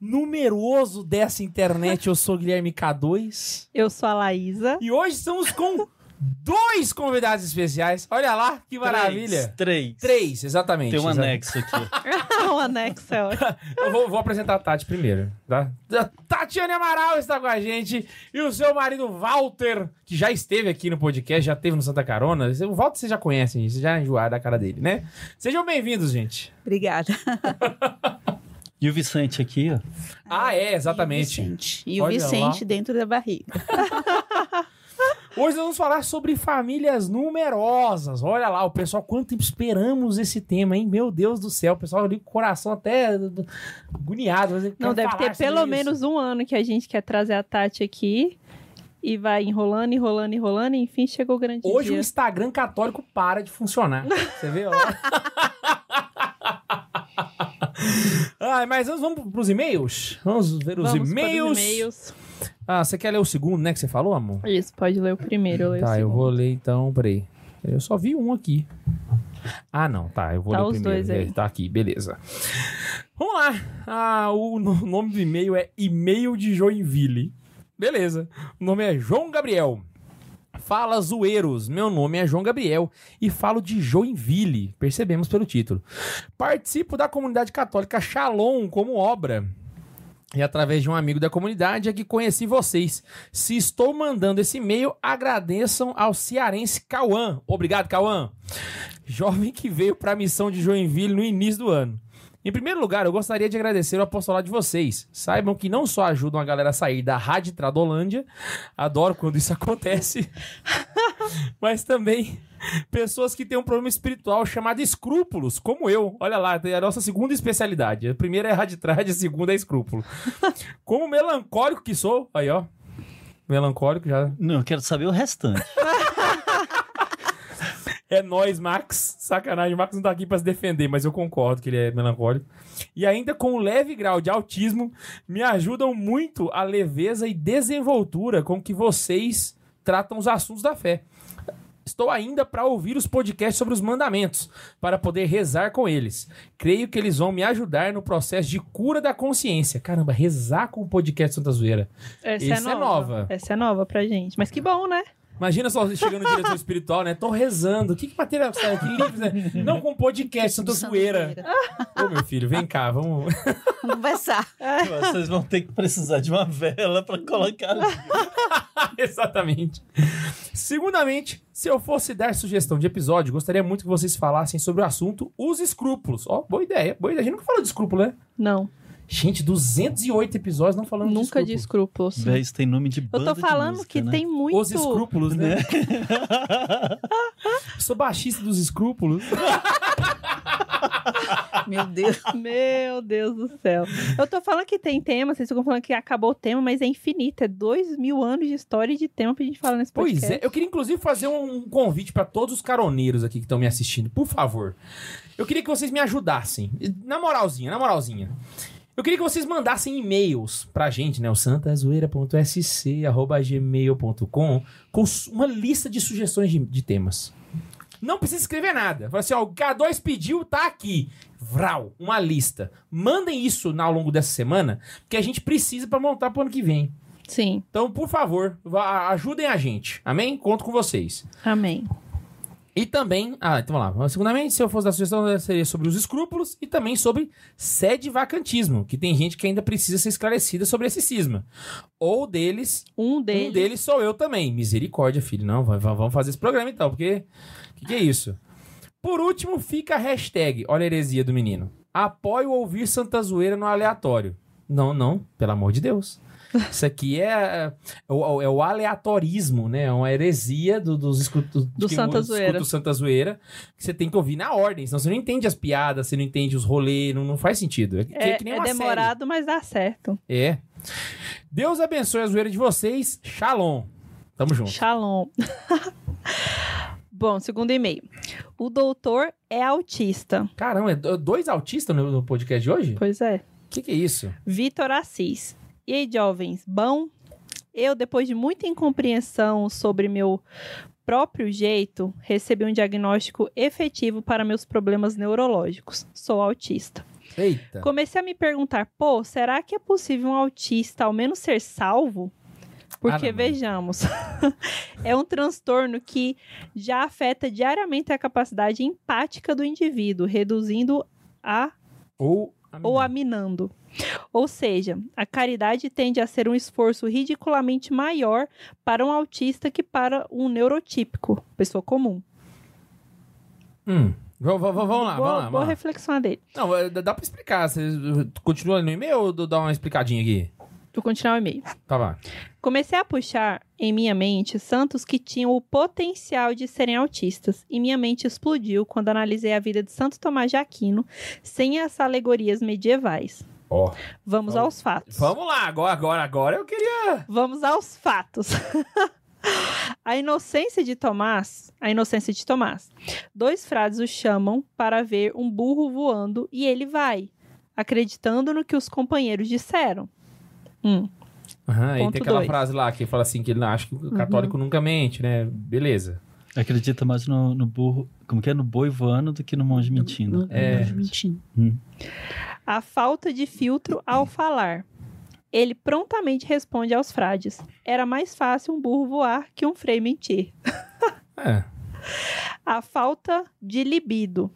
numeroso dessa internet. Eu sou o Guilherme K2 Eu sou a Laísa. e hoje estamos com dois convidados especiais. Olha lá, que maravilha. Três. Três, exatamente. Tem um Exa- anexo aqui. o anexo é ótimo. Eu vou, vou apresentar a Tati primeiro, tá? Tatiane Amaral está com a gente e o seu marido Walter, que já esteve aqui no podcast, já esteve no Santa Carona. O Walter vocês já conhecem, vocês já enjoaram da cara dele, né? Sejam bem-vindos, gente. Obrigada. E o Vicente aqui, ó. Ah, é, exatamente. Vicente. E o Vicente dentro da barriga. Hoje nós vamos falar sobre famílias numerosas. Olha lá, o pessoal, quanto tempo esperamos esse tema, hein? Meu Deus do céu, o pessoal ali com o coração até agoniado. Não, deve ter pelo isso. menos um ano que a gente quer trazer a Tati aqui. E vai enrolando, enrolando, enrolando. E enfim, chegou o grande Hoje o dia. Instagram católico para de funcionar. Você vê lá? Ai, mas vamos, vamos pros e-mails? Vamos ver os Vamos para e-mails. Ah, você quer ler o segundo, né, que você falou, amor? Isso, pode ler o primeiro. Eu leio o Tá, eu segundo. vou ler então, peraí. Eu só vi um aqui. Ah, não, tá, eu vou Tá ler o os primeiro. dois aí. É, Tá aqui, beleza. Vamos lá. Ah, o no- nome do e-mail é e-mail de Joinville. Beleza. O nome é João Gabriel. Fala zoeiros, meu nome é João Gabriel e falo de Joinville, percebemos pelo título. Participo da comunidade católica Shalom como obra. E através de um amigo da comunidade é que conheci vocês. Se estou mandando esse e-mail, agradeçam ao cearense Cauã. Obrigado, Cauã. Jovem que veio para a missão de Joinville no início do ano. Em primeiro lugar, eu gostaria de agradecer o apostolado de vocês. Saibam que não só ajudam a galera a sair da Rádio Tradolândia, adoro quando isso acontece, mas também pessoas que têm um problema espiritual chamado escrúpulos, como eu. Olha lá, é a nossa segunda especialidade. A primeira é raditrade, a segunda é escrúpulo. Como melancólico que sou, aí ó, melancólico já. Não, eu quero saber o restante. É nós, Max. Sacanagem, o Max não tá aqui pra se defender, mas eu concordo que ele é melancólico. E ainda com um leve grau de autismo, me ajudam muito a leveza e desenvoltura com que vocês tratam os assuntos da fé. Estou ainda para ouvir os podcasts sobre os mandamentos, para poder rezar com eles. Creio que eles vão me ajudar no processo de cura da consciência. Caramba, rezar com o podcast Santa Zoeira. Essa é é nova. nova. Essa é nova pra gente. Mas que bom, né? Imagina só chegando no diretor espiritual, né? Tô rezando. Que, que matéria sai? Que livro, né? Não com podcast, Santa Zoeira. Ô, meu filho, vem cá, vamos. Conversar. Vocês vão ter que precisar de uma vela pra colocar ali. Exatamente. Segundamente, se eu fosse dar sugestão de episódio, gostaria muito que vocês falassem sobre o assunto os escrúpulos. Ó, boa ideia, boa ideia. A gente nunca falou de escrúpulo, né? Não, Gente, 208 episódios não falando nunca de de escrúpulos. escrúpulos. Véi, isso tem nome de Eu banda tô de falando música, que né? tem muito. Os escrúpulos, né? Sou baixista dos escrúpulos. Meu Deus. Meu Deus do céu. Eu tô falando que tem tema, vocês ficam falando que acabou o tema, mas é infinito. É dois mil anos de história e de tema pra gente falar nesse podcast. Pois é, eu queria inclusive fazer um convite pra todos os caroneiros aqui que estão me assistindo, por favor. Eu queria que vocês me ajudassem. Na moralzinha, na moralzinha. Eu queria que vocês mandassem e-mails pra gente, né? O santazoeira.sc.gmail.com com uma lista de sugestões de, de temas. Não precisa escrever nada. Fala assim, ó, o K2 pediu, tá aqui. Vral, uma lista. Mandem isso ao longo dessa semana, porque a gente precisa pra montar pro ano que vem. Sim, Então, por favor, ajudem a gente. Amém? Conto com vocês. amém. E também, ah, então vamos lá. Segundamente, se eu fosse dar sugestão, seria sobre os escrúpulos e também sobre sede vacantismo, que tem gente que ainda precisa ser esclarecida sobre esse cisma. Ou deles, Um deles. um deles sou eu também. Misericórdia, filho. Não, va- va- vamos fazer esse programa então, porque. O que, que é isso? Por último, fica a hashtag. Olha a heresia do menino. Apoio ouvir Santa Zoeira no aleatório. Não, não, pelo amor de Deus. Isso aqui é, é, o, é o aleatorismo, né? É uma heresia do- dos escutos Do Santa Zoeira. Santa Zoeira, que você tem que ouvir na ordem, senão você não entende as piadas, você não entende os rolês, não, não faz sentido. É, É, nem é uma série. demorado, mas dá certo. É. Deus abençoe a zoeira de vocês. Shalom. Tamo junto. Shalom. Bom, segundo e-mail. O doutor é autista. Caramba, é do- dois autistas no, podcast de hoje? O Pois é. que, que é isso? Vitor Assis. E aí, jovens, bom? Eu, depois de muita incompreensão sobre meu próprio jeito, recebi um diagnóstico efetivo para meus problemas neurológicos. Sou autista. Eita. Comecei a me perguntar, pô, será que é possível um autista ao menos ser salvo? Porque, Ah, não, vejamos, é um transtorno que já afeta diariamente a capacidade empática do indivíduo, reduzindo a Ou. Ou aminando. Ou seja, a caridade tende a ser um esforço ridiculamente maior para um autista que para um neurotípico, pessoa comum. Hum. Vamos lá, boa, vamos lá. boa Vamos lá. reflexão dele. Não, é, dá dá pra explicar. Você continua ali no e-mail ou dá uma explicadinha aqui? Vou continuar o e-mail. Tá lá. Comecei a puxar em minha mente santos que tinham o potencial de serem autistas, e minha mente explodiu quando analisei a vida de Santo Tomás de Aquino sem as alegorias medievais. Ó. Vamos Vamos- aos fatos. Vamos lá, agora, agora, agora eu queria. Vamos aos fatos. a inocência de Tomás, a inocência de Tomás. Dois frades o chamam para ver um burro voando e ele vai, acreditando no que os companheiros disseram. Hum, Aham, aí Ponto tem aquela dois. frase lá que fala assim: que ele acha que o católico nunca mente, né? Beleza. Acredita mais no, no burro, como que é? No boi voando do que no monge mentindo. É. mentindo. a falta de filtro ao falar. Ele prontamente responde aos frades. Era mais fácil um burro voar que um frei mentir. É. A falta de libido.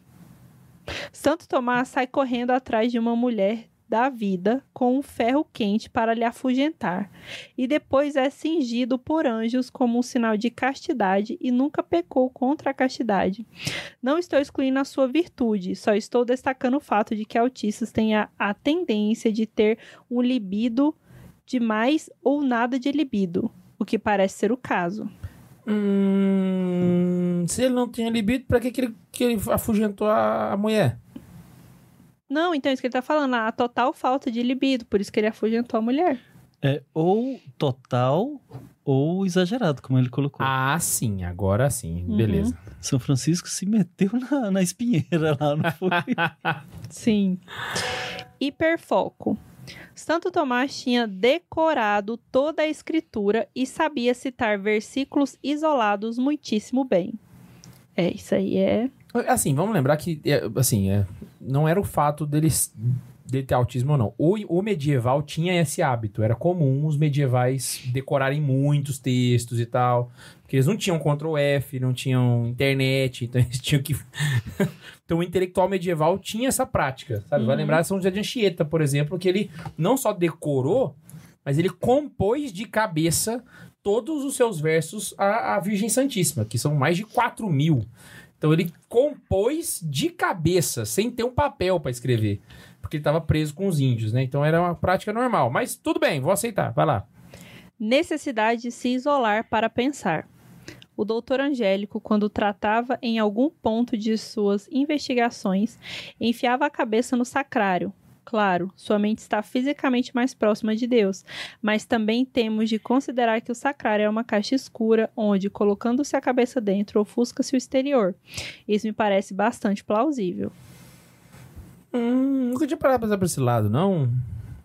Santo Tomás sai correndo atrás de uma mulher da vida com um ferro quente para lhe afugentar, e depois é cingido por anjos como um sinal de castidade e nunca pecou contra a castidade. Não estou excluindo a sua virtude, só estou destacando o fato de que autistas têm a, a tendência de ter um libido demais ou nada de libido, o que parece ser o caso. Hum, se ele não tinha libido, pra que, que, ele, que ele afugentou a, a mulher? Não, então é isso que ele tá falando, a total falta de libido, por isso que ele afugentou a mulher. É ou total ou exagerado, como ele colocou. Ah, sim, agora sim. Uhum. Beleza. São Francisco se meteu na, na espinheira lá, não foi? Sim. Hiperfoco. Santo Tomás tinha decorado toda a escritura e sabia citar versículos isolados muitíssimo bem. É, isso aí é. Assim, vamos lembrar que, é, assim, é, não era o fato dele, dele ter autismo ou não. O, o medieval tinha esse hábito. Era comum os medievais decorarem muitos textos e tal. Porque eles não tinham Ctrl F, não tinham internet, então eles tinham que. então o intelectual medieval tinha essa prática, sabe? Vai Uhum. lembrar de São José de Anchieta, por exemplo, que ele não só decorou, mas ele compôs de cabeça todos os seus versos à, à Virgem Santíssima, que são mais de 4 mil. Então ele compôs de cabeça, sem ter um papel para escrever. Porque ele estava preso com os índios, né? Então era uma prática normal. Mas tudo bem, vou aceitar. Vai lá. necessidade de se isolar para pensar. O doutor Angélico, quando tratava em algum ponto de suas investigações, enfiava a cabeça no sacrário. Claro, sua mente está fisicamente mais próxima de Deus, mas também temos de considerar que o sacrário é uma caixa escura, onde, colocando-se a cabeça dentro, ofusca-se o exterior. Isso me parece bastante plausível. Hum, nunca tinha parado pra pensar por esse lado, não.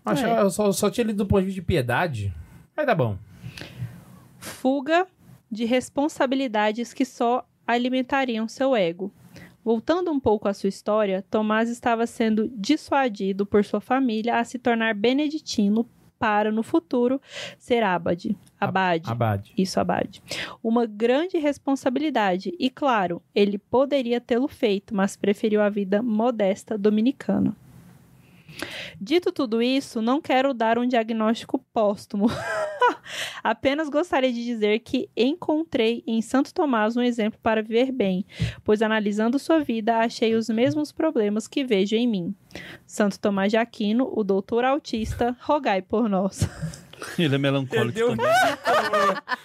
Acho, É. eu só, só tinha lido do ponto de vista de piedade. Mas tá bom. fuga de responsabilidades que só alimentariam seu ego. Voltando um pouco à sua história, Tomás estava sendo dissuadido por sua família a se tornar beneditino para, no futuro, ser abade. Abade. Abade. Isso, abade. Uma grande responsabilidade, e claro, ele poderia tê-lo feito, mas preferiu a vida modesta dominicana. Dito tudo isso, não quero dar um diagnóstico póstumo. Apenas gostaria de dizer que encontrei em Santo Tomás um exemplo para viver bem, pois analisando sua vida achei os mesmos problemas que vejo em mim. Santo Tomás de Aquino, o doutor autista, rogai por nós. Ele é melancólico Perdeu. também.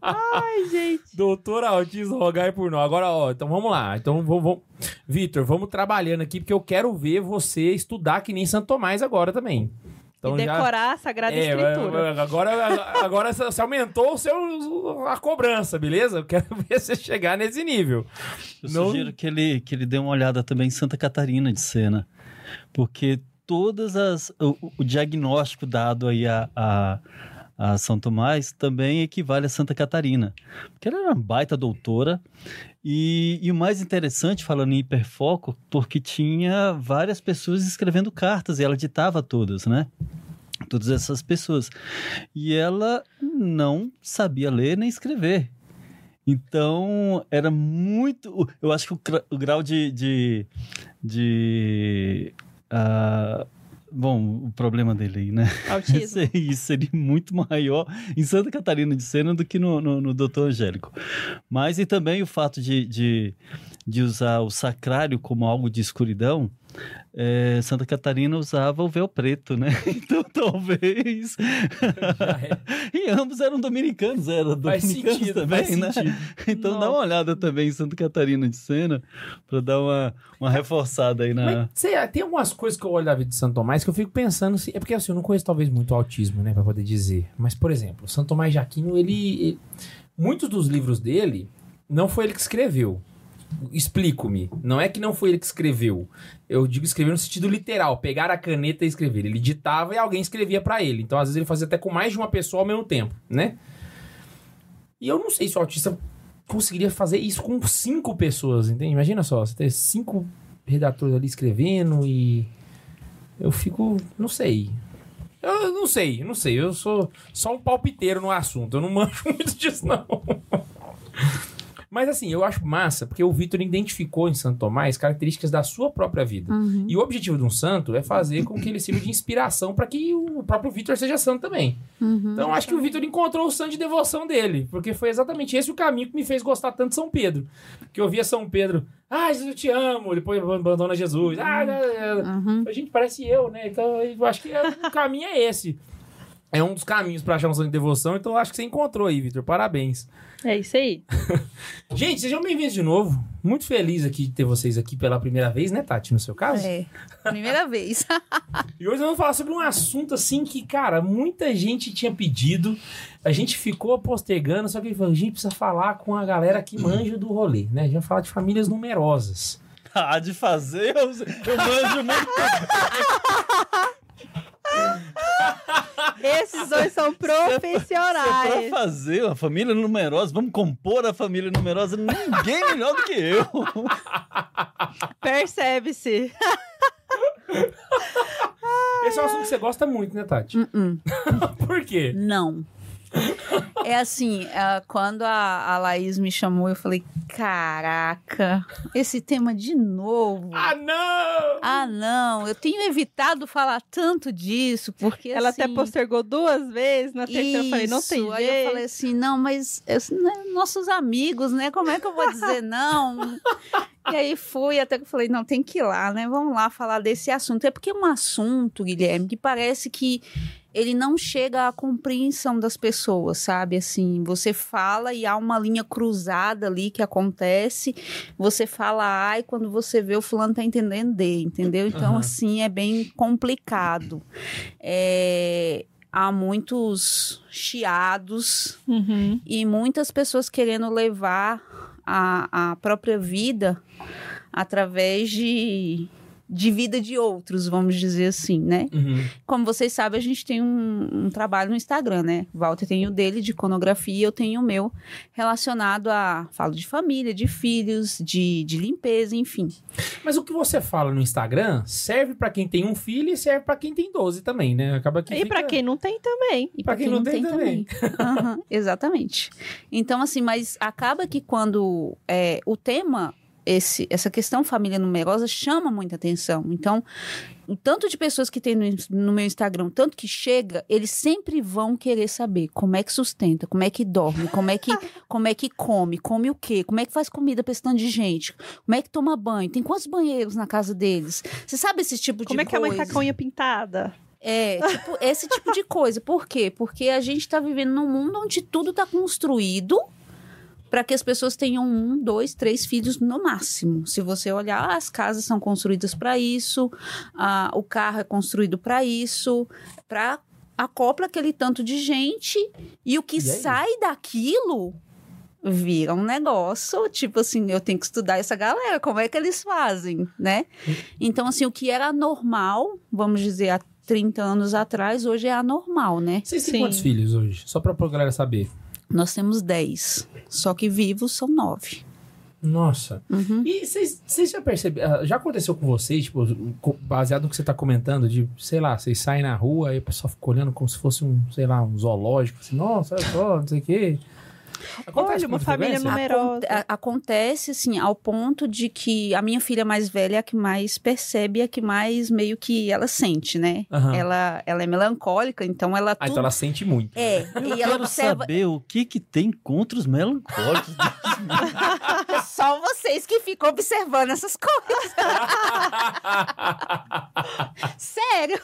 Ai, gente. Doutor Autismo, rogai por nós. Agora, ó, então vamos lá. Então, vamos, vamos... Vitor, vamos trabalhando aqui, porque eu quero ver você estudar que nem Santo Tomás agora também. Então e já- decorar a Sagrada É, Escritura. agora, agora você aumentou o seu, a cobrança, beleza? Eu quero ver você chegar nesse nível. Eu Não- sugiro que ele, que ele dê uma olhada também em Santa Catarina de Sena. Porque todas as. O, o diagnóstico dado aí a, a, a São Tomás também equivale a Santa Catarina. Porque ela era uma baita doutora. E, e o mais interessante, falando em hiperfoco, porque tinha várias pessoas escrevendo cartas e ela ditava todas, né? Todas essas pessoas. E ela não sabia ler nem escrever. Então, era muito. Eu acho que o, gra- o grau de. de, de ah, bom, o problema dele aí, né? Autismo. Isso seria muito maior em Santa Catarina de Sena do que no, no, no Doutor Angélico. Mas e também o fato de, de, de usar o sacrário como algo de escuridão. Eh, Santa Catarina usava o véu preto, né? Então talvez. e ambos eram dominicanos, eram Faz dominicanos sentido, também, né? sentido. Então dá Nossa. uma olhada também em Santa Catarina de Sena para dar uma, uma reforçada aí na. Mas sei, tem algumas coisas que eu olho da vida de Santo Tomás que eu fico pensando se. É porque assim, eu não conheço talvez muito o autismo, né, pra poder dizer. Mas, por exemplo, Santo Tomás de Aquino, ele, ele- Muitos dos livros dele não foi ele que escreveu. Explico-me. Não é que não foi ele que escreveu. Eu digo escrever no sentido literal, pegar a caneta e escrever. Ele ditava e alguém escrevia pra ele. Então, às vezes, ele fazia até com mais de uma pessoa ao mesmo tempo, né? E eu não sei se o autista conseguiria fazer isso com cinco pessoas, entende? Imagina só, você ter cinco redatores ali escrevendo e. Eu fico. Não sei. Eu não sei, não sei. Eu sou só um palpiteiro no assunto. Eu não manjo muito disso, não. Mas assim, eu acho massa, porque o Vitor identificou em Santo Tomás características da sua própria vida. E o objetivo de um santo é fazer com que ele sirva de inspiração para que o próprio Vitor seja santo também. Então, eu acho que o Vitor encontrou o santo de devoção dele, porque foi exatamente esse o caminho que me fez gostar tanto de São Pedro. Que eu via São Pedro, ah, Jesus, eu te amo, depois abandona Jesus. Ah, Uhum. a gente parece eu, né? Então, eu acho que é- o caminho é esse. É um dos caminhos para achar um santo de devoção, então acho que você encontrou aí, Vitor. Parabéns. É isso aí. Gente, sejam bem-vindos de novo. Muito feliz aqui de ter vocês aqui pela primeira vez, né, Tati, no seu caso? É, primeira vez. E hoje nós vamos falar sobre um assunto assim que, cara, muita gente tinha pedido. A gente ficou postergando, só que a gente precisa falar com a galera que manja do rolê, né? A gente vai falar de famílias numerosas. Ah, de fazer, eu, eu manjo muito. Esses dois são Se é pra profissionais. fazer uma família numerosa, vamos compor a família numerosa, ninguém melhor do que eu. Percebe-se. Esse é um assunto que você gosta muito, né, Tati? Uh-uh. Por quê? Não. É assim, ah, quando a, a Laís me chamou, eu falei: caraca, esse tema de novo. Ah, não! Ah, não, eu tenho evitado falar tanto disso, porque Ela assim, até postergou duas vezes. Na terceira eu falei, não tem Isso. Aí jeito. eu falei assim, não, mas né, nossos amigos, né? Como é que eu vou dizer não? e aí fui, até que eu falei, não, tem que ir lá, né? Vamos lá falar desse assunto. É porque é um assunto, Guilherme, que parece que ele não chega à compreensão das pessoas, sabe? Assim, você fala e há uma linha cruzada ali que acontece. Você fala A e quando você vê o fulano tá entendendo D, entendeu? Então, Aham. assim, é bem complicado. É, há muitos chiados Uhum. e muitas pessoas querendo levar a, a própria vida através de, de vida de outros, vamos dizer assim, né? Uhum. Como vocês sabem, a gente tem um, um trabalho no Instagram, né? Walter tem o dele de iconografia, eu tenho o meu relacionado a falo de família, de filhos, de, de limpeza, enfim. Mas o que você fala no Instagram serve pra quem tem um filho e serve pra quem tem 12 também, né? Acaba que E fica- pra quem não tem também. E Pra pra quem não tem Aham, exatamente. Então, assim, mas acaba que quando é, o tema, esse, essa questão família numerosa, chama muita atenção. Então, o tanto de pessoas que tem no, no meu Instagram, tanto que chega, eles sempre vão querer saber como é que sustenta, como é que dorme, como é que, como é que come, come o quê, como é que faz comida pra esse tanto de gente, como é que toma banho, tem quantos banheiros na casa deles. Você sabe esse tipo de Como é que a coisa? mãe tá com a unha pintada? É, tipo, esse tipo de coisa. Por quê? Porque a gente tá vivendo num mundo onde tudo tá construído para que as pessoas tenham um, dois, três filhos no máximo. Se você olhar, as casas são construídas para isso, ah, o carro é construído para isso, para acopla aquele tanto de gente e o que E é sai daquilo vira um negócio, tipo assim, eu tenho que estudar essa galera, como é que eles fazem, né? Então, assim, o que era normal, vamos dizer, há 30 anos atrás, hoje é anormal, né? Vocês têm Sim. quantos filhos hoje? Só pra, pra galera saber. Nós temos 10, só que vivos são 9. Nossa. Uhum. E vocês já perceberam, já aconteceu com vocês, tipo, baseado no que você tá comentando, de, sei lá, vocês saem na rua e o pessoal fica olhando como se fosse um, sei lá, um zoológico, assim, nossa, olha só, não sei o quê. Acontece Olha, uma família numerosa. Aconte- acontece, assim, ao ponto de que a minha filha mais velha é a que mais percebe, é a que mais meio que ela sente, né? Aham. Ela, ela é melancólica, então ela Ah, tudo... então ela sente muito. É, Eu e ela quero observa... saber o que que tem contra os melancólicos. Só vocês que ficam observando essas coisas. Sério?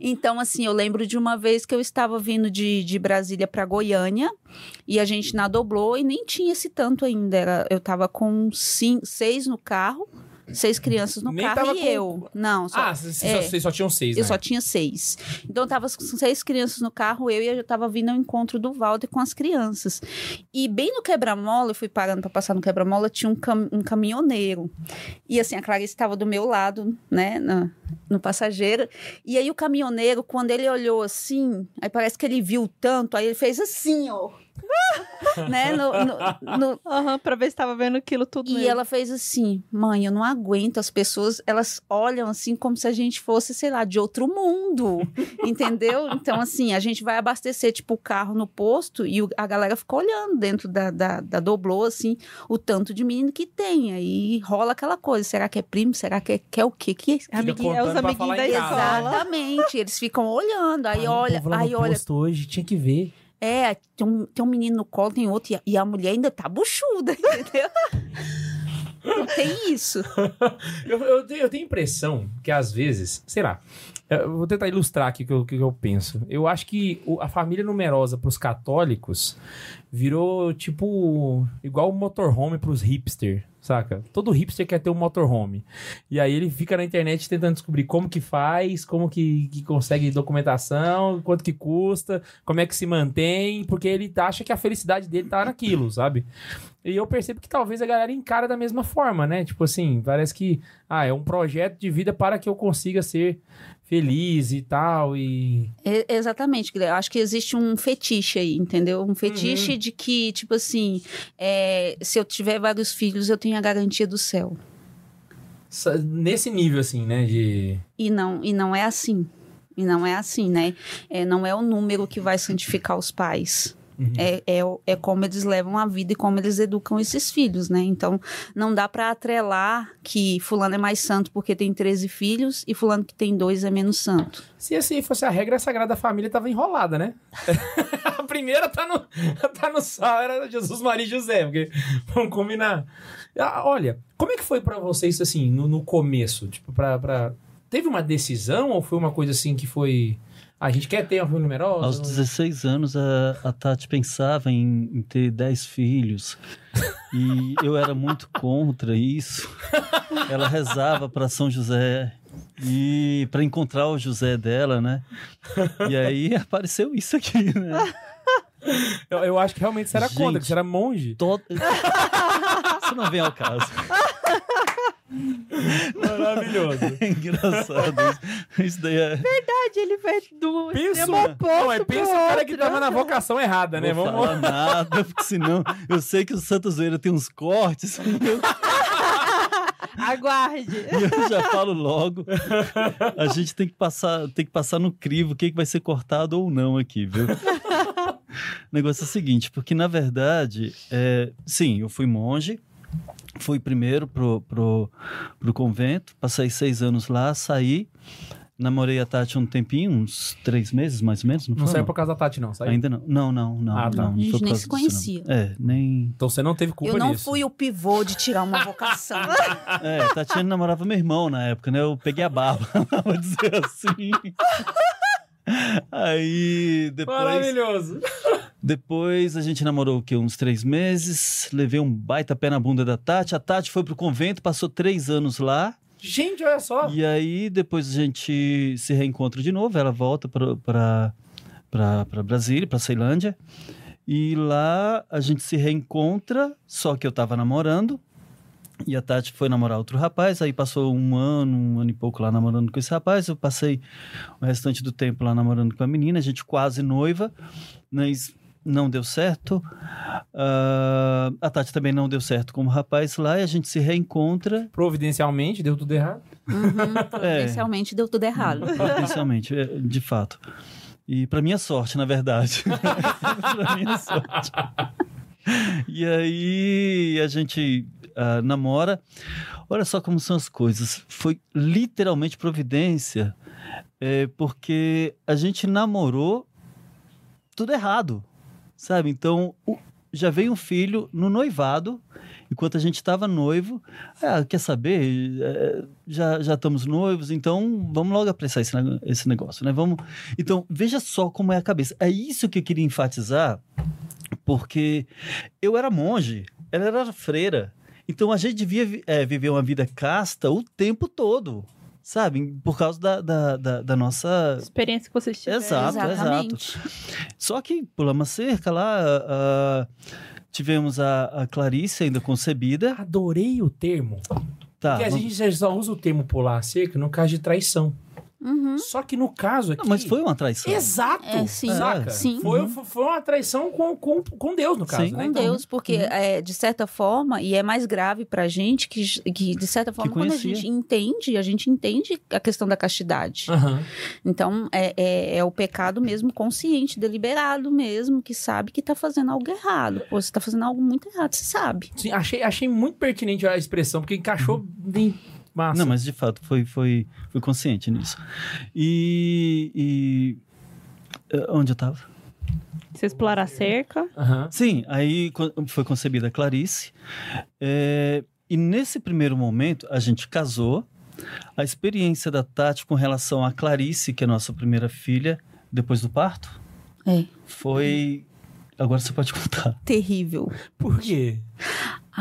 Então, assim, eu lembro de uma vez que eu estava vindo de, de Brasília para Goiânia e a gente na doblou e nem tinha esse tanto ainda. Era, eu tava com cinco, seis no carro, seis crianças no Nem carro e com- eu. Não, só. Ah, vocês é. só, só tinham seis, Eu né? só tinha seis. Então, eu tava com seis crianças no carro, eu e eu tava vindo ao encontro do Walter com as crianças. E bem no quebra-mola, eu fui parando para passar no quebra-mola, tinha um, cam- um caminhoneiro. E assim, a Clarice estava do meu lado, né, na- no passageiro. E aí o caminhoneiro, quando ele olhou assim, aí parece que ele viu tanto, aí ele fez assim, ó. né, no- no- no, Aham, pra ver se tava vendo aquilo tudo e mesmo. ela fez assim, mãe, eu não aguento. As pessoas, elas olham assim como se a gente fosse, sei lá, de outro mundo, entendeu? Então, assim, a gente vai abastecer, tipo, o carro no posto e o- a galera fica olhando dentro da, da, da doblô, assim, o tanto de menino que tem. Aí rola aquela coisa, será que é primo? Será que é, que é o quê? Que, que... Amiguinho, é os amiguinhos da escola. Exatamente, eles ficam olhando, aí Ah, o olha, povo lá no aí olha, posto hoje, tinha que ver. É, tem um, tem um menino no colo, tem outro, e a, e a mulher ainda tá buchuda, entendeu? Não tem isso. Eu, eu, eu tenho a impressão que às vezes, sei lá, eu vou tentar ilustrar aqui o que eu, que eu penso. Eu acho que o- a família numerosa para os católicos virou tipo igual o motorhome para os hipster, saca? Todo hipster quer ter um motorhome. E aí ele fica na internet tentando descobrir como que faz, como que, que consegue documentação, quanto que custa, como é que se mantém, porque ele acha que a felicidade dele tá naquilo, sabe? E eu percebo que talvez a galera encara da mesma forma, né? Tipo assim, parece que ah, é um projeto de vida para que eu consiga ser feliz e tal. E. E- exatamente. Eu acho que existe um fetiche aí, entendeu? Um Uhum. fetiche de que, tipo assim, é, se eu tiver vários filhos, eu tenho a garantia do céu. Nesse nível, assim, né? De. E não, e não é assim. E não é assim, né? É, não é o número que vai santificar os pais. Uhum. É, é, é como eles levam a vida e como eles educam esses filhos, né? Então, não dá pra atrelar que fulano é mais santo porque tem 13 filhos e fulano que tem dois é menos santo. Se assim fosse a regra, a Sagrada Família tava enrolada, né? a primeira tá no, tá no sal, era Jesus, Maria e José, porque vamos combinar. Ah, olha, como é que foi pra vocês, assim, no, no começo? Tipo, pra, pra... Teve uma decisão ou foi uma coisa assim que foi... A gente quer ter uma família numerosa? Aos 16 anos, a, a Tati pensava em, em ter 10 filhos. E eu era muito contra isso. Ela rezava para São José e para encontrar o José dela, né? E aí apareceu isso aqui, né? Eu, eu acho que realmente você era contra, Gente. que você era monge. Todo... Isso não vem ao caso. Maravilhoso. É engraçado isso. Isso daí é. Verdade, ele vai do Pensa, não, é, pensa o cara que tava na vocação errada, né? Vou Vamos... falar nada, porque senão eu sei que o Santa Zoeira tem uns cortes. eu- Aguarde. E eu já falo logo. A gente tem que passar, tem que passar no crivo o que, que vai ser cortado ou não aqui, viu? O negócio é o seguinte, porque na verdade, é, sim, eu fui monge, fui primeiro pro, pro, pro convento, passei seis anos lá, saí, namorei a Tati um tempinho, uns três meses mais ou menos, não, Não foi, saiu por causa da Tati, não, saiu? Ainda não. Não, não, não. Ah, tá. não, não A gente nem se disso, não. conhecia. É, nem. Então você não teve culpa eu não nisso. fui o pivô de tirar uma vocação. É, a Tatiana namorava meu irmão na época, né? Eu peguei a barba, vou dizer assim. Aí depois, Maravilhoso. depois a gente namorou o quê? Uns três meses. Levei um baita pé na bunda da Tati. A Tati foi pro convento, passou três anos lá. Gente, olha só. E aí depois a gente se reencontra de novo. Ela volta para para Brasília, para Ceilândia. E lá a gente se reencontra, só que eu tava namorando. E a Tati foi namorar outro rapaz, aí passou um ano, um ano e pouco lá namorando com esse rapaz. Eu passei o restante do tempo lá namorando com a menina, a gente quase noiva, mas não deu certo. Ah, a Tati também não deu certo como rapaz lá, e a gente se reencontra. Providencialmente, deu tudo errado. Uhum, providencialmente deu tudo errado. Potencialmente, é, de fato. E para minha sorte, na verdade. para minha sorte. E aí a gente ah, namora. Olha só como são as coisas. Foi literalmente providência, é, porque a gente namorou tudo errado, sabe? Então o- já veio um filho no noivado. Enquanto a gente estava noivo, ah, quer saber? É, já, já estamos noivos, então vamos logo apressar esse, esse negócio, né? Vamos. Então veja só como é a cabeça. É isso que eu queria enfatizar, porque eu era monge, ela era freira, então a gente devia vi- é, viver uma vida casta o tempo todo, sabe? Por causa da, da, da, da nossa Experiência que vocês tiveram. Exato. Exatamente. só que pulamos a cerca lá, ah, tivemos a, a Clarice ainda concebida. Adorei o termo. Tá, Porque a gente só usa o termo pular a cerca no caso de traição. Uhum. Só que no caso aqui. Não, mas foi uma traição. Exato! É, sim. Saca? Sim. Foi, foi uma traição com, com, com Deus, no caso, Sim. né? Com Então, Deus, porque é, de certa forma, e é mais grave pra gente, que, que de certa forma, quando a gente entende, a gente entende a questão da castidade. aham. Então, é, é, é o pecado mesmo consciente, deliberado mesmo, que sabe que tá fazendo algo errado. Pô, você tá fazendo algo muito errado, você sabe. Sim, achei, achei muito pertinente a expressão, porque encaixou bem massa. Não, mas de fato foi, foi, foi consciente nisso. E. e eh, onde eu tava? Vocês pularam a cerca. Aham. Sim, aí foi concebida a Clarice. É, e nesse primeiro momento, a gente casou. A experiência da Tati com relação a Clarice, que é nossa primeira filha, depois do parto, É. foi. Agora você pode contar. Terrível. Por quê?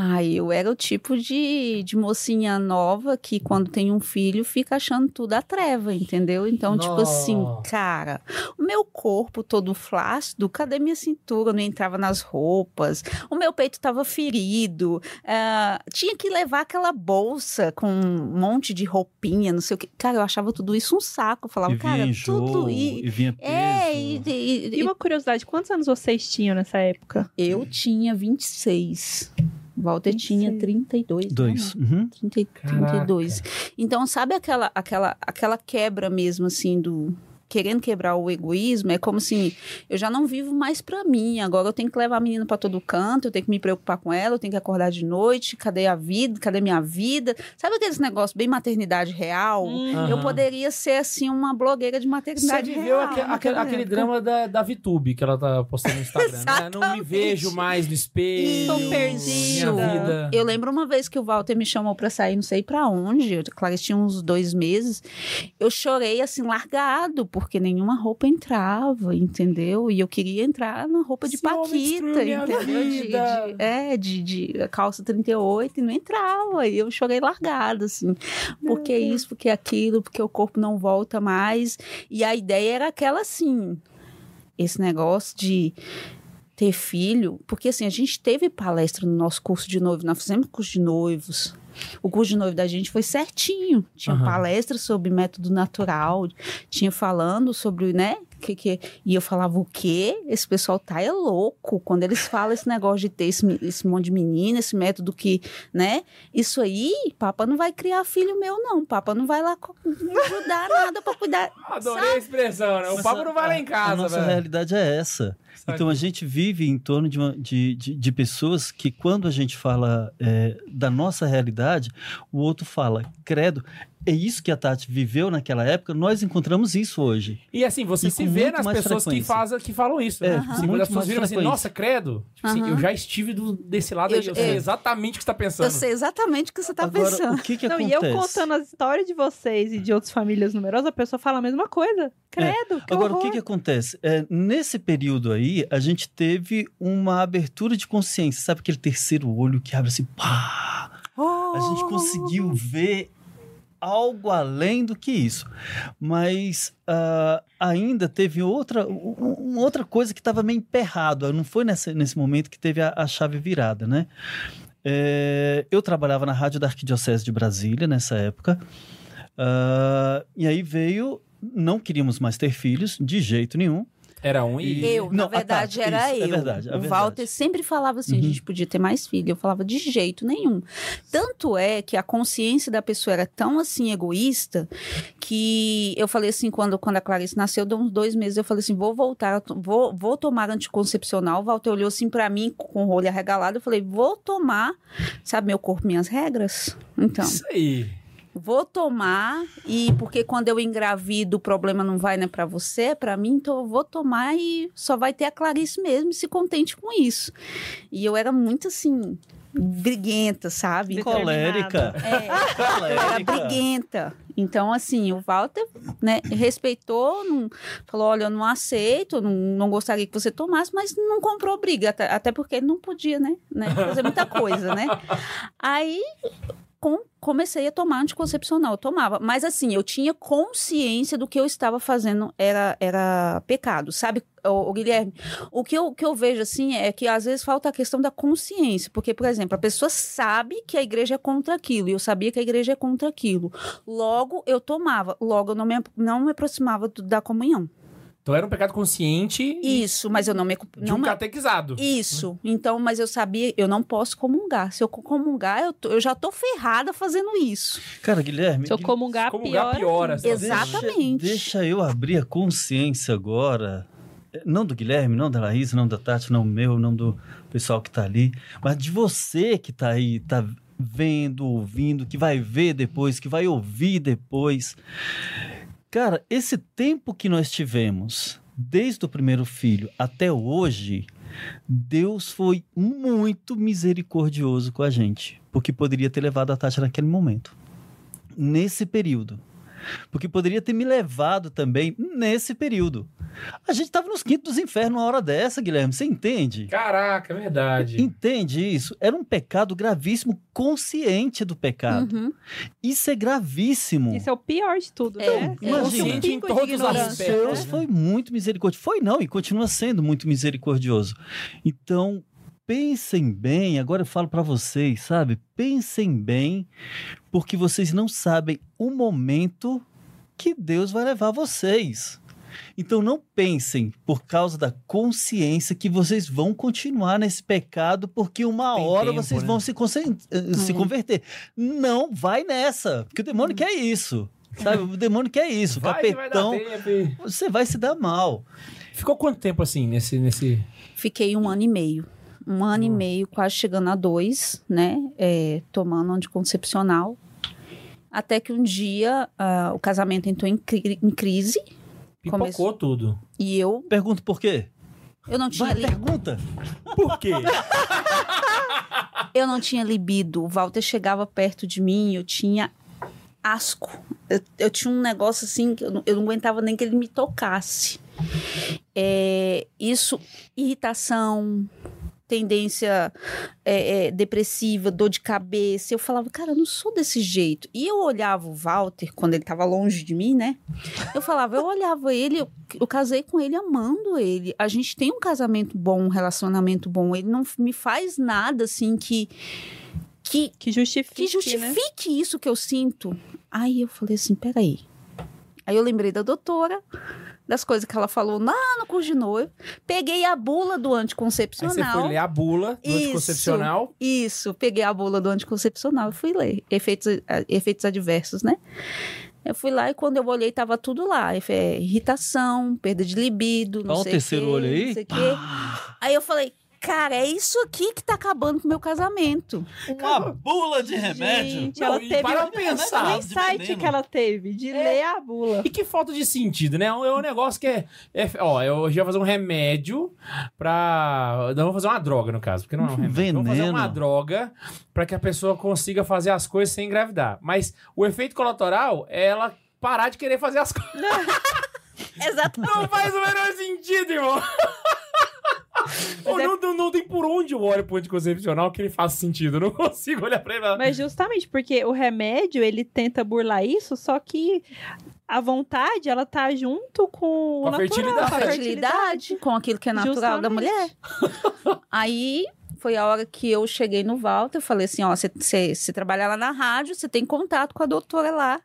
Ai, eu era o tipo de, de mocinha nova que, quando tem um filho, fica achando tudo a treva, entendeu? Então, tipo assim, cara, o meu corpo todo flácido, cadê minha cintura? Não entrava nas roupas, o meu peito tava ferido, ah, tinha que levar aquela bolsa com um monte de roupinha, não sei o que. Cara, eu achava tudo isso um saco. Eu falava, e cara, enjoo, tudo. e, E, vinha peso. é, e, e- E uma curiosidade, quantos anos vocês tinham nessa época? eu tinha 26. Walter tinha 26. 32. né, Dois. amor? Uhum. 30, Caraca. 32. Então, sabe aquela, aquela, aquela quebra mesmo, assim, do. Querendo quebrar o egoísmo, é como assim, eu já não vivo mais pra mim, agora eu tenho que levar a menina pra todo canto, eu tenho que me preocupar com ela, eu tenho que acordar de noite, cadê a vida, cadê minha vida? Sabe aqueles negócios bem maternidade real? Eu Aham. poderia ser, assim, uma blogueira de Você maternidade viveu real. aquele, aquele época. drama da, da VTube que ela tá postando no Instagram, né? Não me vejo mais no espelho. Tô perdida. Minha vida. Eu lembro uma vez que o Walter me chamou pra sair, não sei pra onde, eu- claro, tinha uns dois meses. Eu chorei assim, largado, porque nenhuma roupa entrava, entendeu? E eu queria entrar na roupa de Esse Paquita, entendeu? De, de- é, de, de calça 38 e não entrava. E eu chorei largado, assim. Porque isso, porque aquilo, porque o corpo não volta mais. E a ideia era aquela assim. Esse negócio de ter filho, porque assim, a gente teve palestra no nosso curso de noivo, nós fizemos curso de noivos. O curso de noivo da gente foi certinho. Tinha Aham. palestra sobre método natural, tinha falando sobre, né? Que, que, e eu falava, o quê? Esse pessoal tá é louco. Quando eles falam esse negócio de ter esse, esse monte de menina, esse método que, né? Isso aí, papa não vai criar filho meu, não. Papa não vai lá ajudar nada pra cuidar. Adorei a expressão, né? O Mas papo a- não vai lá em A casa, nossa velho. realidade é essa. Então a gente vive em torno de, uma- de, de, de pessoas que, quando a gente fala é, da nossa realidade, o outro fala, credo. É isso que a Tati viveu naquela época, nós encontramos isso hoje. E assim, você E se vê nas pessoas que, fazem, que falam isso. É, né? assim, quando muito as pessoas viram assim, nossa, credo. Tipo assim, Aham. eu já estive do- desse lado Eu- aí, eu sei é. exatamente o que você tá pensando. Eu sei exatamente o que você tá Agora, pensando. o que que Não, e acontece? eu contando as histórias de vocês e de outras famílias numerosas, a pessoa fala a mesma coisa. Credo, que Agora, o horror. que, que acontece? É, nesse período aí, a gente teve uma abertura de consciência. Sabe aquele terceiro olho que abre assim, pá! A gente conseguiu ver algo além do que isso. Mas ah, ainda teve outra, outra coisa que estava meio emperrado. Não foi nesse, nesse momento que teve a, a chave virada, né? É, eu trabalhava na rádio da Arquidiocese de Brasília nessa época. Ah, e aí veio... Não queríamos mais ter filhos, de jeito nenhum. Era um e... Eu, na Não, a verdade, Tati, era isso, é eu. verdade, é o verdade. Walter sempre falava assim: a Uhum. gente podia ter mais filho. Eu falava de jeito nenhum. Tanto é que a consciência da pessoa era tão assim egoísta que eu falei assim: quando, quando a Clarice nasceu, deu uns dois meses, eu falei assim: vou voltar, vou, vou tomar anticoncepcional. O Walter olhou assim pra mim com o olho arregalado. Eu falei: vou tomar, sabe, meu corpo, minhas regras? Então. Isso aí. Vou tomar e porque quando eu engravido o problema não vai né para você, para mim, então eu vou tomar e só vai ter a Clarice mesmo, e se contente com isso. E eu era muito assim briguenta, sabe? Colérica. É, eu era Colérica. briguenta. Então, assim, o Walter, né, respeitou, não, falou, olha, eu não aceito, não, não gostaria que você tomasse, mas não comprou briga, até, até porque ele não podia, né, né, fazer muita coisa, né. Aí, com- comecei a tomar anticoncepcional, eu tomava, mas assim, eu tinha consciência do que eu estava fazendo era, era pecado, sabe, o, Guilherme? O que eu, que eu vejo, assim, é que às vezes falta a questão da consciência, porque, por exemplo, a pessoa sabe que a igreja é contra aquilo, e eu sabia que a igreja é contra aquilo, logo eu tomava, logo eu não me, não me aproximava da comunhão. Então era um pecado consciente e Isso, mas eu não me... de Não um catequizado. isso. Então, mas eu sabia, eu não posso comungar. Se eu comungar, eu, tô- eu já tô ferrada fazendo isso. Cara, Guilherme. Se eu comungar, Comungar pior. piora, só. Exatamente. Deixa, deixa eu abrir a consciência agora. Não do Guilherme, não da Laís, não da Tati, não meu, não do pessoal que tá ali, mas de você que tá aí, tá vendo, ouvindo, que vai ver depois, que vai ouvir depois. Cara, esse tempo que nós tivemos, desde o primeiro filho até hoje, Deus foi muito misericordioso com a gente, porque poderia ter levado a Tati naquele momento, nesse período. Porque poderia ter me levado também nesse período. A gente estava nos quintos dos infernos uma hora dessa, Guilherme. Você entende? Caraca, é verdade. Entende isso? Era um pecado gravíssimo, consciente do pecado. Uhum. Isso é gravíssimo. Isso é o pior de tudo, É, né? imagina. Consciente em todos os aspectos. Deus né? foi muito misericordioso. Foi não, e continua sendo muito misericordioso. Então, pensem bem, agora eu falo para vocês, sabe? Pensem bem, porque vocês não sabem o momento que Deus vai levar vocês. Então não pensem por causa da consciência que vocês vão continuar nesse pecado porque uma Tem hora tempo, vocês né? vão se, eh, se Uhum. converter. Não vai nessa, porque o demônio quer isso. Sabe? O demônio quer isso. Vai vai capetão, e- você vai se dar mal. Ficou quanto tempo assim nesse. nesse... Fiquei um ano e meio. Um ano e meio, quase chegando a dois, né? É, tomando anticoncepcional. Até que um dia ah, o casamento entrou em, cri- em crise Pipocou Começou. tudo. e eu, Pergunto por quê? eu não tinha Vai, li- pergunta. Por quê? eu não tinha libido. O Walter chegava perto de mim, eu tinha asco. Eu, eu tinha um negócio assim que eu não, eu não aguentava nem que ele me tocasse. É, isso, irritação, tendência é, é, depressiva, dor de cabeça. Eu falava, cara, eu não sou desse jeito. E eu olhava o Walter, quando ele estava longe de mim, né? Eu falava, eu olhava ele, eu, eu casei com ele amando ele. A gente tem um casamento bom, um relacionamento bom. Ele não me faz nada assim que. Que, Que justifique, que né? justifique isso que eu sinto. Aí eu falei assim, peraí. Aí eu lembrei da doutora, das coisas que ela falou lá no curso de noivo. Peguei a bula do Aí anticoncepcional. você foi ler a bula do Isso. anticoncepcional. Isso, peguei a bula do anticoncepcional e fui ler. Efeitos, eh, efeitos adversos, né? Eu fui lá e quando eu olhei, tava tudo lá. É, irritação, perda de libido, não Ó o sei terceiro quê, olho aí. Não sei o quê. Aí eu falei, cara, é isso aqui que tá acabando com o meu casamento. Uma bula de remédio. Gente, ela teve para um, pensar. um insight veneno. que ela teve de ler a bula. E que falta de sentido, né? É um, é um negócio que é, é- Ó, eu já vou fazer um remédio pra. Não vou fazer uma droga, no caso, porque não é um remédio. Vou fazer Veneno. uma droga pra que a pessoa consiga fazer as coisas sem engravidar. Mas o efeito colateral é ela parar de querer fazer as coisas. Exato. Não faz o menor sentido, irmão. Ou é- não, não, tem por onde eu olho pro anticoncepcional que ele faça sentido. Eu não consigo olhar pra ele. Mas justamente porque o remédio, ele tenta burlar isso, só que a vontade, ela tá junto com, Com a natural, fertilidade. com a fertilidade, com aquilo que é natural da mulher. Aí foi a hora que eu cheguei no Walter, eu falei assim, ó, você- trabalha lá na rádio, você tem contato com a doutora lá.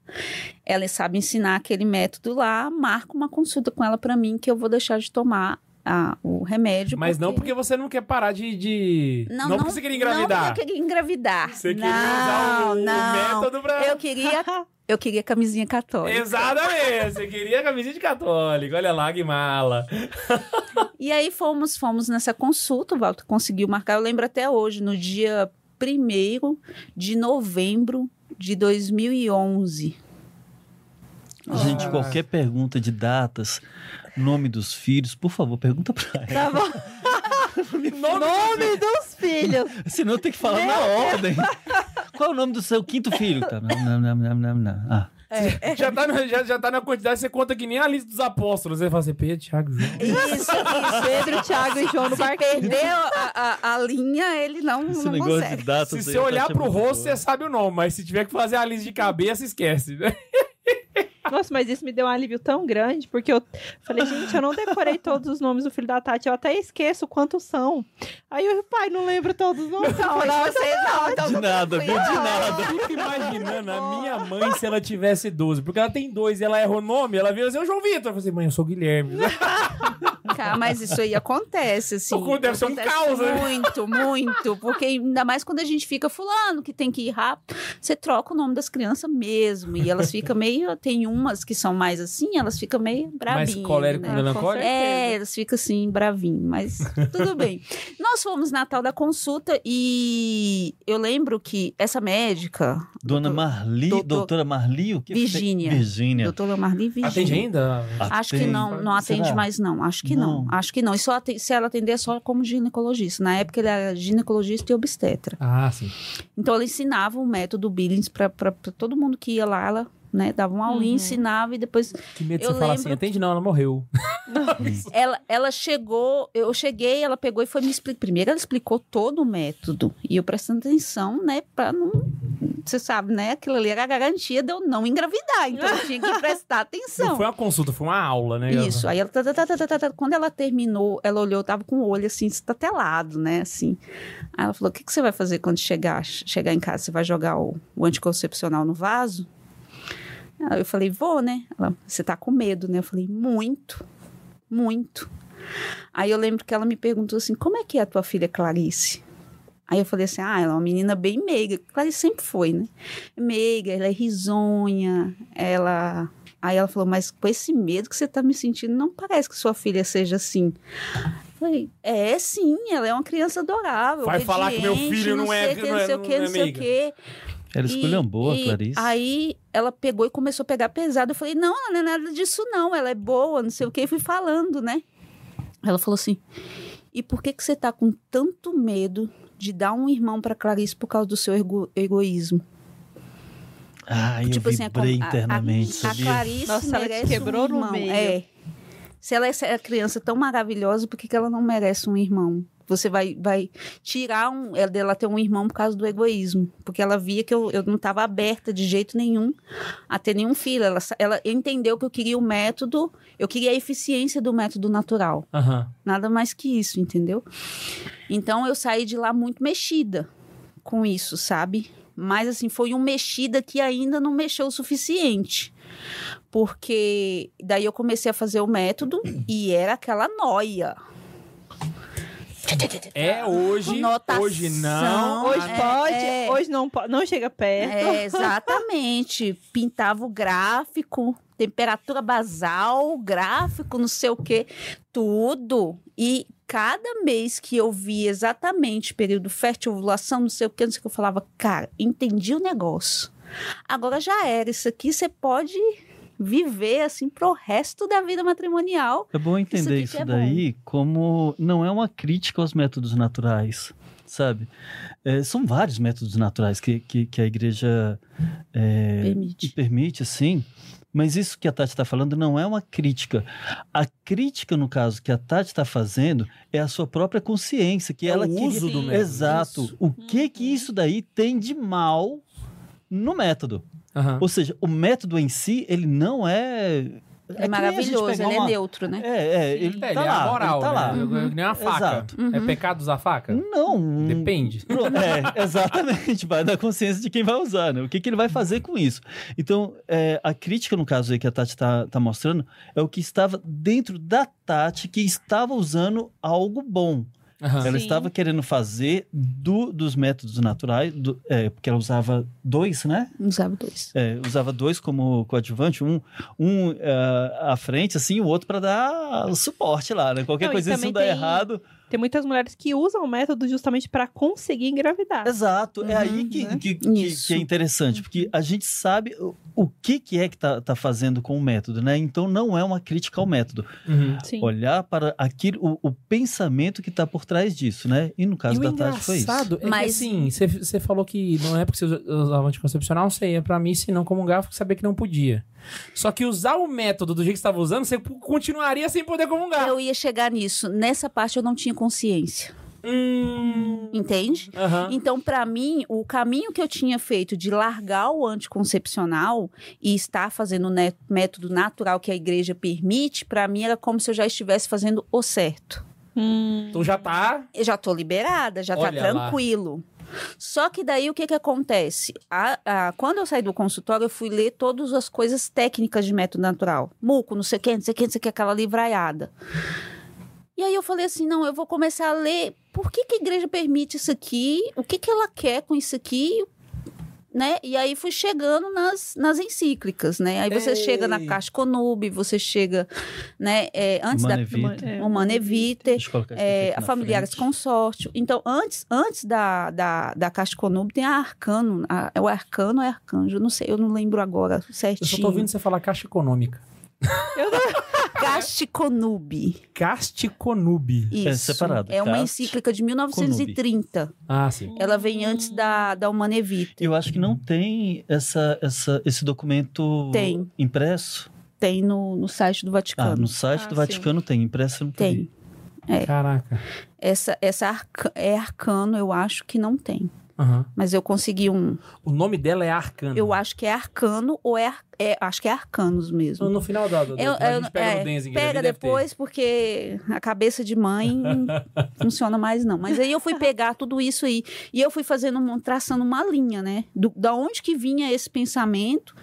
Ela sabe ensinar aquele método lá, marca uma consulta com ela pra mim que eu vou deixar de tomar ah, o remédio. Mas não porque você não quer parar de. de... Não, porque você queria engravidar. Não porque eu queria engravidar. Você queria não, usar o, o não. método pra. Eu queria, eu queria camisinha católica. Exatamente, você queria camisinha de católico. Olha lá que mala. E aí fomos, fomos nessa consulta, o Walter conseguiu marcar, eu lembro até hoje, no dia 1 de novembro de 2011. Gente, qualquer pergunta de datas, nome dos filhos, por favor, pergunta pra ela. Tá bom? Nome dos filhos. Senão tem que falar na ordem. Qual é o nome do seu quinto filho? Tá, não, não, não, não, não. Ah, Já, tá na, já, já tá na quantidade, você conta que nem a lista dos apóstolos. Você fala assim, Pedro, Thiago, João. Isso, isso. Pedro, Thiago e João no Se barquinho. perdeu a, a, a linha, ele não, esse não consegue. de datas Se você eu tô olhar pro rosto, boa. você sabe o nome. Mas se tiver que fazer a lista de cabeça, esquece. Nossa, mas isso me deu um alívio tão grande, porque eu falei, gente, eu não decorei todos os nomes do filho da Tati, eu até esqueço quantos são. Aí o pai não lembra todos os nomes. Não, não, você não. Então, De nada, viu? De nada. Eu fico imaginando a minha mãe se ela tivesse 12. Porque ela tem dois e ela erra o nome, ela vira assim, o João Vitor. Eu falei assim, mãe, eu sou o Guilherme. Cara, mas isso aí acontece, assim. Acontece, deve ser um caos, né? Muito, muito. Porque ainda mais quando a gente fica fulano, que tem que ir rápido, você troca o nome das crianças mesmo. E elas ficam meio. Tem umas que são mais assim, elas ficam meio bravinhas. colérico, né? melancólico? É, elas ficam assim, bravinhas, mas tudo bem. Nós fomos na tal da consulta e eu lembro que essa médica, Dona Marli, doutor- doutora Marli, o que? Virgínia. Virgínia. doutora Marli Virginia. Atende ainda? Acho que Atende. não, não atende Será? mais, não. Acho que não. Não. Acho que não. E só se ela atender só como ginecologista. Na época ele era ginecologista e obstetra. Ah, sim. Então ela ensinava o método Billings pra todo mundo que ia lá, ela né, dava uma aulinha, Uhum. ensinava e depois Que medo de Eu você falar lembro assim, atende não, ela morreu. ela, ela chegou, eu cheguei, ela pegou e foi me explicar. Primeiro ela explicou todo o método e eu prestando atenção, né, pra não. Você sabe, né? Aquilo ali era a garantia de eu não engravidar. Então eu tinha que prestar atenção. Não foi uma consulta, foi uma aula, né? Isso, aí ela, tá, tá, tá, quando ela terminou, ela olhou, eu tava com o olho assim, estatelado, né, assim. Aí ela falou, o que, que você vai fazer quando chegar, chegar em casa? Você vai jogar o, o anticoncepcional no vaso? Eu falei, vou, né? Ela, você tá com medo, né? Eu falei, muito, muito. Aí eu lembro que ela me perguntou assim, como é que é a tua filha Clarice? Aí eu falei assim, ah, ela é uma menina bem meiga. Clarice sempre foi, né? Meiga, ela é risonha, ela... Aí ela falou, mas com esse medo que você tá me sentindo, não parece que sua filha seja assim. Eu Falei, é sim, ela é uma criança adorável. Vai falar que meu filho não é- sei o que, não é- não sei o que, não é não sei o meiga. que. Ela escolheu uma boa, E- Clarice. Aí ela pegou e começou a pegar pesado. Eu falei, não, não é nada disso não, ela é boa, não sei o que. E fui falando, né? Ela falou assim, e por que que você tá com tanto medo de dar um irmão pra Clarice por causa do seu ego- egoísmo? Eu tipo assim, a- vibrei a- internamente, a, a sabia? Clarice Nossa, ela te merece quebrou um no irmão. meio. É. Se ela é essa criança tão maravilhosa, por que, que ela não merece um irmão? Você vai, vai tirar um, ela dela ter um irmão por causa do egoísmo. Porque ela via que eu, eu não estava aberta de jeito nenhum a ter nenhum filho. Ela, ela entendeu que eu queria o método, eu queria a eficiência do método natural. Aham. Nada mais que isso, entendeu? Então eu saí de lá muito mexida com isso, sabe? Mas assim, foi um mexida que ainda não mexeu o suficiente. Porque daí eu comecei a fazer o método e era aquela noia. É hoje, Notação. hoje não. Hoje É, pode, é. hoje não, po- não chega perto. É, exatamente. Pintava o gráfico, temperatura basal, gráfico, não sei o quê, tudo. E cada mês que eu via exatamente período fértil, ovulação, não sei o quê, não sei o que, eu falava, cara, entendi o negócio. Agora já era, isso aqui você pode viver assim pro resto da vida matrimonial. É bom entender isso, que é daí como não é uma crítica aos métodos naturais, sabe? É, são vários métodos naturais que, que, que a igreja é, Permite. permite, assim. Mas isso que a Tati está falando não é uma crítica. A crítica, no caso, que a Tati está fazendo é a sua própria consciência, que É ela o queria... uso do método. Exato. Isso. O que que isso daí tem de mal no método? Aham. Ou seja, o método em si, ele não é... É, gente maravilhoso, ele uma- é neutro, né? É, é, ele É, tá ele é lá, amoral, ele tá lá. né? Uhum. Nem uma faca. Exato. É pecado usar faca? Não. Depende. É, exatamente, vai da consciência de quem vai usar, né? O que, que ele vai fazer com isso. Então, é, a crítica, no caso aí que a Tati tá, tá mostrando, é o que estava dentro da Tati que estava usando algo bom. Aham. Ela Sim. estava querendo fazer do- dos métodos naturais, do- é, porque ela usava dois, né? Usava dois. É, usava dois como coadjuvante, um, um é, à frente, assim, o outro para dar suporte lá, né? Qualquer Não, também não der tem- errado. Tem muitas mulheres que usam o método justamente para conseguir engravidar. Exato, é aí que, né? que, que- que é interessante, porque a gente sabe o, o que, que é que tá, tá fazendo com o método, né? Então não é uma crítica ao método. Uhum. Sim. Olhar para aquilo, o, o pensamento que está por trás disso, né? E no caso e o da Tati foi isso. é Mas- que assim, você- você falou que não é porque você usava anticoncepcional, não sei, é pra mim, se não comungar, eu sabia que não podia. Só que usar o método do jeito que você estava usando, você continuaria sem poder comungar. Eu ia chegar nisso. Nessa parte eu não tinha consciência. Hum. Entende? Aham. Então, para mim, o caminho que eu tinha feito de largar o anticoncepcional e estar fazendo o né- método natural que a igreja permite, para mim era como se eu já estivesse fazendo o certo. Hum, Então já tá. Eu já tô liberada, já Olha tá lá. Só que daí o que que acontece? A- a- quando eu saí do consultório, eu fui ler todas as coisas técnicas de método natural. Muco, não sei o que, não sei o que, não sei o que, aquela livraiada. E aí eu falei assim, não, eu vou começar a ler por que, que a igreja permite isso aqui, o que, que ela quer com isso aqui, né? E aí fui chegando nas, nas encíclicas, né? Aí você Ei. chega na Caixa Conube, você chega, né, é, antes da... Humana Vitae. é, eu é, a Familiares frente. Consórcio. Então, antes, antes da, da, da Caixa Conube, tem a Arcano. A, é o Arcano ou é Arcanjo? Não sei, eu não lembro agora Eu certinho. só tô ouvindo você falar caixa econômica. eu não- Caixa Conube. Casticonube. Isso. separado. É uma encíclica de 1930. Ah, sim. Ela vem antes da, da Humana Vitae. Eu acho que não tem essa, essa, esse documento Tem. impresso. Tem no, no site do Ah, Vaticano. no site Ah, do Vaticano tem, impresso nunca Tem. vi. É. Caraca. Essa, essa arca, é Arcano, eu acho que não tem. Aham. Mas eu consegui um. O nome dela é Arcano. Eu acho que é Arcano ou é, Ar- é acho que é Arcanos mesmo. No, no final da, do, Eu- a eu- gente pega é, no pega ali, deve ter. depois, porque a cabeça de mãe não funciona mais, não. Mas aí eu fui pegar tudo isso aí. E eu fui fazendo, traçando uma linha, né? Do, da onde que vinha esse pensamento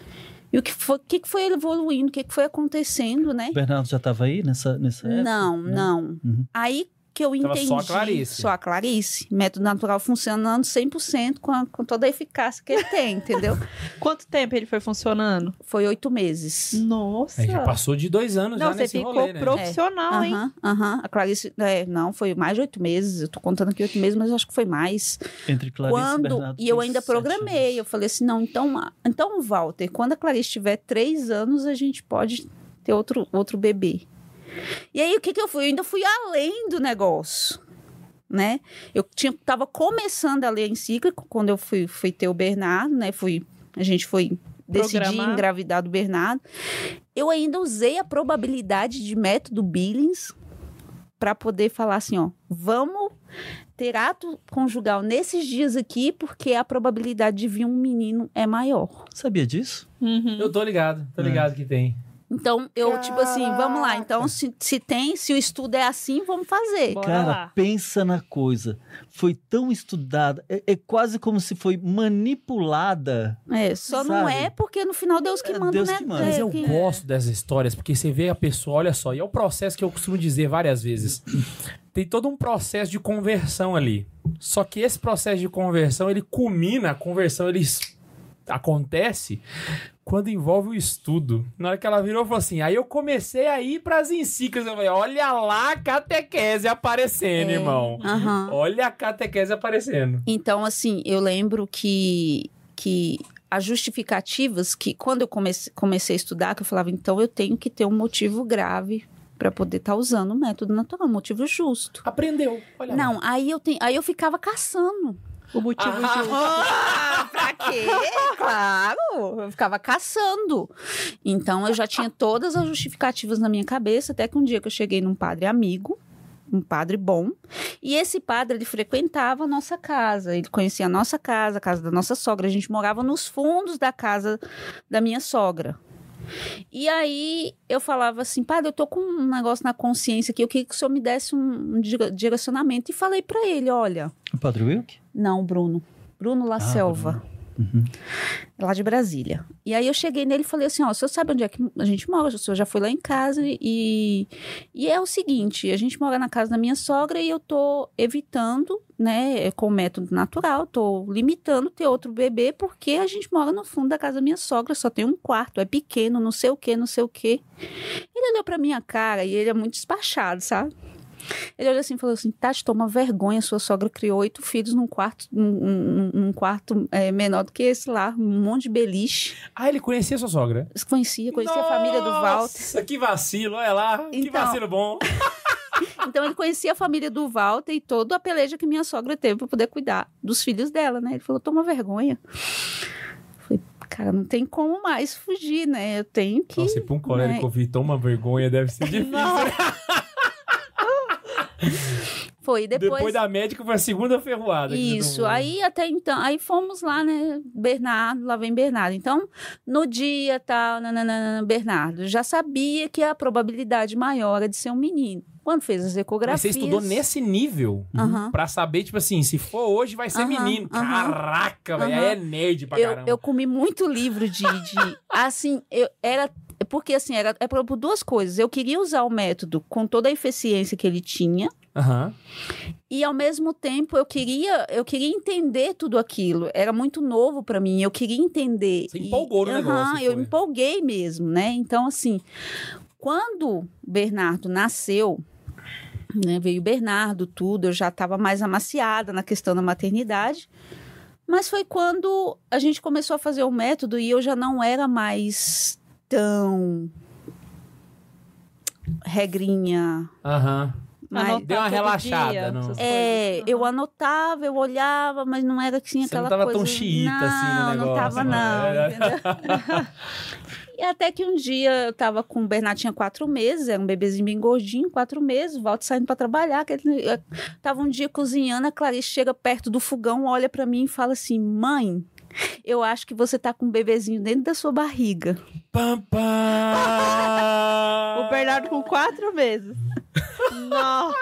e o que foi, que que foi evoluindo, o que que foi acontecendo, né? O Bernardo já estava aí nessa, nessa época? Não, não. Uhum. Aí que eu Tava entendi. só a Clarice. Só a Clarice. Método natural funcionando 100% com, a, com toda a eficácia que ele tem, entendeu? Quanto tempo ele foi funcionando? Foi oito meses. Nossa. Aí já passou de dois anos Não, já você nesse ficou rolê, né? profissional, hein? Aham, aham. A Clarice, é, não, foi mais de oito meses. Eu tô contando aqui oito meses, mas eu acho que foi mais. Entre Clarice e quando Bernardo. E eu ainda programei. anos. Eu falei assim: não, então, então, Walter, quando a Clarice tiver três anos, a gente pode ter outro, outro bebê. E aí, o que, que eu fui? Eu ainda fui além do negócio. Né? Eu tinha, tava começando a ler a encíclica quando eu fui, fui ter o Bernardo, né? Fui, a gente foi decidir engravidar do Bernardo. Eu ainda usei a probabilidade de método Billings para poder falar assim, ó, vamos ter ato conjugal nesses dias aqui, porque a probabilidade de vir um menino é maior. Sabia disso? Uhum. Eu tô ligado, tô É. ligado que tem. Então, eu, tipo assim, vamos lá. Então, se, se tem, se o estudo é assim, vamos fazer. Bora Cara, lá. pensa na coisa. Foi tão estudada, é, é quase como se foi manipulada. É, só não Sabe? é porque no final Deus que É manda, Deus né? que manda. Mas É, eu que- gosto dessas histórias, porque você vê a pessoa, olha só, e é o processo que eu costumo dizer várias vezes. Tem todo um processo de conversão ali. Só que esse processo de conversão, ele culmina, a conversão, ele acontece quando envolve o estudo. Na hora que ela virou, falou assim, aí eu comecei a ir pras encíclicas, eu falei, olha lá a catequese aparecendo, É. irmão. Aham. Olha a catequese aparecendo. Então, assim, eu lembro que, que as justificativas que quando eu comecei, comecei a estudar, que eu falava, então eu tenho que ter um motivo grave para poder estar usando o método natural, um motivo justo. Aprendeu. Olha lá. Não, aí eu, tenho, aí eu ficava caçando. O motivo Ah, justo. Ah, pra quê? Claro, eu ficava caçando. Então eu já tinha todas as justificativas na minha cabeça, até que um dia que eu cheguei num padre amigo, um padre bom, e esse padre ele frequentava a nossa casa, ele conhecia a nossa casa, a casa da nossa sogra, a gente morava nos fundos da casa da minha sogra. E aí eu falava assim, padre, eu tô com um negócio na consciência aqui, eu queria que o senhor me desse um, um dire- direcionamento e falei pra ele, olha, O Padre Wilk? não, Bruno. Bruno La Ah, Selva. Uhum. Lá de Brasília. E aí eu cheguei nele e falei assim: ó, o senhor sabe onde é que a gente mora? O senhor já foi lá em casa e. E é o seguinte: a gente mora na casa da minha sogra e eu tô evitando, né, com o método natural, tô limitando ter outro bebê porque a gente mora no fundo da casa da minha sogra, só tem um quarto, é pequeno, não sei o que, não sei o que. Ele olhou pra minha cara e ele é muito despachado, sabe? Ele olhou assim e falou assim: Tati, toma vergonha, sua sogra criou oito filhos num quarto, num, num- quarto é, menor do que esse lá, um monte de beliche. Ah, ele conhecia sua sogra? Conhecia, conhecia a família do Walter. Nossa, que vacilo, olha lá. que Então. vacilo bom. Então ele conhecia a família do Walter e toda a peleja que minha sogra teve para poder cuidar dos filhos dela, né? Ele falou: toma vergonha. Eu Falei, cara, não tem como mais fugir, né? Eu tenho que. Nossa, e pra um colérico né? ouvir toma vergonha deve ser difícil. Foi. Depois, Depois da médica foi a segunda ferroada. Isso, aí até então, aí fomos lá, né, Bernardo, lá vem Bernardo. Então, no dia tal, nananana, Bernardo, já sabia que a probabilidade maior era de ser um menino. Quando fez as Mas ecografias... você estudou nesse nível Aham. pra saber, tipo assim, se for hoje vai ser menino. Caraca, velho. É nerd pra eu, caramba. eu comi muito livro de, de assim, eu era porque assim, era é por por duas coisas. Eu queria usar o método com toda a eficiência que ele tinha, Aham. E ao mesmo tempo eu queria, eu queria entender tudo aquilo. Era muito novo para mim, eu queria entender. Você empolgou no Aham, negócio, eu foi. empolguei mesmo, né? Então assim, quando Bernardo nasceu, né, veio Bernardo, tudo, eu já estava mais amaciada na questão da maternidade. Mas foi quando a gente começou a fazer o método e eu já não era mais tão regrinha, Aham. mais, Anotar Deu uma relaxada dia, essas é, eu anotava, eu olhava, mas não era assim Você aquela não tava coisa... tão xiita não, assim no negócio. Não, tava né? não, entendeu? E até que um dia eu tava com o Bernardo, tinha quatro meses, era um bebezinho bem gordinho, quatro meses, volta saindo pra trabalhar. que ele- eu tava um dia cozinhando, a Clarice chega perto do fogão, olha pra mim e fala assim, mãe, eu acho que você tá com um bebezinho dentro da sua barriga. Pam, pam. O Bernardo com quatro meses. Não.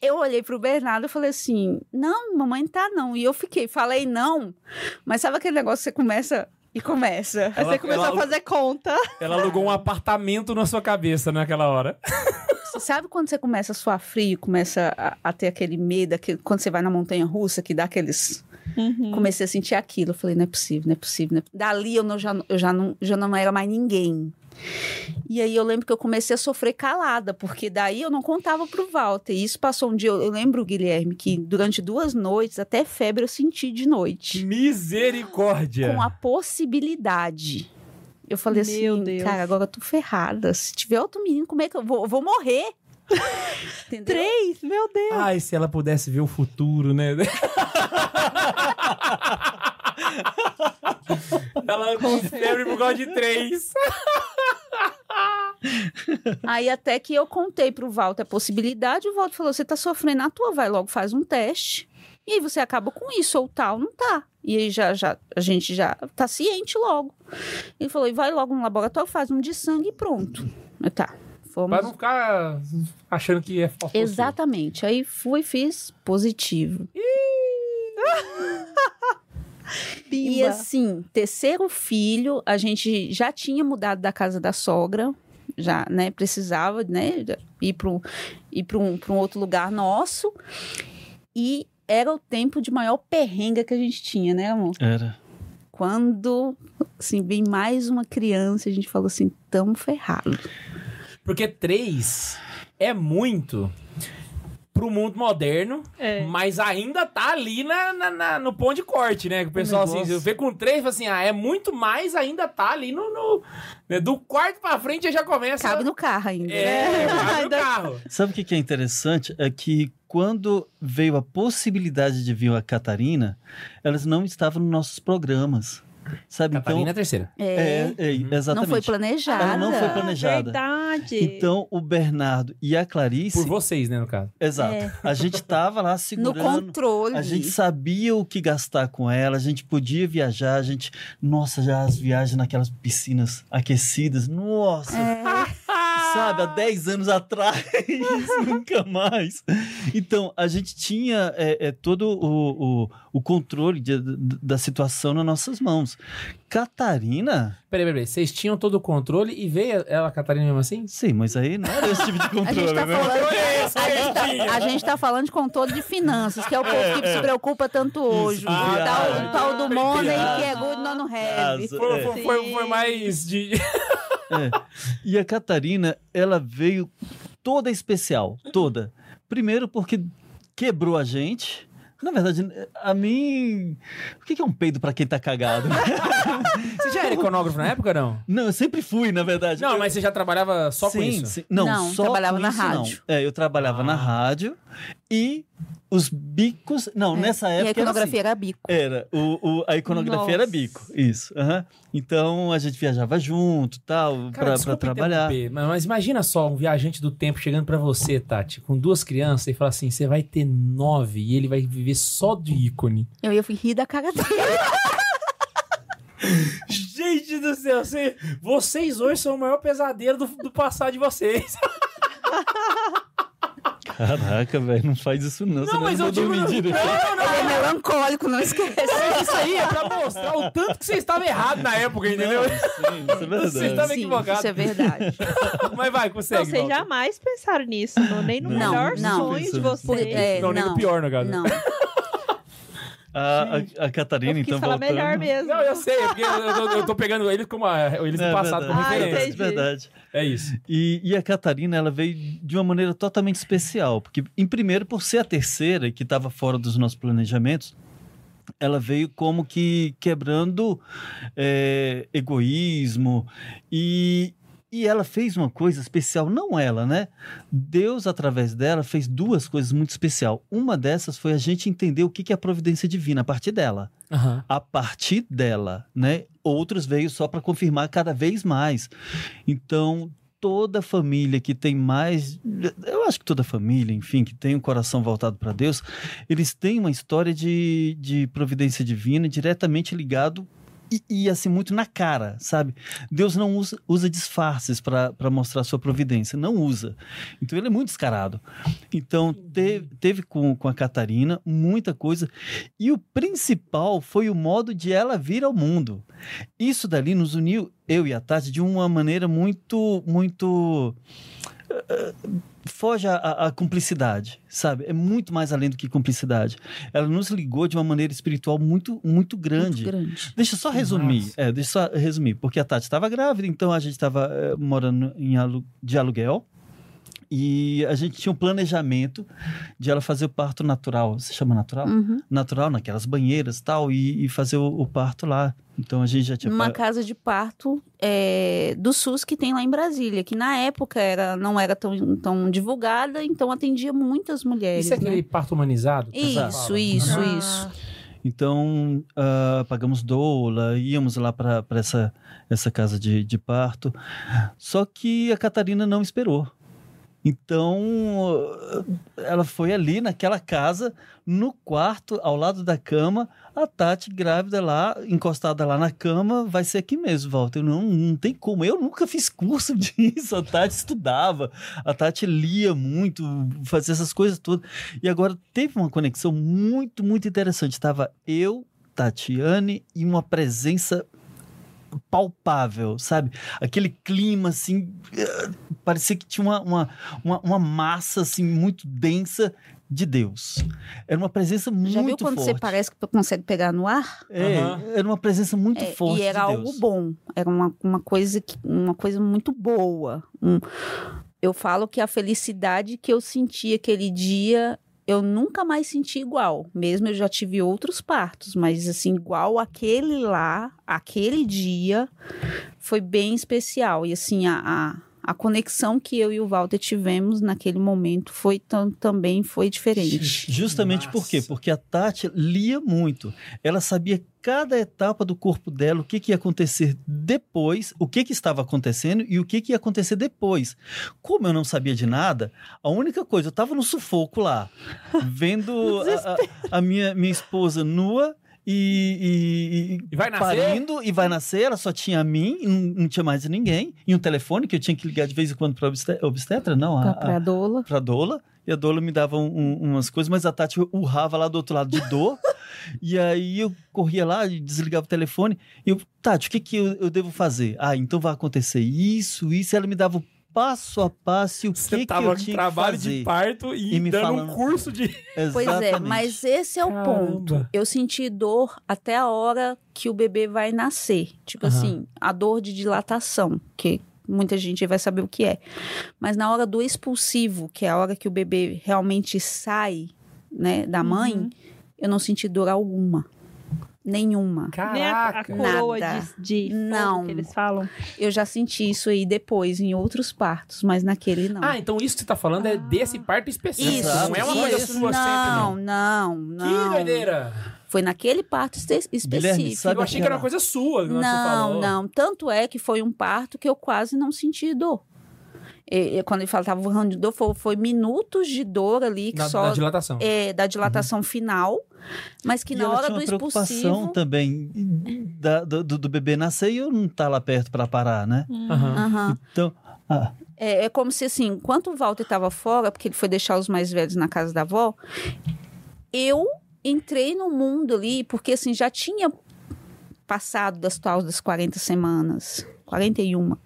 Eu olhei pro Bernardo e falei assim: não, mamãe tá não. E eu fiquei, falei não, mas sabe aquele negócio que você começa e começa? Aí Ela- você começou a fazer conta. Ela alugou um apartamento na sua cabeça naquela hora. Sabe quando você começa a suar frio, começa a, a ter aquele medo, aquele, quando você vai na montanha russa, que dá aqueles. Uhum. Comecei a sentir aquilo. Eu falei, não é possível, não é possível. não é. Dali eu, não, já, eu já, não, já não era mais ninguém. E aí eu lembro que eu comecei a sofrer calada, porque daí eu não contava pro Walter. E isso passou um dia. Eu, eu lembro, Guilherme, que durante duas noites, até febre eu senti de noite. Misericórdia. Com a possibilidade. Eu falei Meu assim, Deus. cara, agora eu tô ferrada. Se tiver outro menino, como é que eu vou? Eu vou morrer. Entendeu? Três? Meu Deus. Ai, se ela pudesse ver o futuro, né? ela com febre por causa de três. Aí até que eu contei pro Walter a possibilidade, o Walter falou: você tá sofrendo à tua, vai logo, faz um teste. E aí você acaba com isso, ou tal, não tá. E aí já, já, a gente já tá ciente logo. Ele falou, e vai logo no laboratório, faz um de sangue e pronto. Eu, tá, fomos... Pra não ficar achando que é falso. Exatamente. Aí fui, fiz positivo. E assim, terceiro filho, a gente já tinha mudado da casa da sogra, já, né, precisava, né, ir para ir pra um, pra um outro lugar nosso. E era o tempo de maior perrenga que a gente tinha, né, amor? Era. Quando, assim, vem mais uma criança, a gente falou assim, tamo ferrado. Porque três é muito pro mundo moderno, É. mas ainda tá ali na, na- na- no ponto de corte, né? Que o pessoal, assim, vê com três, fala assim, ah, é muito mais, ainda tá ali no... no- né? Do quarto pra frente já começa... Cabe no carro ainda. É, cabe no carro. Sabe o que que é interessante? É que quando veio a possibilidade de vir a Catarina, elas não estavam nos nossos programas. Sabe? Catarina é a terceira. Então, É, é, é, Uhum. exatamente. não foi planejada. Ela não foi planejada. Verdade. Então, o Bernardo e a Clarice. Por vocês, né, no caso. Exato. É. A gente tava lá No segurando. controle. A gente sabia o que gastar com ela, a gente podia viajar, a gente. Nossa, já as viagens naquelas piscinas aquecidas, nossa! Sabe, há 10 anos atrás, nunca mais. Então, a gente tinha é, é, todo o, o, o controle de- de- da situação nas nossas mãos. Catarina? Peraí, peraí, peraí. Vocês tinham todo o controle e veio ela, a Catarina, mesmo assim? Sim, mas aí não era esse tipo de A controle, gente, tá né? falando, a, gente tá, a gente tá falando de controle de finanças, que é o povo que se preocupa tanto hoje. Isso, o, tal, viagem. o tal do Money que é good no have. Casa. Foi, É. foi, foi- foi mais de... É. E a Catarina, ela veio toda especial, toda. Primeiro porque quebrou a gente. Na verdade, a mim. O que é um peido pra quem tá cagado? Você já era iconógrafo na época, não? Não, eu sempre fui, na verdade. Não, Eu- mas você já trabalhava só com sim, isso? sim. Não, Não, só trabalhava com na isso, não. rádio. É, eu trabalhava na Ah. rádio e os bicos. Não, nessa E a época. era assim. iconografia era bico. Era, o, o- a iconografia Nossa. era bico, isso. Então a gente viajava junto, tal, Cara, pra, pra trabalhar. Mas, mas imagina só um viajante do tempo chegando pra você, Tati, com duas crianças e fala assim: você vai ter nove e ele vai viver só de ícone. Eu ia rir da cara dele. Gente do céu, você- vocês hoje são o maior pesadelo do, do passado de vocês. Caraca, velho, não faz isso não. Não, senão mas eu eu digo. Não, não, não. Ele é melancólico, não esquece. Isso aí é pra mostrar o tanto que você estava errado na época, entendeu? Não, sim, isso é verdade. Você Tava Sim, equivocado. isso é verdade. Mas vai, consegue. Vocês Walter. jamais pensaram nisso, não, nem no Não, melhor não. sonho de vocês. É, Não, nem no não. pior, no caso. Não. A, a, a Catarina, então, falar voltando... melhor mesmo. Não, eu sei, é porque eu, eu tô- eu tô pegando eles como a, eles É do passado como verdade, Ah, referência. entendi. verdade. É isso. E, e a Catarina, ela veio de uma maneira totalmente especial. Porque, em primeiro, por ser a terceira, que estava fora dos nossos planejamentos, ela veio como que quebrando é, egoísmo. E, e ela fez uma coisa especial, não ela, né? Deus, através dela, fez duas coisas muito especial. Uma dessas foi a gente entender o que é a providência divina a partir dela Aham. a partir dela, né? Outros veio só para confirmar cada vez mais. Então, toda família que tem mais, eu acho que toda família, enfim, que tem um coração voltado para Deus, eles têm uma história de, de providência divina diretamente ligado e, e, assim muito na cara, sabe? Deus não usa, usa disfarces para mostrar sua providência, não usa. Então ele é muito descarado. Então teve, teve com, com a Catarina muita coisa e o principal foi o modo de ela vir ao mundo. Isso dali nos uniu eu e a Tati de uma maneira muito muito foge à, cumplicidade, sabe? É muito mais além do que cumplicidade. Ela nos ligou de uma maneira espiritual muito, muito grande. Muito grande. Deixa eu só resumir. É, deixa eu só resumir. Porque a Tati estava grávida, então a gente estava morando em alu de aluguel. E a gente tinha um planejamento de ela fazer o parto natural. Se chama natural? Uhum. Natural, naquelas banheiras tal, e, e fazer o, o parto lá. Então a gente já tinha. Numa pa- casa de parto é, do SUS que tem lá em Brasília, que na época era, não era tão, tão divulgada, então atendia muitas mulheres. Isso é né? aquele parto humanizado? Isso, fala? isso, Ah. isso. Então, ah, pagamos doula, íamos lá para essa, essa casa de, de parto. Só que a Catarina não esperou. Então, ela foi ali naquela casa, no quarto, ao lado da cama, a Tati grávida lá, encostada lá na cama, vai ser aqui mesmo, Walter. Não, não tem como. Eu nunca fiz curso disso. A Tati estudava, a Tati lia muito, fazia essas coisas todas. E agora teve uma conexão muito, muito interessante. Estava eu, Tatiane e uma presença palpável, sabe? Aquele clima assim, eh, parecia que tinha uma, uma, uma, uma massa assim muito densa de Deus. Era uma presença muito Já viu quando forte. você parece que consegue pegar no ar? É, Aham. era uma presença muito É, forte e era de algo Deus. bom, era uma, uma, coisa, que- uma coisa muito boa. Um- eu falo que a felicidade que eu senti aquele dia, eu nunca mais senti igual. Mesmo eu já tive outros partos, mas assim, igual aquele lá, aquele dia, foi bem especial. E assim, a, a, a conexão que eu e o Walter tivemos naquele momento foi tam- também foi diferente. Justamente por quê? Porque a Tati lia muito. Ela sabia cada etapa do corpo dela, o que, que ia acontecer depois, o que, que estava acontecendo e o que, que ia acontecer depois. Como eu não sabia de nada, a única coisa, eu estava no sufoco lá, vendo a, a- a minha, minha esposa nua. E, e- E vai nascer? parindo e vai nascer, ela só tinha a mim, e não, não tinha mais ninguém. E um telefone que eu tinha que ligar de vez em quando para obstetra, não, a, a, Pra doula. pra Dola. E a Dola me dava um- um- umas coisas, mas a Tati urrava lá do outro lado de dor. e aí eu corria lá e desligava o telefone. E eu, Tati, o que, que eu, eu devo fazer? Ah, então vai acontecer isso, isso. E ela me dava o passo a passo e o que, Você que tava eu com tinha que trabalho fazer. de parto e, E me dando falando- um curso de. Pois é, Exatamente. mas esse é o Caramba. ponto. Eu senti dor até a hora que o bebê vai nascer. Tipo Aham. assim, a dor de dilatação, que muita gente vai saber o que é. Mas na hora do expulsivo, que é a hora que o bebê realmente sai, né, da mãe, Uhum. eu não senti dor alguma. Nenhuma. Nem a, a Caraca. coroa Nada. de, de Não. que eles falam. Eu já senti isso aí depois, em outros partos, mas naquele não. Ah, então isso que você tá falando é desse parto específico. isso, não é uma coisa isso. sua não, sempre, não, não. não. Que doideira! Foi naquele parto espe- específico. sabe eu achei que era uma coisa sua. que você Não, falou. não. Tanto é que foi um parto que eu quase não senti dor. Quando ele falava urrando de dor, foi, foi minutos de dor ali, que Na, só na dilatação. é, da dilatação final, mas que E na ela hora tinha do expulsivo... também da- do, do- do bebê nascer e eu não estar lá perto para parar, né? Aham. Aham. Então, ah, É, é como se assim, enquanto o Walter estava fora, porque ele foi deixar os mais velhos na casa da avó, eu entrei no mundo ali, porque assim, já tinha passado das tal das 40 semanas, 41.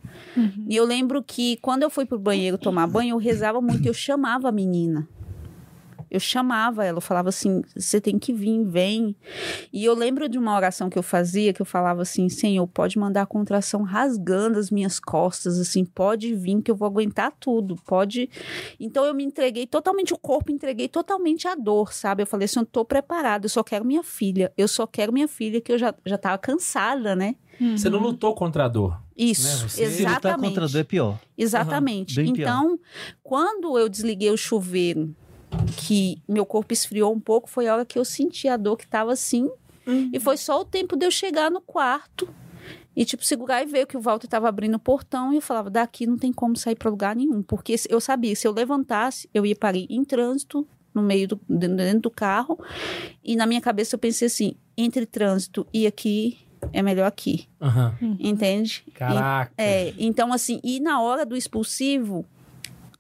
E eu lembro que quando eu fui pro banheiro tomar banho, eu rezava muito, eu chamava a menina. Eu chamava ela, eu falava assim: você tem que vir, vem. E eu lembro de uma oração que eu fazia, que eu falava assim: Senhor, pode mandar a contração rasgando as minhas costas, assim, pode vir, que eu vou aguentar tudo, pode. Então eu me entreguei totalmente, o corpo entreguei totalmente à dor, sabe? Eu falei assim: eu tô preparada, eu só quero minha filha, eu só quero minha filha, que eu já, já tava cansada, né? Você não lutou contra a dor. Isso, Né, você- se lutar exatamente. contra a dor é pior. Exatamente. Aham, bem pior. então, quando eu desliguei o chuveiro, que meu corpo esfriou um pouco, foi a hora que eu senti a dor que tava assim. E foi só o tempo de eu chegar no quarto e, tipo, segurar e ver que o Walter tava abrindo o portão. E eu falava, daqui não tem como sair para lugar nenhum. Porque se- eu sabia, se eu levantasse, eu ia parar em trânsito, no meio do, dentro do carro. E na minha cabeça eu pensei assim, entre trânsito e aqui, é melhor aqui. Aham. Entende? Caraca. É, então assim, e na hora do expulsivo,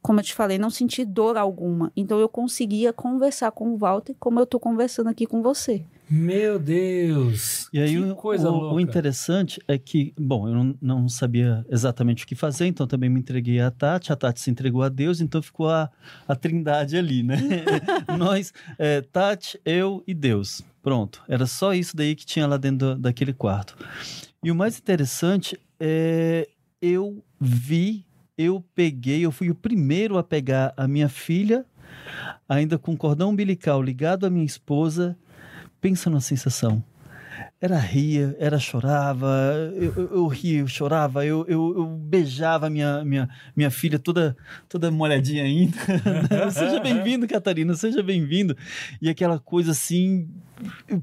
como eu te falei, não senti dor alguma. Então eu conseguia conversar com o Walter como eu tô conversando aqui com você. Meu Deus. E aí que o, coisa o- louca. o interessante é que, bom, eu não, não sabia exatamente o que fazer, então também me entreguei à Tati, a Tati se entregou a Deus, então ficou a, a trindade ali, né? Nós, é, Tati, eu e Deus. Pronto, era só isso daí que tinha lá dentro do- daquele quarto. E o mais interessante é eu vi, eu peguei, eu fui o primeiro a pegar a minha filha, ainda com cordão umbilical ligado à minha esposa. Pensa numa sensação. Era ria, era chorava, eu, eu, eu ria, eu chorava, eu, eu, eu beijava minha, minha, minha filha toda, toda molhadinha ainda. seja bem-vindo, Catarina, seja bem-vindo. E aquela coisa assim.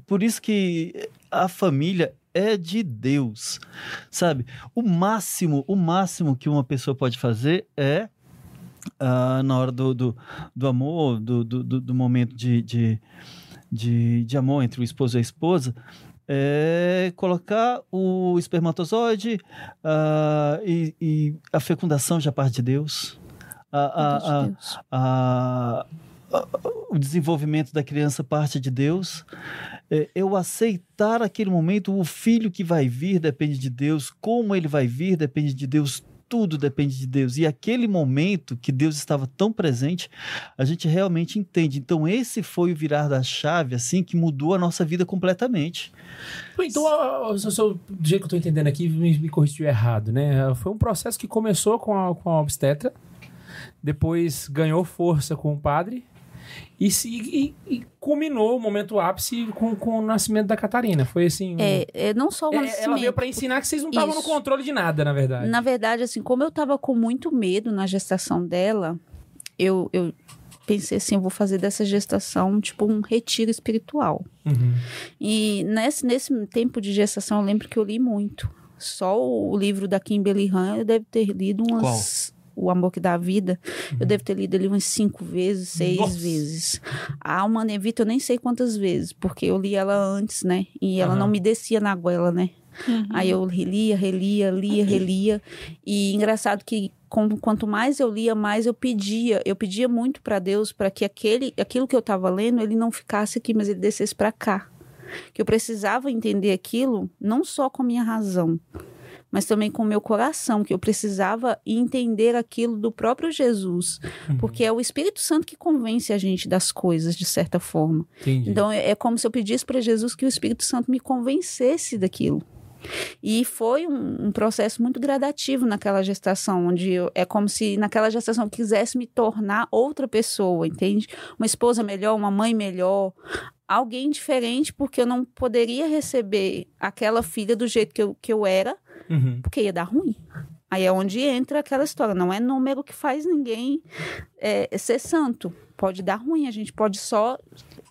Por isso que a família é de Deus, sabe? O máximo, o máximo que uma pessoa pode fazer é ah, na hora do, do, do amor, do, do, do- do momento de, de, de, de amor entre o esposo e a esposa, é colocar o espermatozoide ah, e, e a fecundação já parte de Deus. A- Deus. a- a- o desenvolvimento da criança parte de Deus. É, eu aceitar aquele momento, o filho que vai vir depende de Deus, como ele vai vir depende de Deus, tudo depende de Deus. E aquele momento que Deus estava tão presente, a gente realmente entende. Então esse foi o virar da chave, assim, que mudou a nossa vida completamente. Então, do jeito que eu tô entendendo aqui, me, me estiver errado, né? Foi um processo que começou com a, com a obstetra, depois ganhou força com o padre e, se, e, e culminou o momento ápice com, com o nascimento da Catarina. Foi assim. um- É, é não só o É, ela nascimento. veio pra ensinar que vocês não estavam no controle de nada, na verdade. Na verdade, assim, como eu tava com muito medo na gestação dela, eu, eu pensei assim, eu vou fazer dessa gestação tipo um retiro espiritual. Uhum. E nesse, nesse tempo de gestação, eu lembro que eu li muito. Só o livro da Kimberly Han, eu devo ter lido umas... O Amor que dá a Vida, eu devo ter lido ele umas cinco vezes, seis Nossa. vezes. A Alma Nevita, eu nem sei quantas vezes, porque eu li ela antes, né? E ela Aham. não me descia na goela, né? Uhum. Aí eu relia, relia, lia, relia. E engraçado que com- quanto mais eu lia, mais eu pedia. Eu pedia muito para Deus para que aquele, aquilo que eu estava lendo, ele não ficasse aqui, mas ele descesse para cá. Que eu precisava entender aquilo não só com a minha razão, mas também com o meu coração, que eu precisava entender aquilo do próprio Jesus, porque é o Espírito Santo que convence a gente das coisas de certa forma. Entendi. Então é é como se eu pedisse para Jesus que o Espírito Santo me convencesse daquilo. E foi um, um processo muito gradativo naquela gestação, onde eu- é como se naquela gestação eu quisesse me tornar outra pessoa, entende? Uma esposa melhor, uma mãe melhor, alguém diferente, porque eu não poderia receber aquela filha do jeito que eu, que eu era, Uhum. porque ia dar ruim. Aí é onde entra aquela história. Não é número que faz ninguém é, ser santo. Pode dar ruim. A gente pode só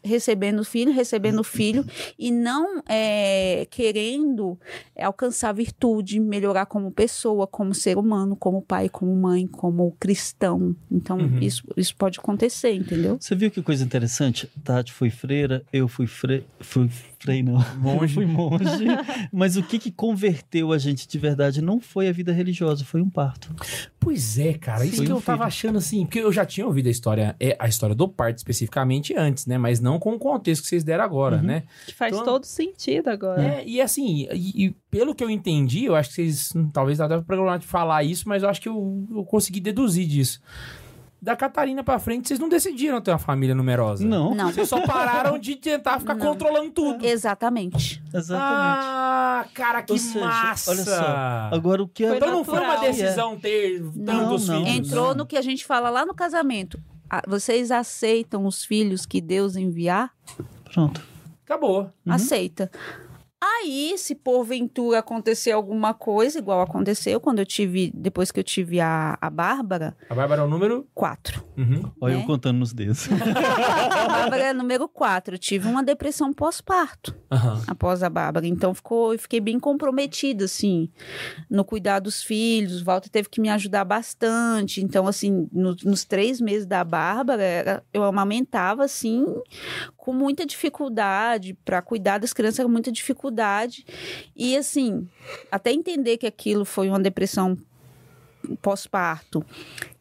recebendo filho, recebendo filho e não é, querendo é, alcançar virtude, melhorar como pessoa, como ser humano, como pai, como mãe, como cristão. Então, Uhum. isso, isso pode acontecer, entendeu? Você viu que coisa interessante? Tati foi freira, eu fui freira. Fui frei, não. Monge. Fui monge. Mas o que, que converteu a gente de verdade não foi a vida religiosa, foi um parto. Pois é, cara. Isso Foi que um eu tava filho. achando assim. Porque eu já tinha ouvido a história, é, a história do parto especificamente antes, né? Mas não com o contexto que vocês deram agora, Uhum. né? Que faz Então- todo sentido agora. É, e assim, e, e pelo que eu entendi, eu acho que vocês. Talvez até programar de falar isso, mas eu acho que eu, eu consegui deduzir disso. Da Catarina pra frente, vocês não decidiram ter uma família numerosa. Não, Não. Vocês só pararam de tentar ficar Não. controlando tudo. Exatamente. exatamente. Ah, cara, que Ou seja, massa! olha só, Agora o que é. Foi Então não foi uma natural. decisão ter Não, tantos não. filhos. Entrou no que a gente fala lá no casamento. Vocês aceitam os filhos que Deus enviar? Pronto. Acabou. Uhum. Aí, se porventura acontecer alguma coisa, igual aconteceu quando eu tive, depois que eu tive a, a Bárbara, A Bárbara é o número. quatro. Uhum. Olha Né? eu contando nos dedos. A Bárbara é número quatro. Eu tive uma depressão pós-parto Aham. após a Bárbara. Então ficou, eu fiquei bem comprometida, assim, no cuidar dos filhos. O Walter teve que me ajudar bastante. Então, assim, no- nos três meses da Bárbara, eu amamentava, assim, com muita dificuldade. Para cuidar das crianças era muita dificuldade. E, assim, até entender que aquilo foi uma depressão pós-parto.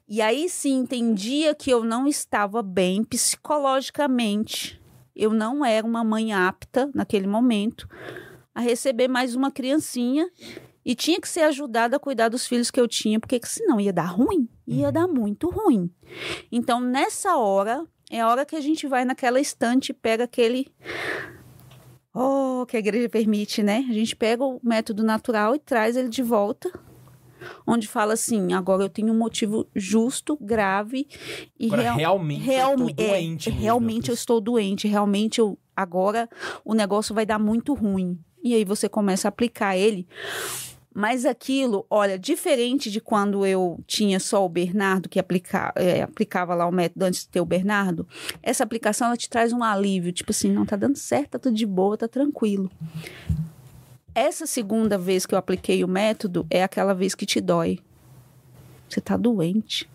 E aí sim entendia que eu não estava bem psicologicamente. Eu não era uma mãe apta naquele momento a receber mais uma criancinha e tinha que ser ajudada a cuidar dos filhos que eu tinha, porque senão ia dar ruim, ia dar muito ruim. Então nessa hora é a hora que a gente vai naquela estante e pega aquele Oh, que a igreja permite, né? A gente pega o método natural e traz ele de volta onde fala assim: agora eu tenho um motivo justo, grave e Agora, real- realmente, realme- eu tô é, doente. mesmo. realmente eu estou doente, realmente eu agora o negócio vai dar muito ruim. E aí você começa a aplicar ele. Mas aquilo, olha, diferente de quando eu tinha só o Bernardo, que aplica, é, aplicava lá o método antes de ter o Bernardo, essa aplicação ela te traz um alívio, tipo assim, não tá dando certo, tá tudo de boa, tá tranquilo. Essa segunda vez que eu apliquei o método é aquela vez que te dói. Você tá doente.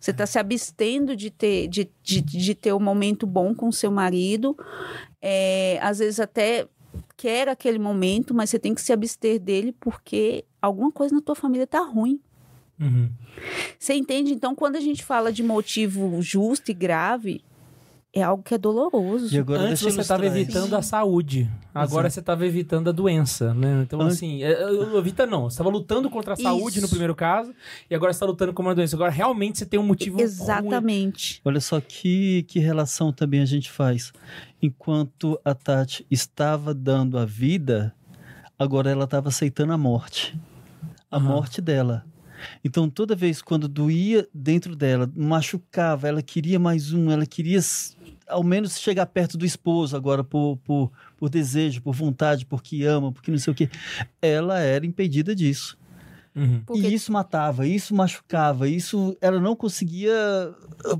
Você está se abstendo de ter, de, de, de ter um momento bom com seu marido. É, às vezes até quer aquele momento, mas você tem que se abster dele porque alguma coisa na tua família tá ruim. Uhum. Você entende? Então, quando a gente fala de motivo justo e grave, é algo que é doloroso. E agora Antes você estava evitando isso. a saúde. Agora Exato. você estava evitando a doença, né? Então, An- assim, é, é, evita não. Você estava lutando contra a saúde Isso. no primeiro caso, e agora você está lutando contra a doença. Agora, realmente, você tem um motivo ruim. Exatamente. Olha só que, que relação também a gente faz. Enquanto a Tati estava dando a vida, agora ela estava aceitando a morte. A Aham. morte dela. Então, toda vez quando doía dentro dela, machucava, ela queria mais um, ela queria ao menos chegar perto do esposo agora por, por, por desejo, por vontade, porque ama, porque não sei o quê. Ela era impedida disso. Uhum. Porque- E isso matava, isso machucava, isso ela não conseguia.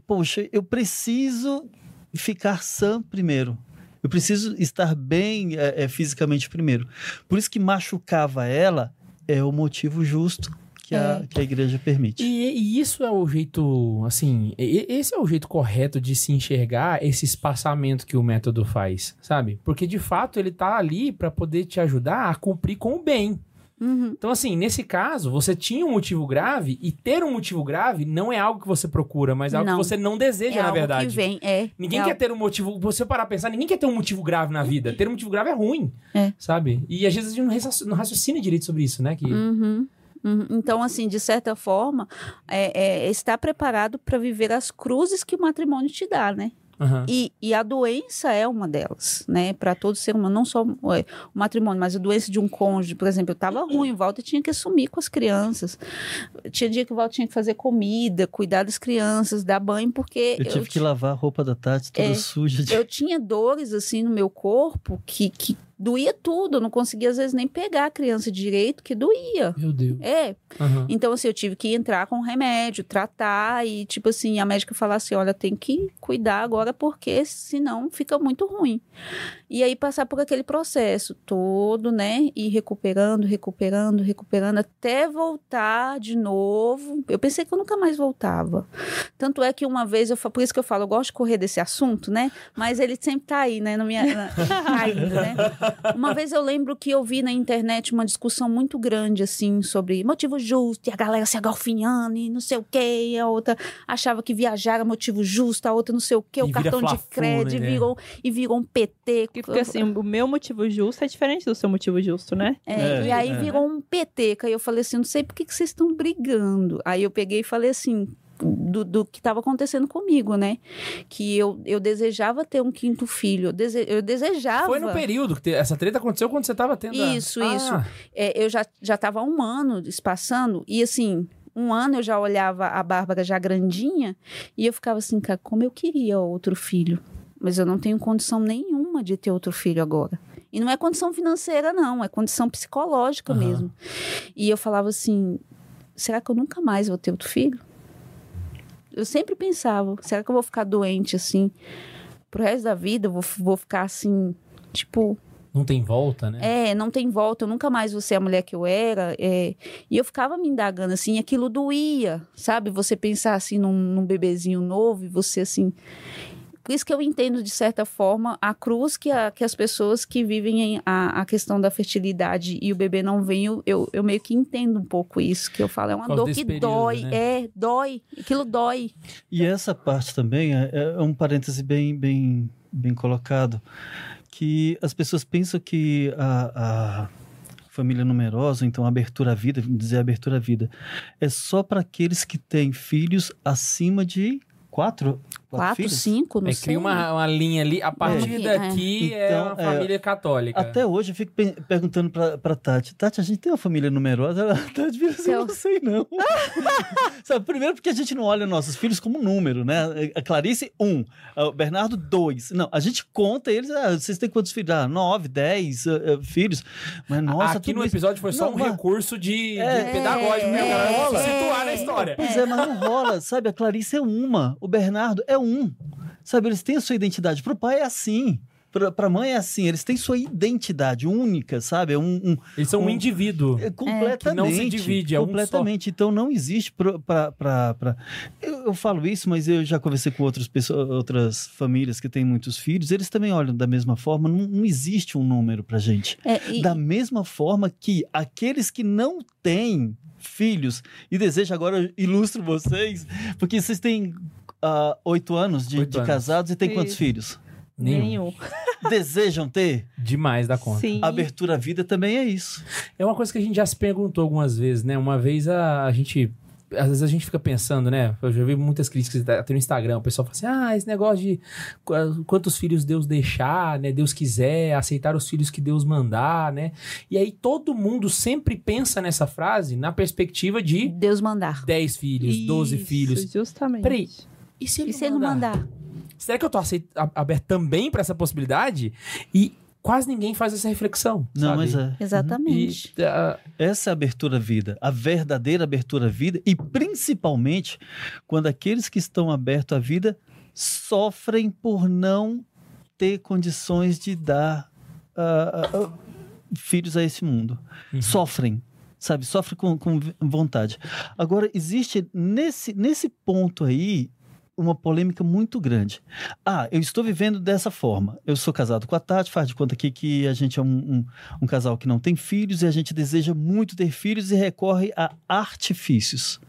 Poxa, eu preciso ficar sã primeiro. Eu preciso estar bem é, é, fisicamente primeiro. Por isso que machucava ela é o motivo justo que, a, É. que a igreja permite. E, e isso é o jeito, assim, esse é o jeito correto de se enxergar esse espaçamento que o método faz, sabe? Porque de fato ele tá ali para poder te ajudar a cumprir com o bem. Uhum. Então, assim, nesse caso, você tinha um motivo grave e ter um motivo grave não é algo que você procura, mas é algo Não. que você não deseja, É na algo verdade. que vem, é. Ninguém é quer ter um motivo. Você parar pra pensar, ninguém quer ter um motivo grave na vida. Ter um motivo grave é ruim. É. Sabe? E às vezes a gente não raciocina- não raciocina direito sobre isso, né? Que... Uhum, uhum. Então, assim, de certa forma, é, é, está preparado para viver as cruzes que o matrimônio te dá, né? Aham. E, e a doença é uma delas, né? Para todo ser humano, não só é, o matrimônio, mas a doença de um cônjuge, por exemplo, eu estava ruim, o Walter tinha que assumir com as crianças. Tinha dia que o Walter tinha que fazer comida, cuidar das crianças, dar banho, porque Eu tive que lavar a roupa da Tati toda É, suja. De... eu tinha dores assim no meu corpo que, que doía tudo, eu não conseguia às vezes nem pegar a criança direito, que doía. Meu Deus. É, Aham. então, assim, eu tive que entrar com remédio, tratar e, tipo assim, a médica falar assim: olha, tem que cuidar agora porque senão fica muito ruim. E aí passar por aquele processo todo, né? E recuperando, recuperando, recuperando, até voltar de novo. Eu pensei que eu nunca mais voltava. Tanto é que uma vez, eu, por isso que eu falo, eu gosto de correr desse assunto, né? Mas ele sempre tá aí, né? Na minha, na, caindo, né? Uma vez eu lembro que eu vi na internet uma discussão muito grande, assim, sobre motivo justo, e a galera se agalfinhando e não sei o quê, e a outra achava que viajar era motivo justo, a outra não sei o quê, cartão de crédito, né? e virou, e virou um PT. Que fica assim, o meu motivo justo é diferente do seu motivo justo, né? É, É, e aí é. virou um PT, que aí eu falei assim, não sei por que, que vocês estão brigando. Aí eu peguei e falei assim, do, do que estava acontecendo comigo, né? Que eu, eu desejava ter um quinto filho, eu, dese, eu desejava... Foi no período que te- essa treta aconteceu quando você tava tendo. a- Isso, Ah, isso. É, eu já já estava um ano espaçando e assim um ano eu já olhava a Bárbara já grandinha e eu ficava assim, cara, como eu queria outro filho, mas eu não tenho condição nenhuma de ter outro filho agora. E não é condição financeira não, é condição psicológica Aham. mesmo. E eu falava assim, será que eu nunca mais vou ter outro filho? Eu sempre pensava, será que eu vou ficar doente assim pro resto da vida? Eu vou, vou ficar assim, tipo, Não tem volta, né? é, não tem volta, eu nunca mais vou ser a mulher que eu era. é. E eu ficava me indagando assim, aquilo doía, sabe? Você pensar assim num, num bebezinho novo e você assim. Por isso que eu entendo, de certa forma, a cruz que, a- que as pessoas que vivem em- a, a questão da fertilidade e o bebê não vem, eu, eu, eu meio que entendo um pouco isso, que eu falo, é uma dor que período, dói, né? é, dói, aquilo dói. E essa parte também é, é um parêntese bem, bem, bem colocado, que as pessoas pensam que a, a família numerosa, então abertura à vida, dizer abertura à vida, é só para aqueles que têm filhos acima de quatro, Quatro, filhos? cinco, não É, sei. cria uma, uma linha ali. A partir É. daqui é Então, uma é, família católica. Até hoje eu fico pe- perguntando pra, pra Tati, Tati, a gente tem uma família numerosa? Ela, Tati vira assim, eu não sei não. Sabe, primeiro porque a gente não olha nossos filhos como número, né? A Clarice, um. O Bernardo, dois. Não, a gente conta eles, ah, vocês têm quantos filhos? Ah, nove, dez ah, ah, filhos. Mas nossa, Aqui no isso- episódio foi só Não, um mas- recurso de, de É, pedagógico, né? é, Pra é, situar na é. história. Pois é, mas não rola, sabe? A Clarice é uma, o Bernardo é um. Sabe, eles têm a sua identidade. Pro pai é assim. Pra, pra mãe é assim, eles têm sua identidade única, sabe? É um, um- Eles são um Um- indivíduo. é completamente. não se divide, é um completamente. Então não existe pra- Eu, eu falo isso, mas eu já conversei com outras pessoas, outras famílias que têm muitos filhos, eles também olham da mesma forma. Não, não existe um número pra gente. É, e- Da mesma forma que aqueles que não têm filhos, e desejo agora eu ilustro vocês, porque vocês têm ah, oito anos de, de anos. casados e têm quantos filhos? Nenhum. Desejam ter? Demais da conta. Sim. Abertura à vida também é isso. É uma coisa que a gente já se perguntou algumas vezes, né? Uma vez a, a gente. Às vezes a gente fica pensando, né? Eu já vi muitas críticas até no Instagram. O pessoal fala assim: ah, esse negócio de qu- quantos filhos Deus deixar, né? Deus quiser, aceitar os filhos que Deus mandar, né? E aí todo mundo sempre pensa nessa frase na perspectiva de Deus mandar. 10 filhos, 12 Isso, filhos. Justamente. Peraí, E se ele, E se ele não mandar? Será que eu tô aberto também pra essa possibilidade? E quase ninguém faz essa reflexão. Não, sabe? mas é. Exatamente. E, ah, Essa é a abertura à vida, a verdadeira abertura à vida, e principalmente quando aqueles que estão abertos à vida sofrem por não ter condições de dar ah, ah, filhos a esse mundo. Uhum. Sofrem, sabe? Sofrem com, com vontade. Agora, existe nesse, nesse ponto aí uma polêmica muito grande. Ah, eu estou vivendo dessa forma. Eu sou casado com a Tati, faz de conta aqui que a gente é um, um, um casal que não tem filhos e a gente deseja muito ter filhos e recorre a artifícios.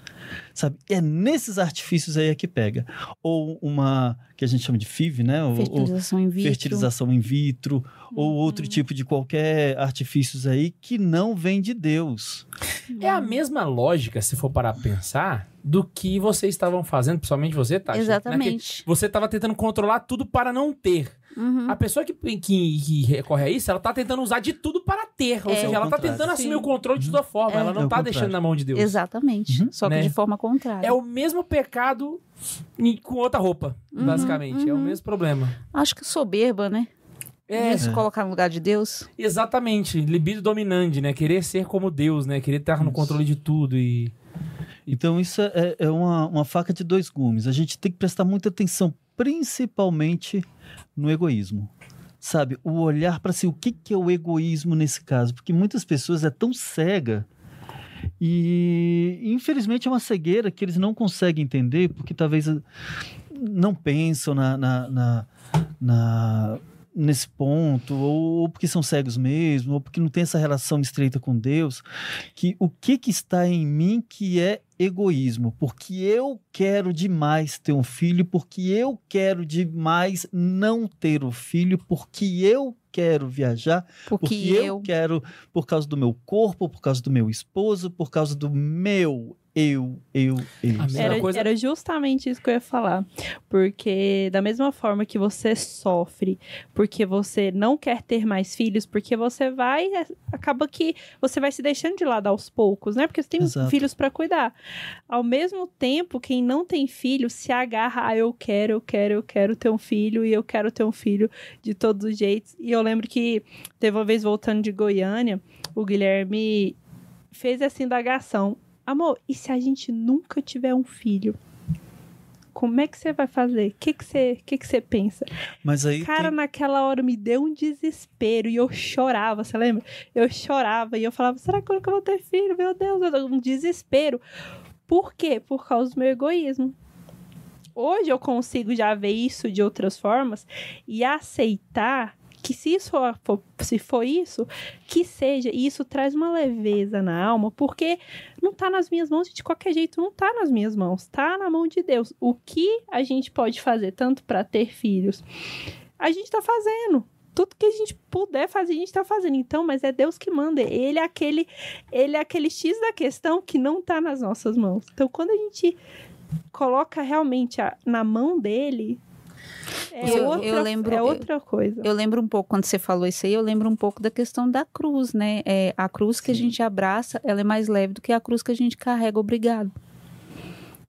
Sabe? É nesses artifícios aí é que pega. Ou uma que a gente chama de FIV, né? Ou Fertilização in vitro. fertilização in vitro, ou outro tipo de qualquer artifícios aí que não vem de Deus. É a mesma lógica, se for parar pra pensar, do que vocês estavam fazendo, principalmente você, Tati. Exatamente. Você estava tentando controlar tudo para não ter. Uhum. A pessoa que, que, que recorre a isso, ela tá tentando usar de tudo para ter. Ou É. seja, É ela tá contrário. tentando assumir Sim. o controle de toda forma. É. Ela não É o tá contrário. deixando na mão de Deus. Exatamente. Uhum. Só que Né? de forma contrária. É o mesmo pecado com outra roupa, Uhum, basicamente. É o uhum. mesmo problema. Acho que soberba, né? É, Se colocar no lugar de Deus. exatamente. Libido dominante, né? Querer ser como Deus, né? Querer estar no controle de tudo e... Então, isso é, é uma, uma faca de dois gumes. A gente tem que prestar muita atenção, principalmente no egoísmo. Sabe, o olhar para si, o que, que é o egoísmo nesse caso? Porque muitas pessoas é tão cega e, infelizmente, é uma cegueira que eles não conseguem entender, porque talvez não pensam na, na, na- na- nesse ponto, ou, ou porque são cegos mesmo, ou porque não tem essa relação estreita com Deus, que o que, que está em mim que é egoísmo, porque eu quero demais ter um filho, porque eu quero demais não ter o filho, porque eu quero viajar, Porque, porque eu quero por causa do meu corpo, por causa do meu esposo, por causa do meu eu, eu, eu. A mesma Era, coisa- era justamente isso que eu ia falar. Porque, da mesma forma que você sofre porque você não quer ter mais filhos, porque você vai. é, Acaba que você vai se deixando de lado aos poucos, né? Porque você tem Exato. filhos para cuidar. Ao mesmo tempo, quem não tem filho se agarra a eu quero, eu quero, eu quero ter um filho e eu quero ter um filho de todos os jeitos. E eu lembro que teve uma vez voltando de Goiânia, o Guilherme fez essa indagação. Amor, e se a gente nunca tiver um filho? Como é que você vai fazer? O que que você, que que você pensa? Mas aí Cara, tem- naquela hora me deu um desespero e eu chorava, você lembra? Eu chorava e eu falava, será que eu nunca vou ter filho? Meu Deus, um desespero. Por quê? Por causa do meu egoísmo. Hoje eu consigo já ver isso de outras formas e aceitar que se isso for, se for isso, que seja, e isso traz uma leveza na alma, porque não tá nas minhas mãos de qualquer jeito não tá nas minhas mãos, tá na mão de Deus. O que a gente pode fazer tanto para ter filhos, a gente tá fazendo. Tudo que a gente puder fazer, a gente tá fazendo. Então, mas é Deus que manda. Ele é aquele, ele é aquele X da questão que não tá nas nossas mãos. Então, quando a gente coloca realmente a- na mão dele, é, Eu- eu outra, lembro- é outra coisa. Eu lembro um pouco, quando você falou isso aí, eu lembro um pouco da questão da cruz, né? É, a cruz que a gente abraça, ela é mais leve do que a cruz que a gente carrega, obrigado.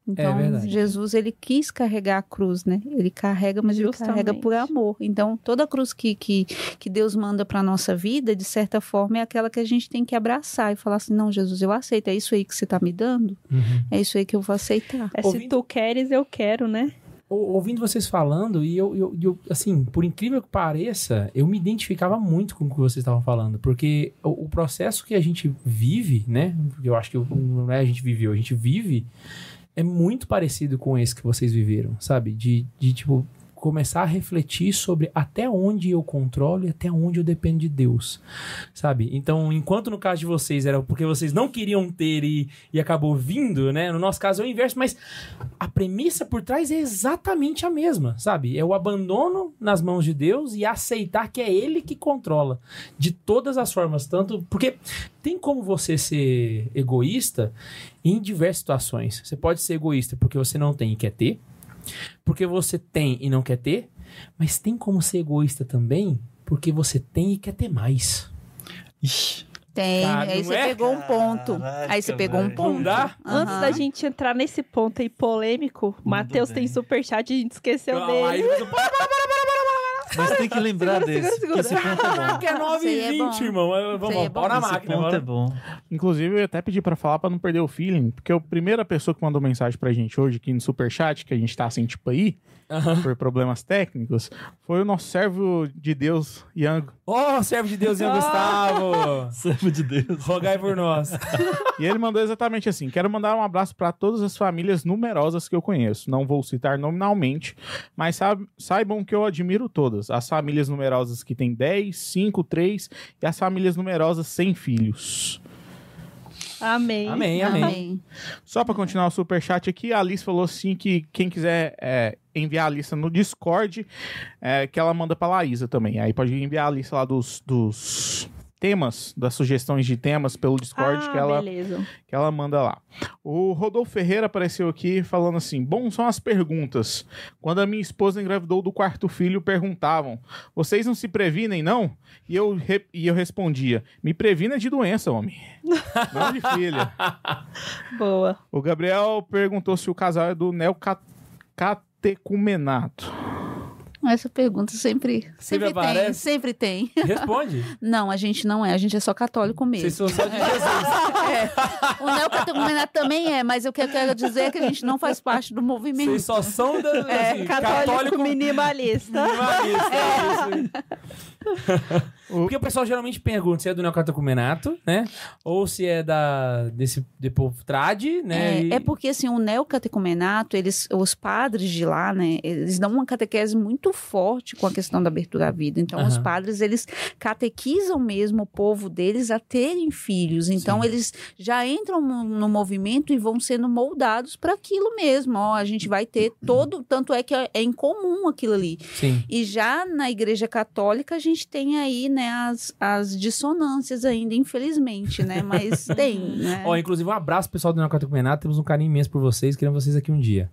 Então, verdade. Jesus, ele quis carregar a cruz, né? Ele carrega, mas ele carrega por Justamente. amor. Então, toda cruz que, que, que Deus manda para nossa vida, de certa forma, é aquela que a gente tem que abraçar e falar assim: não, Jesus, eu aceito. É isso aí que você tá me dando? Uhum. É isso aí que eu vou aceitar. É, se Ouvindo- tu queres, eu quero, né? Ou- ouvindo vocês falando, e eu, eu, eu, assim, por incrível que pareça, eu me identificava muito com o que vocês estavam falando, porque o, o processo que a gente vive, né? Eu acho que não é a gente viveu, a gente vive, é muito parecido com esse que vocês viveram, sabe? De, de tipo, começar a refletir sobre até onde eu controlo e até onde eu dependo de Deus, sabe? Então, enquanto no caso de vocês era porque vocês não queriam ter e, e acabou vindo, né? No nosso caso é o inverso, mas a premissa por trás é exatamente a mesma, sabe? É o abandono nas mãos de Deus e aceitar que é Ele que controla de todas as formas, tanto porque tem como você ser egoísta em diversas situações. Você pode ser egoísta porque você não tem e quer ter, porque você tem e não quer ter, mas tem como ser egoísta também porque você tem e quer ter mais. Ixi, Tem, Cara, aí não você é? pegou um ponto. Caraca, aí você pegou um velho. ponto. Não dá? Antes Aham. da gente entrar nesse ponto aí polêmico, Matheus tem superchat, a gente esqueceu Ah, dele. aí você- Mas tem que lembrar Segura, desse, segura, que esse ponto é bom. Caraca, é 9 Isso aí é e 20, bom. irmão. Vamos, é vamos, pau na. Esse máquina. ponto bora. é bom. Inclusive, eu ia até pedi pra falar pra não perder o feeling, porque a primeira pessoa que mandou mensagem pra gente hoje aqui no Superchat, que a gente tá sem tipo aí, Aham. por problemas técnicos, foi o nosso servo de Deus, Iango. Ó, servo de Deus, Ian Gustavo. Servo de Deus. Rogai por nós. E ele mandou exatamente assim: quero mandar um abraço pra todas as famílias numerosas que eu conheço. Não vou citar nominalmente, mas saib- saibam que eu admiro todas. As famílias numerosas que têm 10, 5, 3 e as famílias numerosas sem filhos. Amém. Amém, amém. Amém. Só pra continuar o superchat aqui, a Alice falou assim que quem quiser é, enviar a lista no Discord, é, que ela manda pra Laísa também. Aí pode enviar a lista lá dos, dos temas, das sugestões de temas pelo Discord Ah, que, ela, beleza. que ela manda lá. O Rodolfo Ferreira apareceu aqui falando assim: Bom, são as perguntas. Quando a minha esposa engravidou do quarto filho, perguntavam: Vocês não se previnem, não? E eu, e eu respondia: Me previna de doença, homem. não de filha. Boa. O Gabriel perguntou se o casal é do neocatecumenato. Essa pergunta sempre, sempre, tem, aparece? sempre tem. Responde. Não, a gente não é, a gente é só católico mesmo. Vocês são só de Jesus. É. O neocatecumenato também é, mas o que eu quero dizer é que a gente não faz parte do movimento. Vocês só são da, É, assim, católico, católico minimalista. minimalista. é isso. Porque o pessoal geralmente pergunta se é do neocatecumenato, né? Ou se é da desse de povo trad, né? É, E- é porque assim, o neocatecumenato, eles, os padres de lá, né, eles dão uma catequese muito forte com a questão da abertura à vida. Então, os Aham. padres, eles catequizam mesmo o povo deles a terem filhos. Então, Sim. eles já entram no, no movimento e vão sendo moldados para aquilo mesmo. Ó, a gente vai ter todo, tanto é que é, é incomum aquilo ali. Sim. E já na Igreja Católica a gente tem aí, né, as, as dissonâncias ainda, infelizmente, né? Mas tem, né? Ó, inclusive, um abraço pessoal do neocatecumenato. Temos um carinho imenso por vocês. Queremos vocês aqui um dia.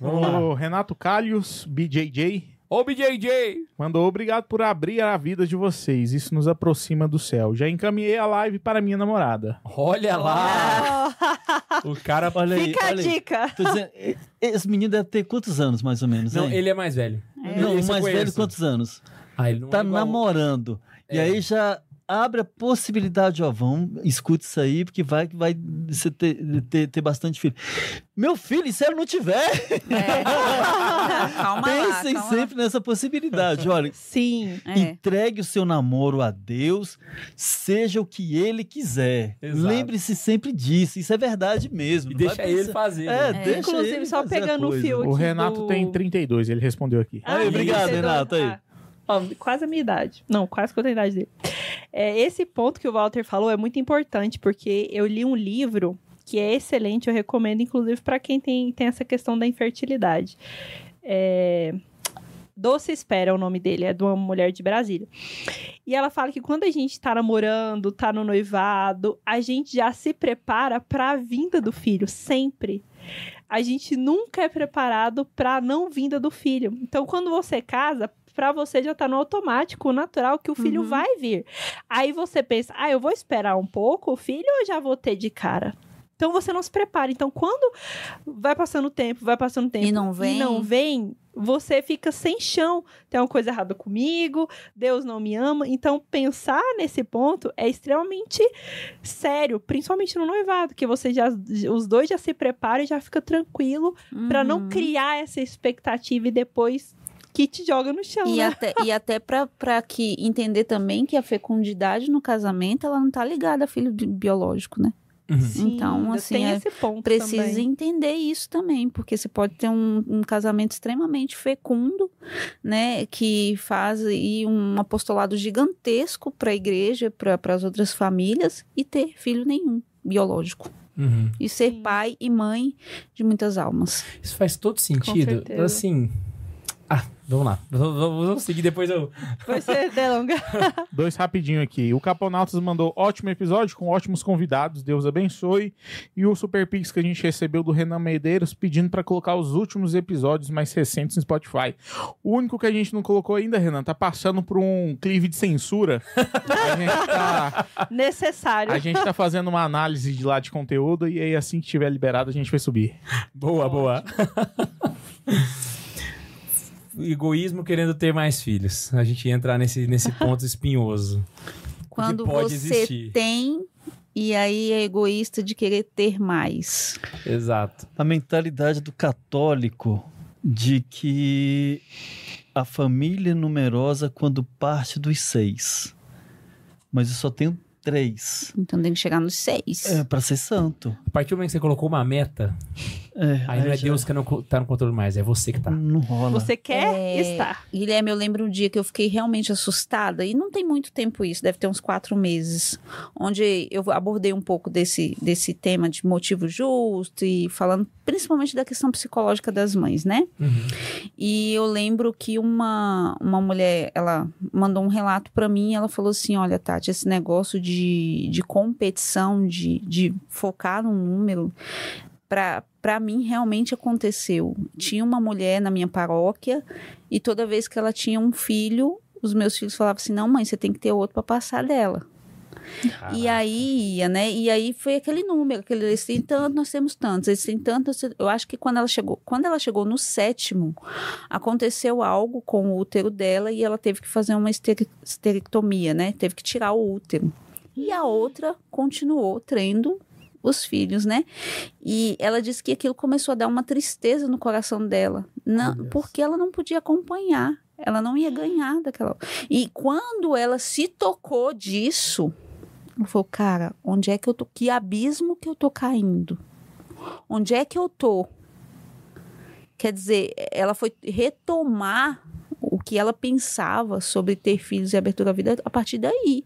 Vamos lá. O Renato Calhos, BJJ, Ô, BJJ! mandou obrigado por abrir a vida de vocês. Isso nos aproxima do céu. Já encaminhei a live para minha namorada. Olha lá! O cara... Olha aí, Fica a olha aí. dica. Tô dizendo, esse menino deve ter quantos anos, mais ou menos? Não, hein? ele é mais velho. Não, Esse eu mais velho conheço. quantos anos? Ah, ele não Tá é igual- namorando. E É. aí já abre a possibilidade, ó, vamos, escute isso aí, porque vai, vai você ter, ter, ter bastante filho. Meu filho, e se ele não tiver? É. calma lá, Pensem calma sempre nessa possibilidade. Olha, Sim. lá. É. entregue o seu namoro a Deus, seja o que ele quiser. Exato. Lembre-se sempre disso, isso é verdade mesmo. E não deixa ele pensar- fazer. É, né? deixa Inclusive, ele só pegando o fio O Renato do- tem 32, ele respondeu aqui. Ah, Obrigado, 32. Renato, aí. Ah, ó, quase a minha idade. Não, quase tenho a idade dele. É, esse ponto que o Walter falou é muito importante, porque eu li um livro que é excelente, eu recomendo, inclusive, para quem tem, tem essa questão da infertilidade. É... Doce Espera é o nome dele, é de uma mulher de Brasília. E ela fala que quando a gente tá namorando, tá no noivado, a gente já se prepara para a vinda do filho, sempre. A gente nunca é preparado para não vinda do filho. Então, quando você casa, para você já tá no automático, natural que o filho Uhum. vai vir. Aí você pensa: "Ah, eu vou esperar um pouco o filho ou já vou ter de cara?" Então você não se prepara. Então quando vai passando o tempo, vai passando o tempo E não vem. e não vem, você fica sem chão. Tem uma coisa errada comigo, Deus não me ama. Então pensar nesse ponto é extremamente sério, principalmente no noivado, que você já os dois já se preparam e já fica tranquilo Pra não Uhum. criar essa expectativa e depois que te joga no chão, E né? até, e até pra, pra que entender também que a fecundidade no casamento, ela não tá ligada a filho bi- biológico, né? Uhum. Sim, Então, assim, é- esse ponto Precisa também. entender isso também, porque você pode ter um, um casamento extremamente fecundo, né? Que faz aí um apostolado gigantesco para a igreja, para as outras famílias, e ter filho nenhum biológico. Uhum. E ser Sim. pai e mãe de muitas almas. Isso faz todo sentido. Assim. Ah, vamos lá. Vamos, seguir depois eu. Vai ser delonga. Dois rapidinho aqui. O Caponautas mandou ótimo episódio com ótimos convidados. Deus abençoe. E o Super Pix que a gente recebeu do Renan Medeiros pedindo pra colocar os últimos episódios mais recentes no Spotify. O único que a gente não colocou ainda, Renan, tá passando por um clive de censura. a, gente tá, Necessário. a gente tá fazendo uma análise de lá de conteúdo e aí assim que tiver liberado a gente vai subir. Boa, boa. Egoísmo querendo ter mais filhos. A gente entra nesse, nesse ponto espinhoso. Quando pode você existir. tem e aí é egoísta de querer ter mais. Exato. a mentalidade do católico de que a família é numerosa quando parte dos seis. Mas eu só tenho três. Então tem que chegar nos seis. É para ser santo. A partir do momento que você colocou uma meta, É, aí não é já Deus que não tá no controle mais, é você que tá. Não rola. Você quer É, estar. Guilherme, eu lembro um dia que eu fiquei realmente assustada, e não tem muito tempo isso, deve ter uns quatro meses, onde eu abordei um pouco desse, desse tema de motivo justo e falando principalmente da questão psicológica das mães, né? Uhum. E eu lembro que uma, uma mulher, ela mandou um relato pra mim, ela falou assim, olha, Tati, esse negócio de, de competição, de, de focar num número, pra, pra mim realmente aconteceu. Tinha uma mulher na minha paróquia e toda vez que ela tinha um filho, os meus filhos falavam assim, não mãe, você tem que ter outro pra passar dela. E aí ia, né? E aí foi aquele número, aquele, eles têm tanto, nós temos tantos, eles têm tanto. Eu acho que quando ela chegou, quando ela chegou no sétimo, aconteceu algo com o útero dela e ela teve que fazer uma esterectomia, né? Teve que tirar o útero. E a outra continuou trendo os filhos, né? E ela disse que aquilo começou a dar uma tristeza no coração dela, não, Olha porque ela não podia acompanhar, ela não ia ganhar daquela. E quando ela se tocou disso, ela falou, cara, onde é que eu tô? Que abismo que eu tô caindo? Onde é que eu tô? Quer dizer, ela foi retomar que ela pensava sobre ter filhos e abertura à vida a partir daí.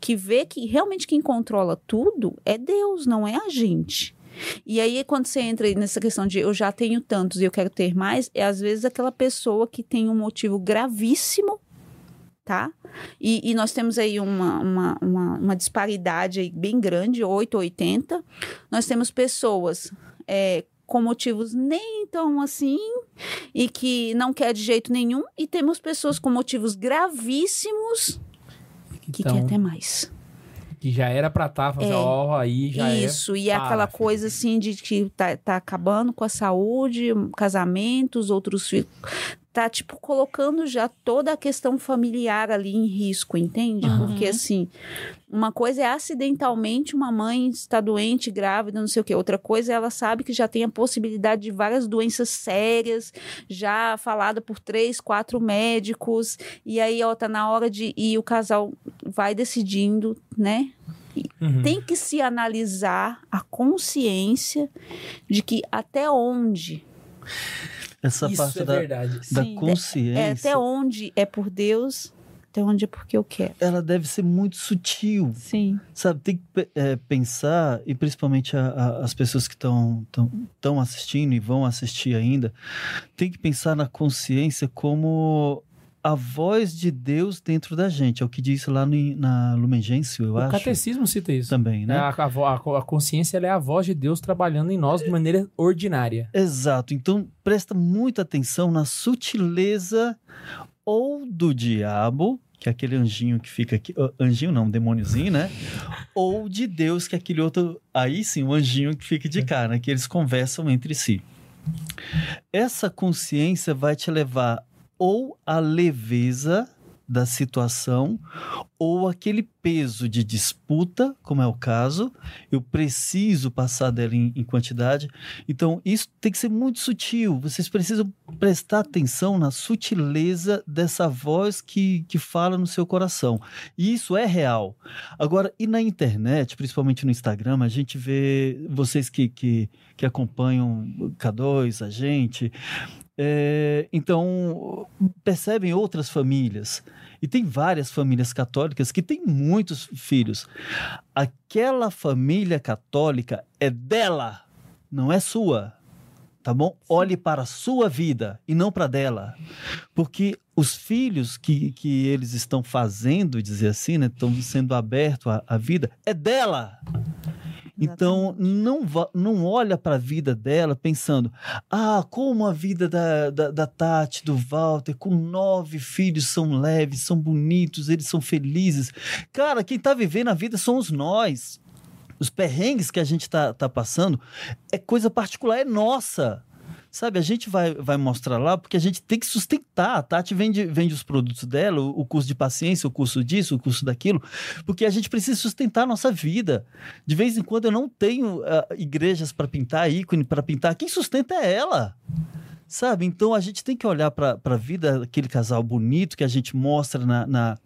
Que vê que realmente quem controla tudo é Deus, não é a gente. E aí, quando você entra nessa questão de eu já tenho tantos e eu quero ter mais, é às vezes aquela pessoa que tem um motivo gravíssimo, tá? E, e nós temos aí uma, uma, uma, uma disparidade bem grande, 8 ou 80. Nós temos pessoas é, com motivos nem tão assim e que não quer de jeito nenhum, e temos pessoas com motivos gravíssimos que Então, quer ter mais. que já era pra tá, fazer, É. ó, aí já Isso, e Para, aquela filho. coisa assim de que tá, tá acabando com a saúde, casamentos, outros filhos. Tá, tipo, colocando já toda a questão familiar ali em risco, entende? Aham. Porque, assim, uma coisa é acidentalmente uma mãe está doente, grávida, não sei o quê. Outra coisa é ela sabe que já tem a possibilidade de várias doenças sérias, já falada por três, quatro médicos. E aí, ó, tá na hora de. E o casal vai decidindo, né? Uhum. tem que se analisar a consciência de que até onde, Essa Isso parte é da, verdade. da Sim. consciência, é até onde é por Deus, até onde é porque eu quero. ela deve ser muito sutil. Sim. Sabe, tem que é, pensar, e principalmente a- a- as pessoas que estão tão assistindo e vão assistir ainda, tem que pensar na consciência como a voz de Deus dentro da gente. É o que diz lá no, na Lumen Gentium, eu O acho. catecismo cita isso. Também, né? É, a, a a co- a consciência é a voz de Deus trabalhando em nós de maneira ordinária. Exato. Então, presta muita atenção na sutileza ou do diabo, que é aquele anjinho que fica aqui. ah, Anjinho não, demôniozinho, né? Ou de Deus, que é aquele outro. Aí sim, o anjinho que fica de né? Que eles conversam entre si. Essa consciência vai te levar ou à leveza da situação ou aquele peso de disputa, como é o caso, eu preciso passar dela em, em quantidade. Então, isso tem que ser muito sutil. Vocês precisam prestar atenção na sutileza dessa voz que, que fala no seu coração. E isso é real. Agora, e na internet, principalmente no Instagram, a gente vê vocês que, que, que acompanham o K2, a gente. é, então, percebem outras famílias. E tem várias famílias católicas que têm muitos filhos. Aquela família católica é dela, não é sua. Tá bom? Olhe para a sua vida e não para dela. Porque os filhos que, que eles estão fazendo, dizer assim, né? Estão sendo abertos à, à vida, é dela. Então, não, não olha para a vida dela pensando, ah, como a vida da, da, da Tati, do Walter, com nove filhos são leves, são bonitos, eles são felizes. Cara, quem tá vivendo a vida somos nós. Os perrengues que a gente tá, tá passando é coisa particular, é nossa. Sabe, a gente vai, vai mostrar lá porque a gente tem que sustentar. A Tati vende, vende os produtos dela, o, o curso de paciência, o curso disso, o curso daquilo, porque a gente precisa sustentar a nossa vida. De vez em quando eu não tenho ah, igrejas para pintar, ícone para pintar. Quem sustenta é ela. Sabe? Então a gente tem que olhar para a vida daquele casal bonito que a gente mostra na, na-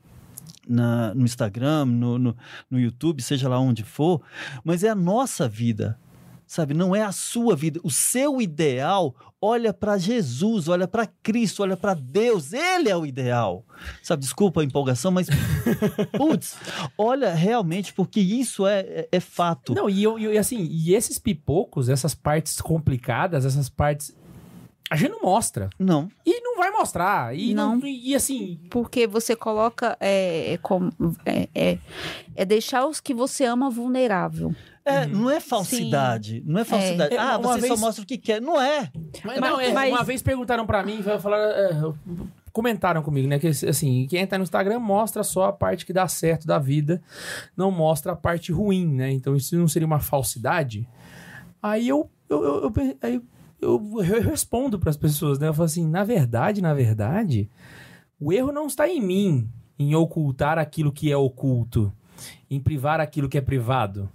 na- no Instagram, no, no, no YouTube, seja lá onde for, mas é a nossa vida. Sabe, não é a sua vida. O seu ideal olha para Jesus, olha para Cristo, olha para Deus. Ele é o ideal. Sabe, desculpa a empolgação, mas putz, olha realmente porque isso é, é, é fato. Não, e, eu, e assim, e esses pipocos, essas partes complicadas, essas partes. A gente não mostra. Não. E não vai mostrar. E, não. Não. e assim. Porque você coloca. É, é, como- é, é- é deixar os que você ama vulnerável. É, não é falsidade. Não é falsidade. É, ah, uma você só vez- mostra o que quer. Não é. Mas, Mas- não, é, mas- Uma vez perguntaram pra mim, falaram, é, comentaram comigo, né? Que assim, quem tá no Instagram mostra só a parte que dá certo da vida, não mostra a parte ruim, né? Então isso não seria uma falsidade? Aí eu, eu, eu, eu, aí eu, eu respondo pras pessoas, né? Eu falo assim, na verdade, na verdade, o erro não está em mim, em ocultar aquilo que é oculto, em privar aquilo que é privado.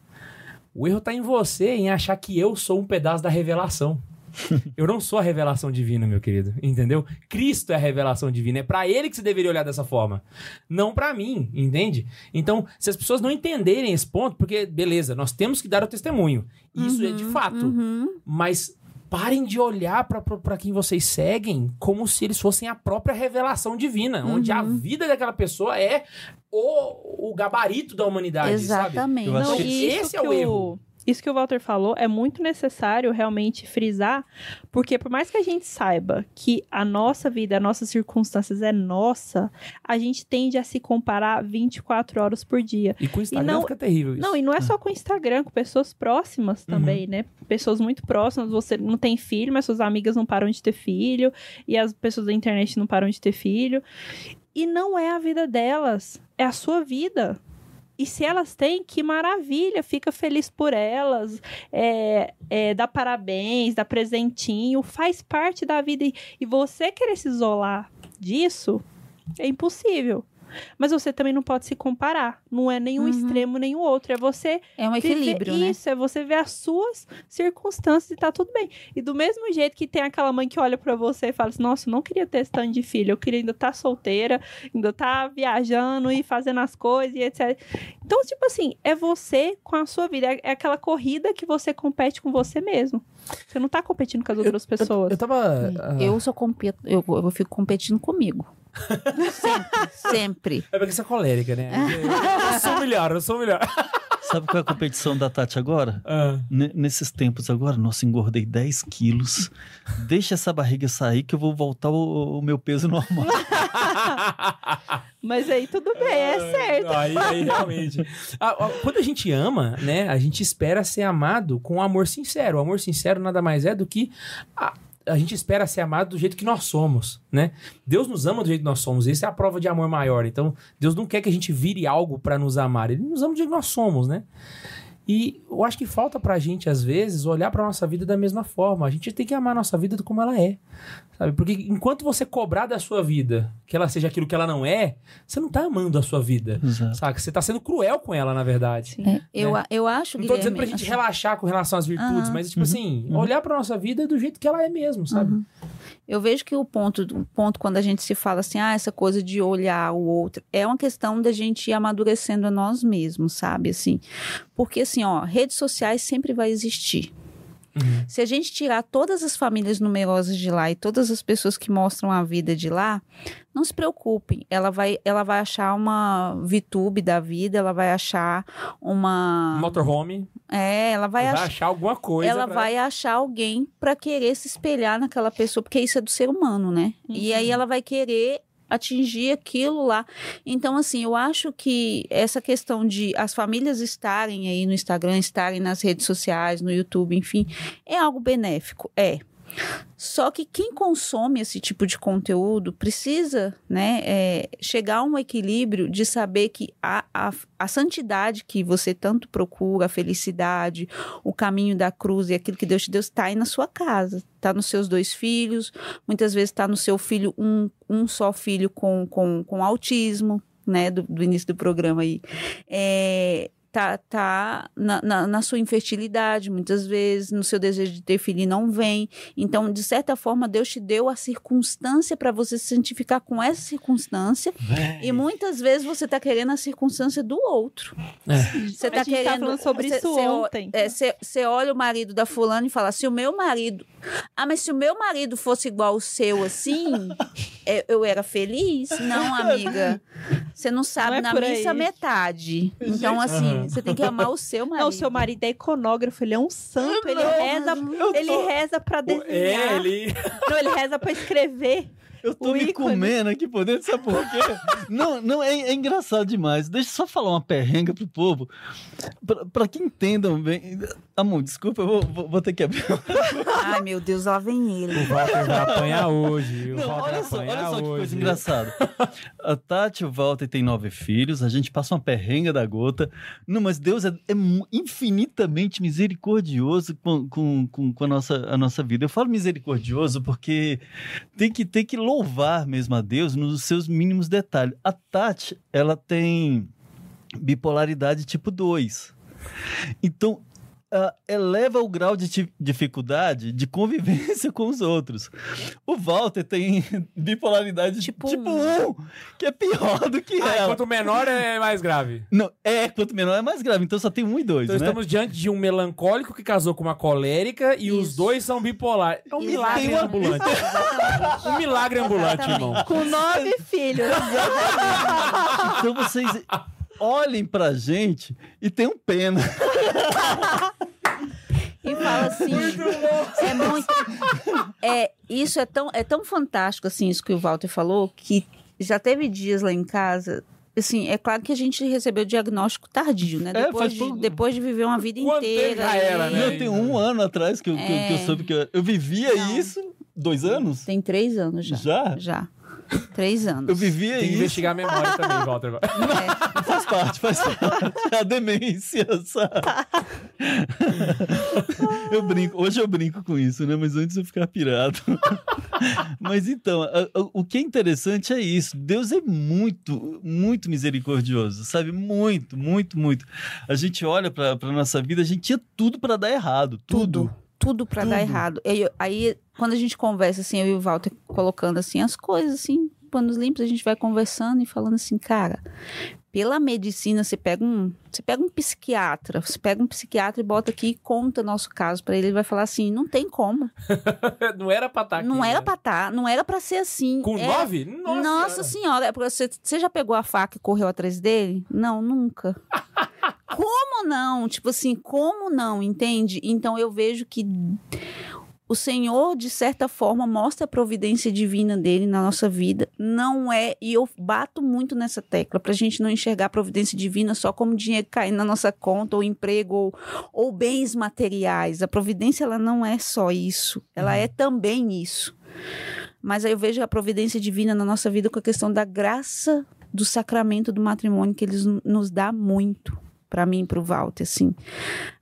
O erro tá em você, em achar que eu sou um pedaço da revelação. Eu não sou a revelação divina, meu querido, entendeu? Cristo é a revelação divina, é pra ele que você deveria olhar dessa forma, não pra mim, entende? Então, se as pessoas não entenderem esse ponto, porque beleza, nós temos que dar o testemunho. Isso é de fato. Uhum. Mas parem de olhar pra quem vocês seguem como se eles fossem a própria revelação divina, onde a vida daquela pessoa é o, o gabarito da humanidade, sabe? Exatamente. Eu acho Não, que e esse é o erro. Isso que o Walter falou é muito necessário realmente frisar, porque por mais que a gente saiba que a nossa vida, as nossas circunstâncias é nossa, a gente tende a se comparar 24 horas por dia. E com o Instagram não- fica terrível isso. Não, e não é só com o Instagram, com pessoas próximas também, né? Pessoas muito próximas, você não tem filho, mas suas amigas não param de ter filho, e as pessoas da internet não param de ter filho. E não é a vida delas, é a sua vida. E se elas têm, que maravilha, fica feliz por elas, é, é, dá parabéns, dá presentinho, faz parte da vida. E, você querer se isolar disso é impossível. Mas você também não pode se comparar. Não é nenhum Uhum. extremo nem o outro. É você É um viver- equilíbrio, né? Isso, é você ver as suas circunstâncias e tá tudo bem. E do mesmo jeito que tem aquela mãe que olha pra você e fala assim: Nossa, eu não queria ter esse tanto de filho, eu queria ainda estar solteira, ainda estar viajando e fazendo as coisas e etc. Então, tipo assim, é você com a sua vida. É é aquela corrida que você compete com você mesmo. Você não tá competindo com as outras pessoas. Eu tava. ah, Eu sou compet... eu, eu fico competindo comigo. Sempre, sempre. É porque você é colérica, né? Eu sou melhor, eu sou melhor. Sabe qual é a competição da Tati agora? Ah. Nesses tempos agora, nossa, engordei 10 quilos. Deixa essa barriga sair que eu vou voltar o, o meu peso normal. Mas aí tudo bem, é certo. Aí, aí realmente. Ah, quando a gente ama, né, a gente espera ser amado com amor sincero. O amor sincero nada mais é do que a- a gente espera ser amado do jeito que nós somos, né? Deus nos ama do jeito que nós somos. Essa é a prova de amor maior. Então, Deus não quer que a gente vire algo pra nos amar. Ele nos ama do jeito que nós somos, né? E eu acho que falta pra gente, às vezes, olhar pra nossa vida da mesma forma. A gente tem que amar a nossa vida como ela é. Sabe? Porque enquanto você cobrar da sua vida que ela seja aquilo que ela não é, você não tá amando a sua vida. Exato. Sabe? Você tá sendo cruel com ela, na verdade. É, eu, Né? a- eu acho, Não tô dizendo pra Guilherme, gente assim, relaxar com relação às virtudes, Aham. mas, tipo assim, olhar pra nossa vida do jeito que ela é mesmo, sabe? Uhum. Eu vejo que o ponto, o ponto quando a gente se fala assim, ah, essa coisa de olhar o outro, é uma questão da gente ir amadurecendo a nós mesmos, sabe? Assim, porque assim, ó, redes sociais sempre vai existir. Uhum. Se a gente tirar todas as famílias numerosas de lá e todas as pessoas que mostram a vida de lá, não se preocupem, ela vai, ela vai achar uma VTube da vida, ela vai achar uma, Motorhome, é, ela vai, vai, achar achar alguma coisa. ela pra- vai achar alguém pra querer se espelhar naquela pessoa, porque isso é do ser humano, né? E aí ela vai querer atingir aquilo lá. Então, assim, eu acho que essa questão de as famílias estarem aí no Instagram, estarem nas redes sociais, no YouTube, enfim, é algo benéfico, é. Só que quem consome esse tipo de conteúdo precisa né, é, chegar a um equilíbrio de saber que a, a, a santidade que você tanto procura, a felicidade, o caminho da cruz e aquilo que Deus te deu está aí na sua casa, está nos seus dois filhos, muitas vezes está no seu filho, um, um só filho com, com, com autismo, né, do, do início do programa aí. É, tá, tá na, na, na sua infertilidade, muitas vezes, no seu desejo de ter filho e não vem. Então, de certa forma, Deus te deu a circunstância para você se santificar com essa circunstância. E muitas vezes você está querendo a circunstância do outro. É. Você A está gente tá querendo. falando sobre você- isso você o- ontem. é, Você você olha o marido da fulana e fala: se o meu marido. Ah, mas se o meu marido fosse igual o seu assim, é, eu era feliz? Não, amiga. Você não sabe, Não é na missa aí. metade. Então, assim, você tem que amar o seu marido. Não, o seu marido é iconógrafo, ele é um santo, ele reza, ele reza pra desenhar. É, ele. Não, ele reza pra escrever. Eu tô O me ícone. comendo aqui por dentro, sabe por quê? não, não, é, é engraçado demais. Deixa eu só falar uma perrenga pro povo. Pra, pra que entendam bem. Amor, desculpa, eu vou, vou- vou ter que abrir. Ai, meu Deus, lá vem ele. O Walter vai apanhar hoje. O Não, Walter vai olha só, olha apanhar só que coisa hoje. engraçada. A Tati e o Walter têm nove filhos, a gente passa uma perrenga da gota. Não, mas Deus é, é infinitamente misericordioso com, com, com, com a, nossa, a nossa vida. Eu falo misericordioso porque tem que, tem que louvar mesmo a Deus nos seus mínimos detalhes. A Tati, ela tem bipolaridade tipo 2. Então, ah, eleva o grau de dificuldade de convivência com os outros. O Walter tem bipolaridade Tipo tipo, um. 1, que é pior do que Ah, ela. quanto menor é mais grave. Não, é, quanto menor é mais grave. Então só tem um e dois, Então né? estamos diante de um melancólico que casou com uma colérica e os Isso. dois são bipolar. É um Isso. milagre uma- ambulante. Um milagre ambulante, irmão. Com nove filhos. Então vocês olhem pra gente e tenham pena. E fala assim. É muito. É, isso é tão, é tão fantástico, assim, isso que o Walter falou, que já teve dias lá em casa. Assim, é claro que a gente recebeu o diagnóstico tardio, né? É, Depois, de, depois de viver uma vida Quanto inteira. já era, né? Eu tenho um ano atrás que eu, que eu- que eu É. soube que eu, eu vivia Não. isso. Dois anos? Tem três anos já. Já? Já. Três anos. Eu vivia Tem isso. investigar a memória também, Walter. É. Faz parte, faz parte. É a demência, sabe? eu brinco, hoje eu brinco com isso, né? Mas antes eu ficava pirado. Mas então, o que é interessante é isso. Deus é muito, muito misericordioso, sabe? Muito, muito, muito. A gente olha pra, pra nossa vida, a gente tinha tudo pra dar errado. Tudo. Tudo. Tudo pra dar errado. Aí, aí, quando a gente conversa, assim, eu e o Walter colocando, assim, as coisas, assim, panos limpos, a gente vai conversando e falando assim, cara, pela medicina, você pega um, você pega um psiquiatra, você pega um psiquiatra e bota aqui e conta nosso caso pra ele, ele vai falar assim, não tem como, Não era pra estar aqui. não era né? pra tá, não era pra ser assim. Com É- nove? Nossa, Nossa, senhora, é você, você já pegou a faca e correu atrás dele? Não, nunca. como não? Tipo assim, como não, entende? Então eu vejo que o Senhor, de certa forma, mostra a providência divina dele na nossa vida. Não é, e eu bato muito nessa tecla, pra gente não enxergar a providência divina só como dinheiro caindo na nossa conta, ou emprego, ou, ou bens materiais. A providência, ela não é só isso, ela é também isso. Mas aí eu vejo a providência divina na nossa vida com a questão da graça do sacramento do matrimônio, que eles nos dá muito para mim e para o Walter, assim.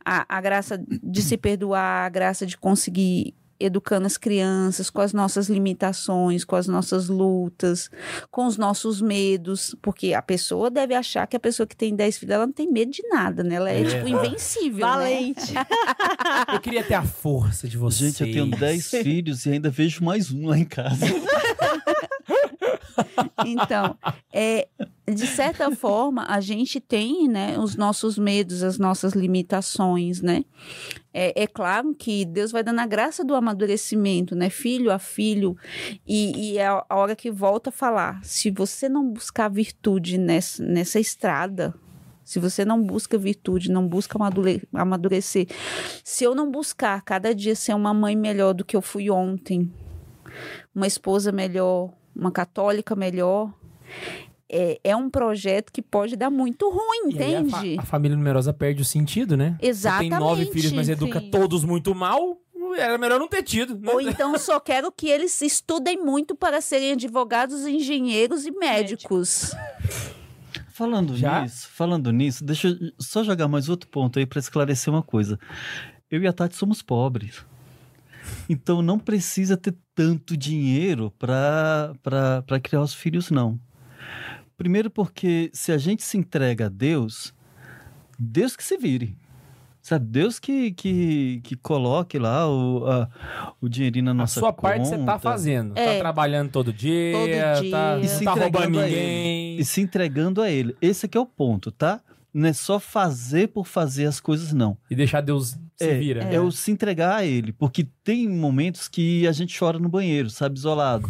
A, a graça de se perdoar, a graça de conseguir educando as crianças com as nossas limitações, com as nossas lutas, com os nossos medos, porque a pessoa deve achar que a pessoa que tem 10 filhos, ela não tem medo de nada, né? Ela é, É. tipo invencível, né? Valente. Eu queria ter a força de vocês. Gente, eu tenho 10 filhos e ainda vejo mais um lá em casa. Então, é, de certa forma, a gente tem né, os nossos medos, as nossas limitações, né? É, é claro que Deus vai dando a graça do amadurecimento, né? Filho a filho. E, e é a hora que volta a falar. Se você não buscar virtude nessa, nessa estrada, se você não busca virtude, não busca amadure- amadurecer, se eu não buscar cada dia ser uma mãe melhor do que eu fui ontem, uma esposa melhor, uma católica melhor, é, é um projeto que pode dar muito ruim, E aí a, fa- entende? a família numerosa perde o sentido, né? Exatamente. Você tem nove filhos, mas educa sim. todos muito mal. Era melhor não ter tido, né? Ou então só quero que eles estudem muito para serem advogados, engenheiros e médicos. Falando Já? nisso, falando nisso, deixa eu só jogar mais outro ponto aí para esclarecer uma coisa. Eu e a Tati somos pobres. Então não precisa ter tanto dinheiro para criar os filhos, não. Primeiro porque se a gente se entrega a Deus, Deus que se vire. Sabe, Deus que, que, que coloque lá o, a- o dinheirinho na A nossa sua parte você tá conta. fazendo. É. Tá trabalhando todo dia, Todo tá, dia. E se não tá roubando a ninguém. E se entregando a ele. Esse aqui é o ponto, tá? Não é só fazer por fazer as coisas, não. E deixar Deus se É, vira. É. o se entregar a ele. Porque tem momentos que a gente chora no banheiro, sabe? Isolado.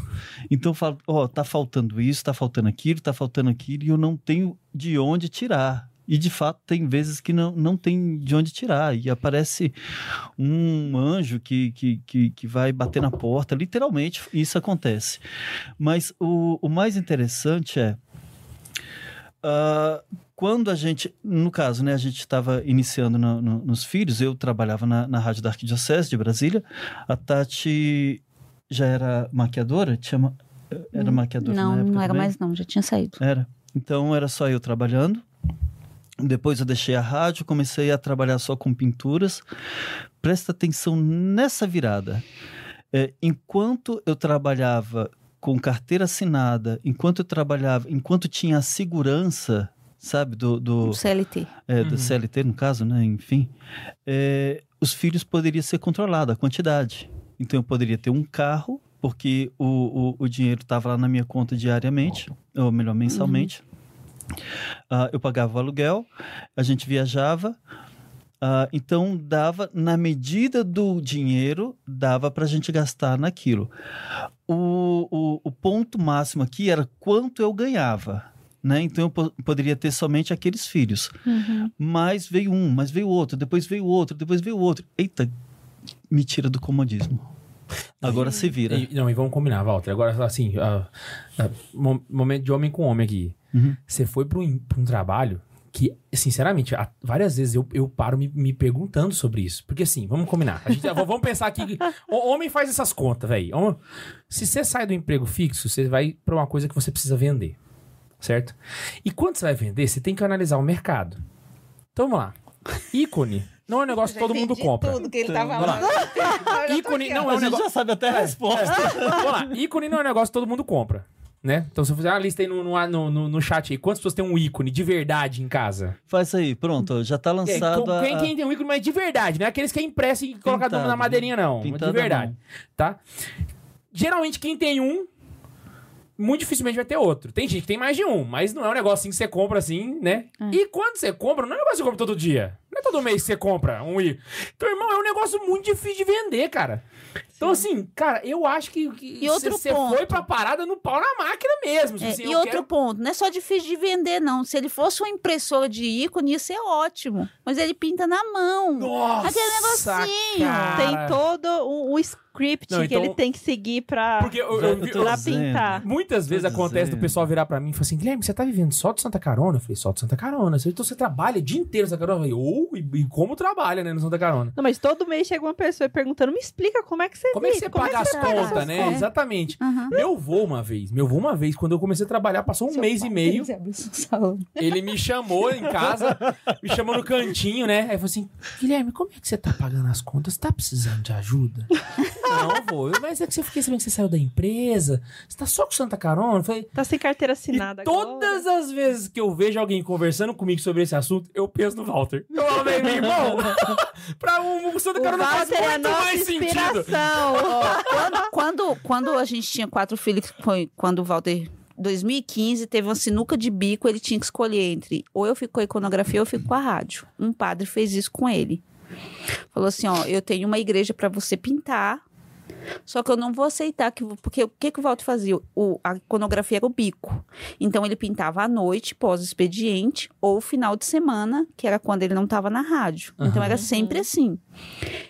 Então fala, ó, tá faltando isso, tá faltando aquilo, tá faltando aquilo, e eu não tenho de onde tirar. E de fato tem vezes que não, não tem de onde tirar. E aparece um anjo que, que, que, que vai bater na porta. Literalmente, isso acontece. Mas o, o mais interessante é. ah, quando a gente, no caso, né, a gente estava iniciando no- no- nos filhos, eu trabalhava na, na Rádio da Arquidiocese de Brasília, a Tati já era maquiadora? Tinha, ma- era maquiadora na Não, época não era também? mais não, já tinha saído. Era. Então era só eu trabalhando. Depois eu deixei a rádio, comecei a trabalhar só com pinturas. Presta atenção nessa virada. É, enquanto eu trabalhava com carteira assinada, enquanto eu trabalhava, enquanto tinha a segurança, sabe, do, do, O CLT. é, do Uhum. CLT, no caso, né? Enfim, é, os filhos poderiam ser controlados, a quantidade. Então eu poderia ter um carro, porque o, o, o dinheiro estava lá na minha conta diariamente, ou melhor, mensalmente. Ah, eu pagava o aluguel, a gente viajava. ah, então dava, na medida do dinheiro, dava para a gente gastar naquilo. O, o, o ponto máximo aqui era quanto eu ganhava. Né? Então eu po- poderia ter somente aqueles filhos. Mas veio um, mas veio outro, depois veio outro, depois veio outro. Eita, me tira do comodismo. Agora se vira. E- não, e vamos combinar, Walter. Agora, assim, ah, mo- momento de homem com homem aqui. Uhum. Você foi para um, um trabalho que, sinceramente, há- várias vezes eu, eu paro me, me perguntando sobre isso. Porque, assim, vamos combinar. A gente, vamos pensar aqui. O homem faz essas contas, velho. Se você sai do emprego fixo, você vai para uma coisa que você precisa vender. Certo? E quando você vai vender, você tem que analisar o mercado. Então vamos lá. Ícone não é um negócio que todo mundo compra. Tudo que ele tava lá. Ícone não é um A gente negócio. já sabe até a resposta. Vamos lá. Ícone não é um negócio que todo mundo compra. Né? Então, se eu fizer uma lista aí no, no, no, no chat aí, quantas pessoas têm um ícone de verdade em casa? Faz aí, pronto, já tá É, lançado com- a... quem, quem tem um ícone, mas de verdade, não é aqueles que é impresso e colocado na madeirinha, não. Pintado de verdade. Tá? Geralmente, quem tem um, muito dificilmente vai ter outro. Tem gente que tem mais de um, mas não é um negócio assim que você compra assim, né? E quando você compra, não é um negócio que você compra todo dia. Não é todo mês que você compra um ícone. Então, irmão, é um negócio muito difícil de vender, cara. Então, assim, cara, eu acho que, você foi pra parada no pau na máquina mesmo. tipo É, assim, e outro quero- ponto, não é só difícil de vender, não. Se ele fosse uma impressora de ícone, ia ser ótimo. Mas ele pinta na mão. Nossa, Aquele negocinho. cara. Tem todo o, o script Não, que então- ele tem que seguir pra, Porque eu, eu, Eu pra pintar. Muitas vezes acontece do dizendo. pessoal virar pra mim e falar assim: Guilherme, você tá vivendo só de Santa Carona? Eu falei, só de Santa Carona. Então você trabalha o dia inteiro em Santa Carona? Eu falei, ou e, e como trabalha, né, no Santa Carona? Não, mas todo mês chega uma pessoa perguntando, me explica como é que você Como é que vive, você paga as você paga contas, né? contas? Exatamente. Aham. Meu vô uma vez, meu vô uma vez, quando eu comecei a trabalhar, passou um mês e meio, ele me chamou em casa, me chamou no cantinho, né? Aí falou assim, Guilherme, como é que você tá pagando as contas? Tá precisando de ajuda? Não, vô, eu- mas é que você fiquei sabendo que você saiu da empresa, você tá só com Santa Carona? Eu falei, Tá sem carteira e assinada todas as vezes que eu vejo alguém conversando comigo sobre esse assunto, eu penso no Walter. Eu falei, meu irmão, pra um, o Santa O Carona faz Walter é muito nossa mais sentido. inspiração. quando, quando, quando a gente tinha quatro filhos, foi quando o Walter. 2015 teve uma sinuca de bico, ele tinha que escolher entre ou eu fico com a iconografia ou eu fico com a rádio. Um padre fez isso com ele. Falou assim: ó, eu tenho uma igreja para você pintar, só que eu não vou aceitar que. Porque o que, que o Walter fazia? O, a iconografia era o bico. Então ele pintava à noite, pós-expediente, ou final de semana, que era quando ele não estava na rádio. Então Aham. era sempre assim.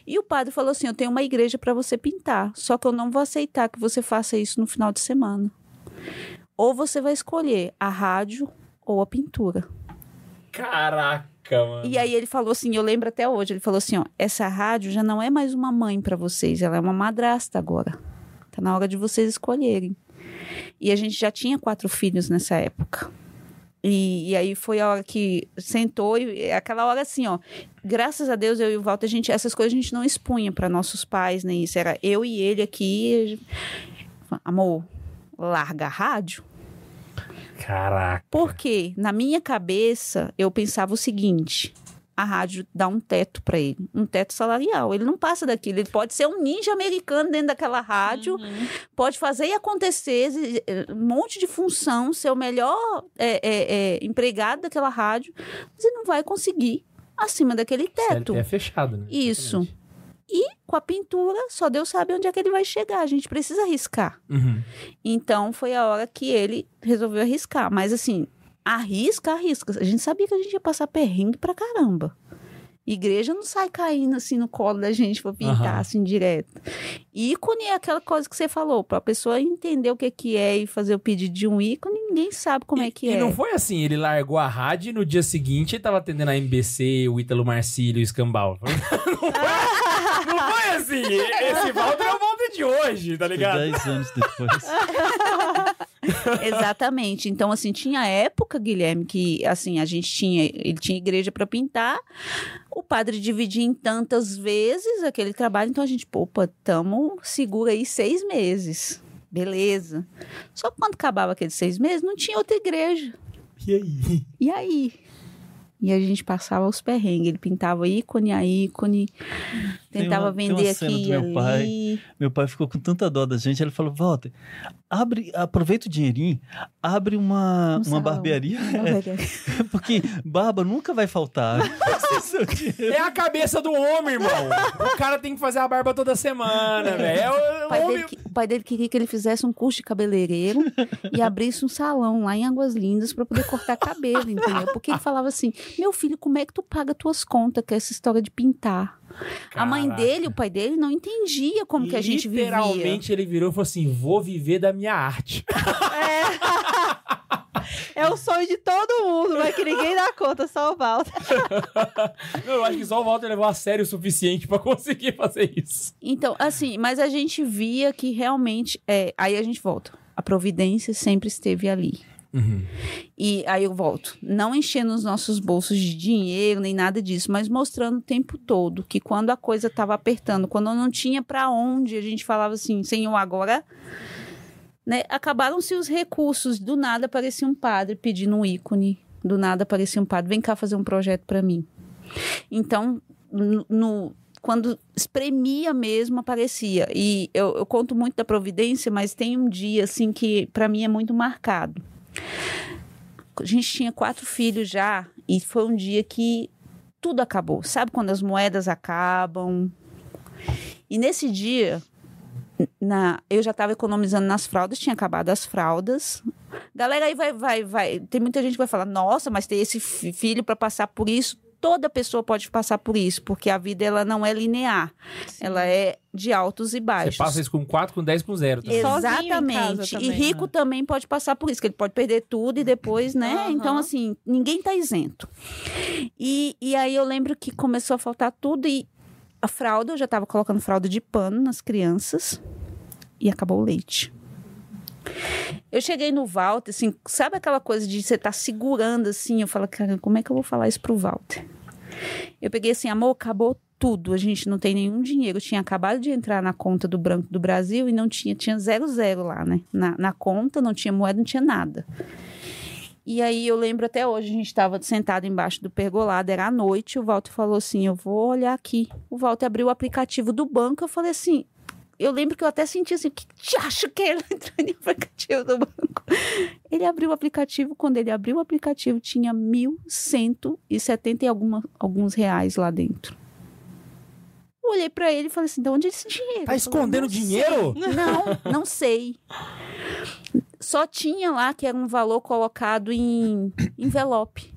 E o padre falou assim: Eu tenho uma igreja para você pintar, só que eu não vou aceitar que você faça isso no final de semana. Ou você vai escolher a rádio ou a pintura. Caraca, mano. E aí ele falou assim, eu lembro até hoje, ele falou assim, ó, essa rádio já não é mais uma mãe para vocês, ela é uma madrasta agora. Tá na hora de vocês escolherem. E a gente já tinha quatro filhos nessa época. E, e aí foi a hora que sentou e é aquela hora assim, ó. Graças a Deus eu e o Walter, a gente essas coisas a gente não expunha para nossos pais, nem isso. Era eu e ele aqui. Amor, larga a rádio. Caraca. Porque na minha cabeça eu pensava o seguinte: a rádio dá um teto para ele, um teto salarial. Ele não passa daquilo. Ele pode ser um ninja americano dentro daquela rádio, pode fazer e acontecer um monte de função, ser o melhor é, é, é, empregado daquela rádio, mas ele não vai conseguir acima daquele teto. É fechado, né? Isso. Exatamente. E com a pintura, só Deus sabe onde é que ele vai chegar. A gente precisa arriscar. Uhum. Então foi a hora que ele resolveu arriscar. Mas assim, arrisca, arrisca. A gente sabia que a gente ia passar perrengue pra caramba. Igreja não sai caindo assim no colo da gente pra pintar Aham. assim direto. Ícone é aquela coisa que você falou, pra pessoa entender o que que é e fazer o pedido de um ícone, ninguém sabe como e, é que e é. não foi assim, ele largou a rádio e no dia seguinte ele tava atendendo a MBC, o Ítalo Marcílio e o Escambau. não, foi, não foi assim. Esse Walter é o Walter de hoje, tá ligado? dez anos depois. Exatamente. Então, assim, tinha época, Guilherme, que assim, a gente tinha, ele tinha igreja para pintar, o padre dividia em tantas vezes aquele trabalho, então a gente, opa, tamo segura aí seis meses. Beleza. Só que quando acabava aqueles seis meses, não tinha outra igreja. E aí? E aí? E a gente passava os perrengues. Ele pintava ícone a ícone, tentava uma- vender aqui e meu ali. pai. Meu pai ficou com tanta dó da gente, ele falou: Walter, abre, aproveita o dinheirinho, abre uma, Um uma barbearia, barbearia. porque barba nunca vai faltar. É a cabeça do homem, irmão. O cara tem que fazer a barba toda semana, velho. É o, O pai, homem... dele, o pai dele queria que ele fizesse um curso de cabeleireiro e abrisse um salão lá em Águas Lindas para poder cortar cabelo, entendeu? Porque ele falava assim: meu filho, como é que tu paga tuas contas com essa história de pintar? A mãe Caraca. dele, o pai dele, não entendia como que a gente vivia. Literalmente ele virou e falou assim: vou viver da minha arte. É o sonho de todo mundo, mas que ninguém dá conta, só o Walter. Não, eu acho que só o Walter levou a sério o suficiente pra conseguir fazer isso. Então, assim, mas a gente via que realmente. É, aí a gente volta. A providência sempre esteve ali. E aí eu volto, não enchendo os nossos bolsos de dinheiro nem nada disso, mas mostrando o tempo todo que quando a coisa estava apertando, quando não tinha para onde, a gente falava assim, Senhor, agora, né? Acabaram-se os recursos, do nada aparecia um padre pedindo um ícone, do nada aparecia um padre, vem cá fazer um projeto para mim. Então, no- quando espremia mesmo, aparecia. E eu, eu conto muito da providência, mas tem um dia assim que para mim é muito marcado a gente tinha quatro filhos já e foi um dia que tudo acabou. Sabe quando as moedas acabam? E nesse dia na, eu já estava economizando nas fraldas, tinha acabado as fraldas. Galera, aí vai, vai, vai. Tem muita gente que vai falar: nossa, mas ter esse fi- filho para passar por isso. Toda pessoa pode passar por isso, porque a vida ela não é linear. Ela é de altos e baixos. Você passa isso com 4, com 10, com 0. Tá? Sozinho em casa Exatamente. também, e rico também pode passar por isso, que ele pode perder tudo e depois, né? Aham. Então, assim, ninguém tá isento. E, e aí eu lembro que começou a faltar tudo e a fralda, eu já tava colocando fralda de pano nas crianças e acabou o leite. Eu cheguei no Walter, assim, sabe aquela coisa de você estar segurando assim? Eu falo, cara, como é que eu vou falar isso pro Walter? Eu peguei assim, amor, acabou tudo. A gente não tem nenhum dinheiro. Eu tinha acabado de entrar na conta do Branco do Brasil e não tinha, tinha zero zero lá, né? Na, na conta, não tinha moeda, não tinha nada. E aí eu lembro até hoje, a gente estava sentado embaixo do pergolado, era à noite, o Walter falou assim: Eu vou olhar aqui. O Walter abriu o aplicativo do banco, eu falei assim. Eu lembro que eu até senti assim, o que te acha que ele entrou no aplicativo do banco? Ele abriu o aplicativo, quando ele abriu o aplicativo, tinha 1.170 e alguma, alguns reais lá dentro. Eu olhei pra ele e falei assim, de onde é esse dinheiro? Tá escondendo "Não dinheiro? sei." Não, não sei. Só tinha lá que era um valor colocado em envelope.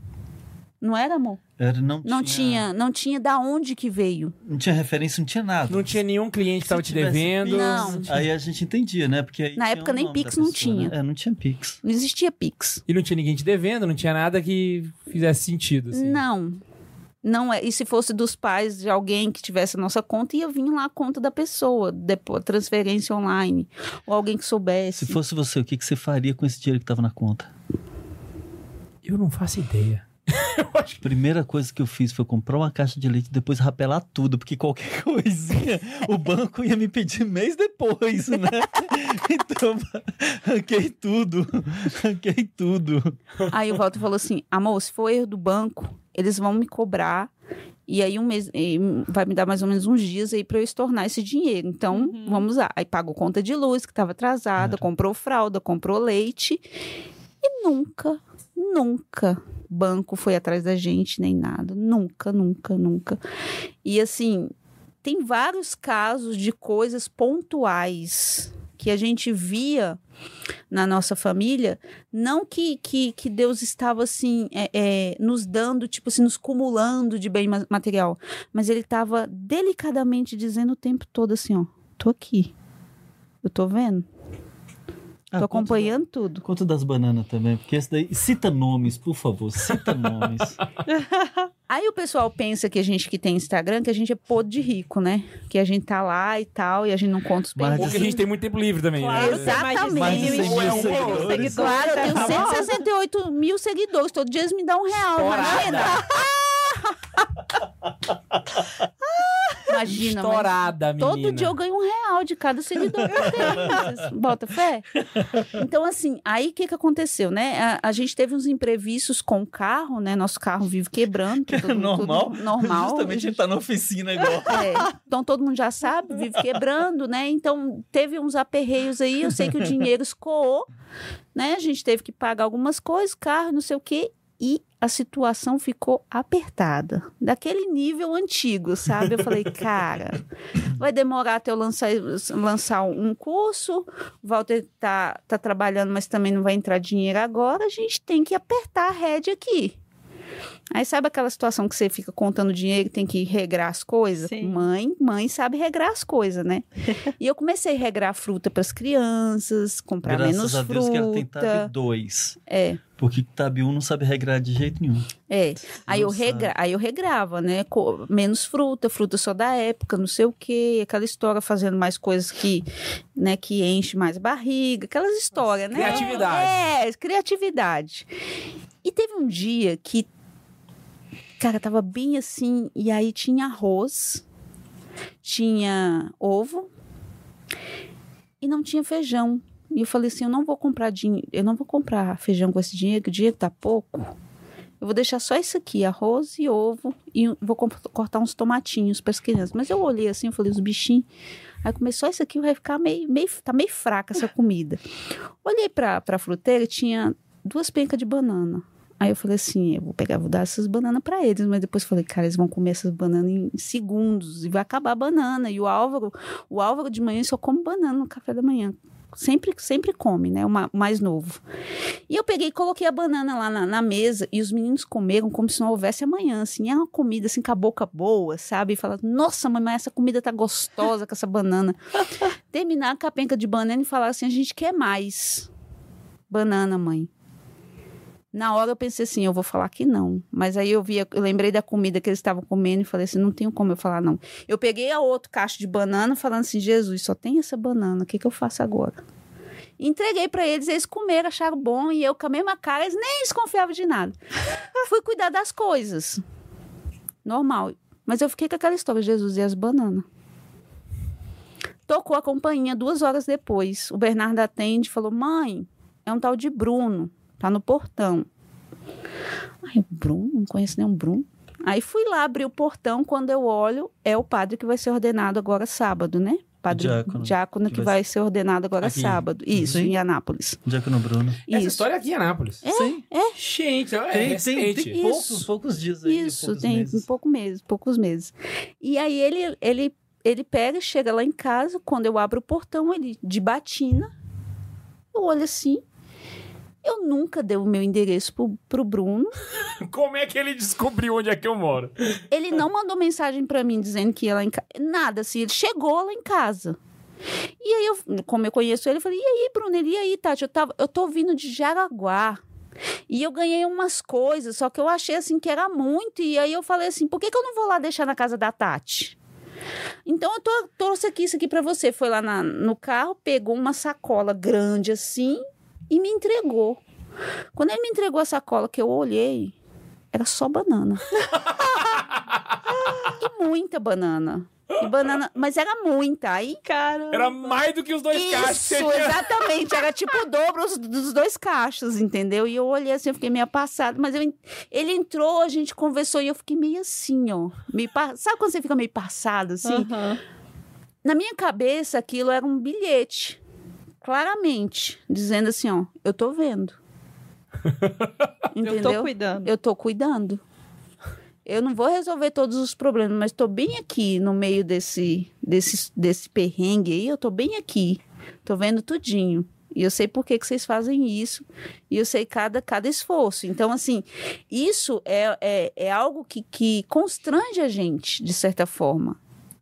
Não era, amor? Era, não, Não tinha, não tinha da onde que veio. Não tinha referência, não tinha nada. Não tinha nenhum cliente que Se tava te devendo. Pix, Não. Aí a gente entendia, né? Porque aí Na tinha época nem Pix não pessoa, tinha. né? É, não tinha Pix. Não existia Pix. E não tinha ninguém te devendo, não tinha nada que fizesse sentido. Assim. Não. Não é. E se fosse dos pais de alguém que tivesse a nossa conta, ia vir lá a conta da pessoa, depois transferência online. Ou alguém que soubesse. Se fosse você, o que, que você faria com esse dinheiro que tava na conta? Eu não faço ideia. Primeira coisa que eu fiz foi comprar uma caixa de leite e depois rapelar tudo, porque qualquer coisinha o banco ia me pedir mês depois, né? Então, ranquei tudo, ranquei tudo. Aí o Walter falou assim: amor, se for erro do banco, eles vão me cobrar. E aí um mês e vai me dar mais ou menos uns dias aí para eu estornar esse dinheiro. Então, Uhum. vamos lá. Aí pagou conta de luz que estava atrasada, Claro. comprou fralda, comprou leite. E nunca, nunca. Banco foi atrás da gente nem nada. Nunca, nunca, nunca. E assim, tem vários casos de coisas pontuais que a gente via na nossa família. Não que, que, que Deus estava assim é, é, nos dando, tipo assim, nos cumulando de bem ma- material, mas ele estava delicadamente dizendo o tempo todo assim, ó, tô aqui, eu tô vendo, Ah, tô conta acompanhando tudo. Conta das bananas também, porque esse daí. Cita nomes, por favor, cita nomes. Aí o pessoal pensa que a gente que tem Instagram, que a gente é podre de rico, né? Que a gente tá lá e tal, e a gente não conta os Mas perrengues. Porque a gente tem muito tempo livre também. Claro, né? mais de Exatamente. 100 mil Mais de 100 mil seguidores. Claro, eu tenho Tá bom? 168 mil seguidores. Todo dia eles me dão um real, imagina. Imagina, mas Estourada, menina. todo dia eu ganho um real de cada seguidor que eu tenho. Vocês Bota fé? Então, assim, aí o que, que aconteceu, né? A, a gente teve uns imprevistos com o carro, né? Nosso carro vive quebrando. que normal. tudo normal. Justamente a gente tá na oficina agora. É, então todo mundo já sabe, vive quebrando, né? Então teve uns aperreios aí, eu sei que o dinheiro escoou, né? A gente teve que pagar algumas coisas, carro, não sei o quê, e a situação ficou apertada, daquele nível antigo, sabe? Eu falei, cara, vai demorar até eu lançar, lançar um curso, o Walter tá, tá trabalhando, mas também não vai entrar dinheiro agora, a gente tem que apertar a rédea aqui. Aí sabe aquela situação que você fica contando dinheiro e tem que regrar as coisas? Sim. Mãe, mãe sabe regrar as coisas, né? e eu comecei a regrar fruta para as crianças, comprar Graças menos a Deus que ela tem Tab fruta. 2. É, Porque Tab 1 não sabe regrar de jeito nenhum. é. Aí eu, Nossa. regra, aí eu regrava, né? Co- menos fruta, fruta só da época, não sei o quê, aquela história fazendo mais coisas que, né, que enche mais barriga, aquelas histórias, né? Criatividade. É, criatividade. E teve um dia que, cara, tava bem assim, e aí tinha arroz, tinha ovo e não tinha feijão. E eu falei assim, eu não vou comprar dinheiro, eu não vou comprar feijão com esse dinheiro, que o dinheiro tá pouco. Eu vou deixar só isso aqui, arroz e ovo, e vou cortar uns tomatinhos para as crianças. Mas eu olhei assim, eu falei, os bichinhos. Aí começou isso aqui, vai ficar meio, meio, tá meio fraca essa comida. Olhei para a fruteira, tinha duas pencas de banana. Aí eu falei assim, eu vou pegar, vou dar essas bananas pra eles, mas depois falei, cara, eles vão comer essas bananas em segundos e vai acabar a banana. E o Álvaro, o Álvaro de manhã só come banana no café da manhã. Sempre, sempre come, né? O mais novo. E eu peguei e coloquei a banana lá na, na mesa e os meninos comeram como se não houvesse amanhã, assim. É uma comida, assim, com a boca boa, sabe? E falaram, nossa, mãe, mas essa comida tá gostosa com essa banana. Terminar a capenca de banana e falar assim, a gente quer mais. Banana, mãe. Na hora eu pensei assim, eu vou falar que não. Mas aí eu vi, eu lembrei da comida que eles estavam comendo e falei assim, não tenho como eu falar não. Eu peguei a outro caixa de banana falando assim, Jesus, só tem essa banana, o que, que eu faço agora? Entreguei pra eles, eles comeram, acharam bom e eu com a mesma cara, eles nem desconfiavam de nada. Fui cuidar das coisas. Normal. Mas eu fiquei com aquela história, Jesus e as bananas. Tocou a campainha duas horas depois. O Bernardo atende e falou: Mãe, é um tal de Bruno, tá no portão. Ai, o Bruno? Não conheço nenhum Bruno. Aí fui lá abrir o portão. Quando eu olho, é o padre que vai ser ordenado agora sábado, né? Padre Diácono. diácono, que, Que vai... vai ser ordenado agora Aqui. sábado. Isso, Sim. em Anápolis. Diácono Bruno. Essa Isso. história é aqui em Anápolis. Sim. Gente, é Tem, tem, recente. tem poucos, Isso. poucos dias aí. Isso, poucos tem meses. pouco meses, poucos meses. E aí ele, ele, ele pega, chega lá em casa, quando eu abro o portão, ele de batina, eu olho assim. Eu nunca dei o meu endereço pro, pro Bruno. Como é que ele descobriu onde é que eu moro? Ele não mandou mensagem pra mim dizendo que ia lá em casa. Nada, assim, ele chegou lá em casa. E aí, eu, como eu conheço ele, eu falei: e aí, Bruno? Ele, e aí, Tati? Eu, tava, eu tô vindo de Jaraguá. E eu ganhei umas coisas, só que eu achei assim que era muito. E aí eu falei assim: por que, que eu não vou lá deixar na casa da Tati? Então eu tô, trouxe aqui isso aqui pra você. Foi lá na- no carro, pegou uma sacola grande assim e me entregou. Quando ele me entregou a sacola que eu olhei, era só banana. e muita banana. E banana, mas era muita. Aí Caramba. Era mais do que os dois cachos. isso, você tinha. exatamente. Era tipo o dobro os- dos dois cachos, entendeu? E eu olhei assim, eu fiquei meio passada. Mas eu ele entrou, a gente conversou e eu fiquei meio assim, ó. Meio Sabe quando você fica meio passado, assim? Aham. Na minha cabeça, aquilo era um bilhete. Claramente. Dizendo assim, ó, eu tô vendo. Entendeu? Eu tô cuidando. Eu tô cuidando. Eu não vou resolver todos os problemas, mas tô bem aqui no meio desse, desse, desse perrengue aí. Eu tô bem aqui. Tô vendo tudinho. E eu sei por que, que vocês fazem isso. E eu sei cada, cada esforço. Então, assim, isso é, é, é algo que, que constrange a gente, de certa forma.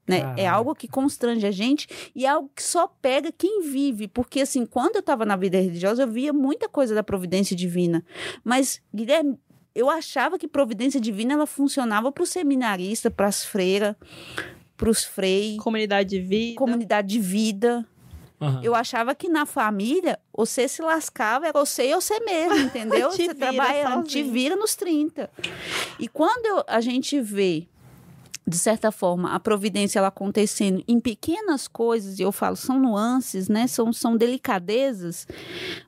Né? É Caraca. algo que constrange a gente e é algo que só pega quem vive. Porque, assim, quando eu estava na vida religiosa, eu via muita coisa da providência divina. Mas, Guilherme, eu achava que providência divina ela funcionava para o seminarista, para as freiras, para os freis, Comunidade de vida. comunidade de vida. Aham. Eu achava que na família, você se lascava, era você e você mesmo, entendeu? Te você trabalha, te vira nos 30. E quando eu- a gente vê, de certa forma, a providência ela acontecendo em pequenas coisas, e eu falo, são nuances, né? São, são delicadezas,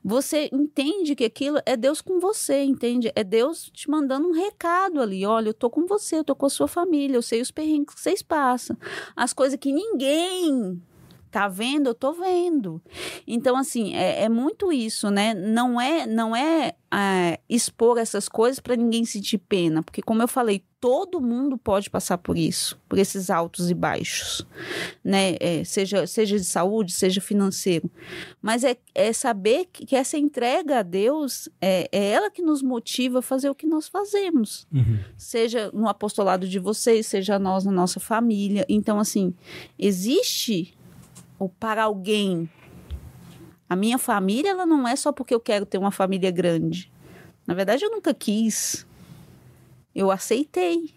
você entende que aquilo é Deus com você, entende? É Deus te mandando um recado ali. Olha, eu tô com você, eu tô com a sua família, eu sei os perrengues que vocês passam. As coisas que ninguém tá vendo, eu tô vendo. Então, assim, é, é muito isso, né? Não é, não é, é, expor essas coisas para ninguém sentir pena, porque, como eu falei, todo mundo pode passar por isso, por esses altos e baixos, né? É, seja, seja de saúde, seja financeiro. Mas é, é saber que, que essa entrega a Deus é, é ela que nos motiva a fazer o que nós fazemos Uhum. seja no apostolado de vocês, seja nós na nossa família. Então, assim, existe o para alguém. A minha família, ela não é só porque eu quero ter uma família grande. Na verdade, eu nunca quis. Eu aceitei.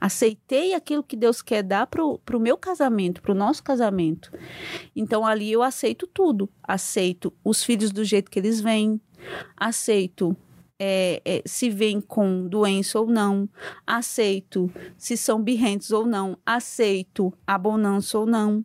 Aceitei aquilo que Deus quer dar pro, pro meu casamento, pro nosso casamento. Então, ali eu aceito tudo. Aceito os filhos do jeito que eles vêm. Aceito é, é, se vêm com doença ou não, aceito se são birrentos ou não, aceito a bonança ou não.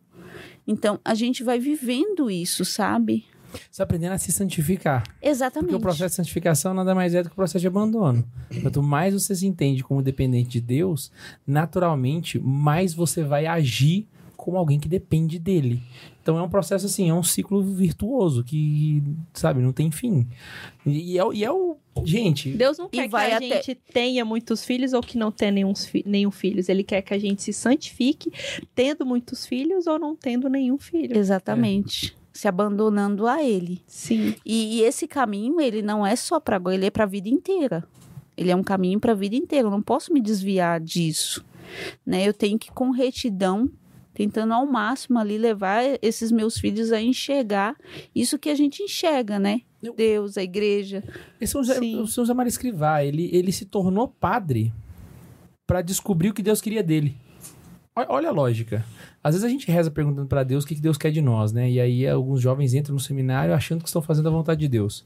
Então, a gente vai vivendo isso, sabe? Você aprendendo a se santificar. Exatamente. Porque o processo de santificação nada mais é do que o processo de abandono. Quanto mais você se entende como dependente de Deus, naturalmente, mais você vai agir como alguém que depende dele. Então é um processo assim, é um ciclo virtuoso que, sabe, não tem fim. E é, o- e é o Gente, Deus não quer que a até- gente tenha muitos filhos ou que não tenha nenhum, nenhum filhos. Ele quer que a gente se santifique tendo muitos filhos ou não tendo nenhum filho. Exatamente. Se abandonando a ele. Sim. E, e esse caminho, ele não é só para agora, ele é para a vida inteira. Ele é um caminho para a vida inteira. Eu não posso me desviar disso. Né? Eu tenho que, com retidão, tentando ao máximo ali levar esses meus filhos a enxergar isso que a gente enxerga, né? Eu- Deus, a igreja. esse é o Zé, Sim. o São José Maria Escrivá, ele, ele se tornou padre pra descobrir o que Deus queria dele. Olha, a lógica. Às vezes a gente reza perguntando pra Deus o que que Deus quer de nós, né? E aí alguns jovens entram no seminário achando que estão fazendo a vontade de Deus.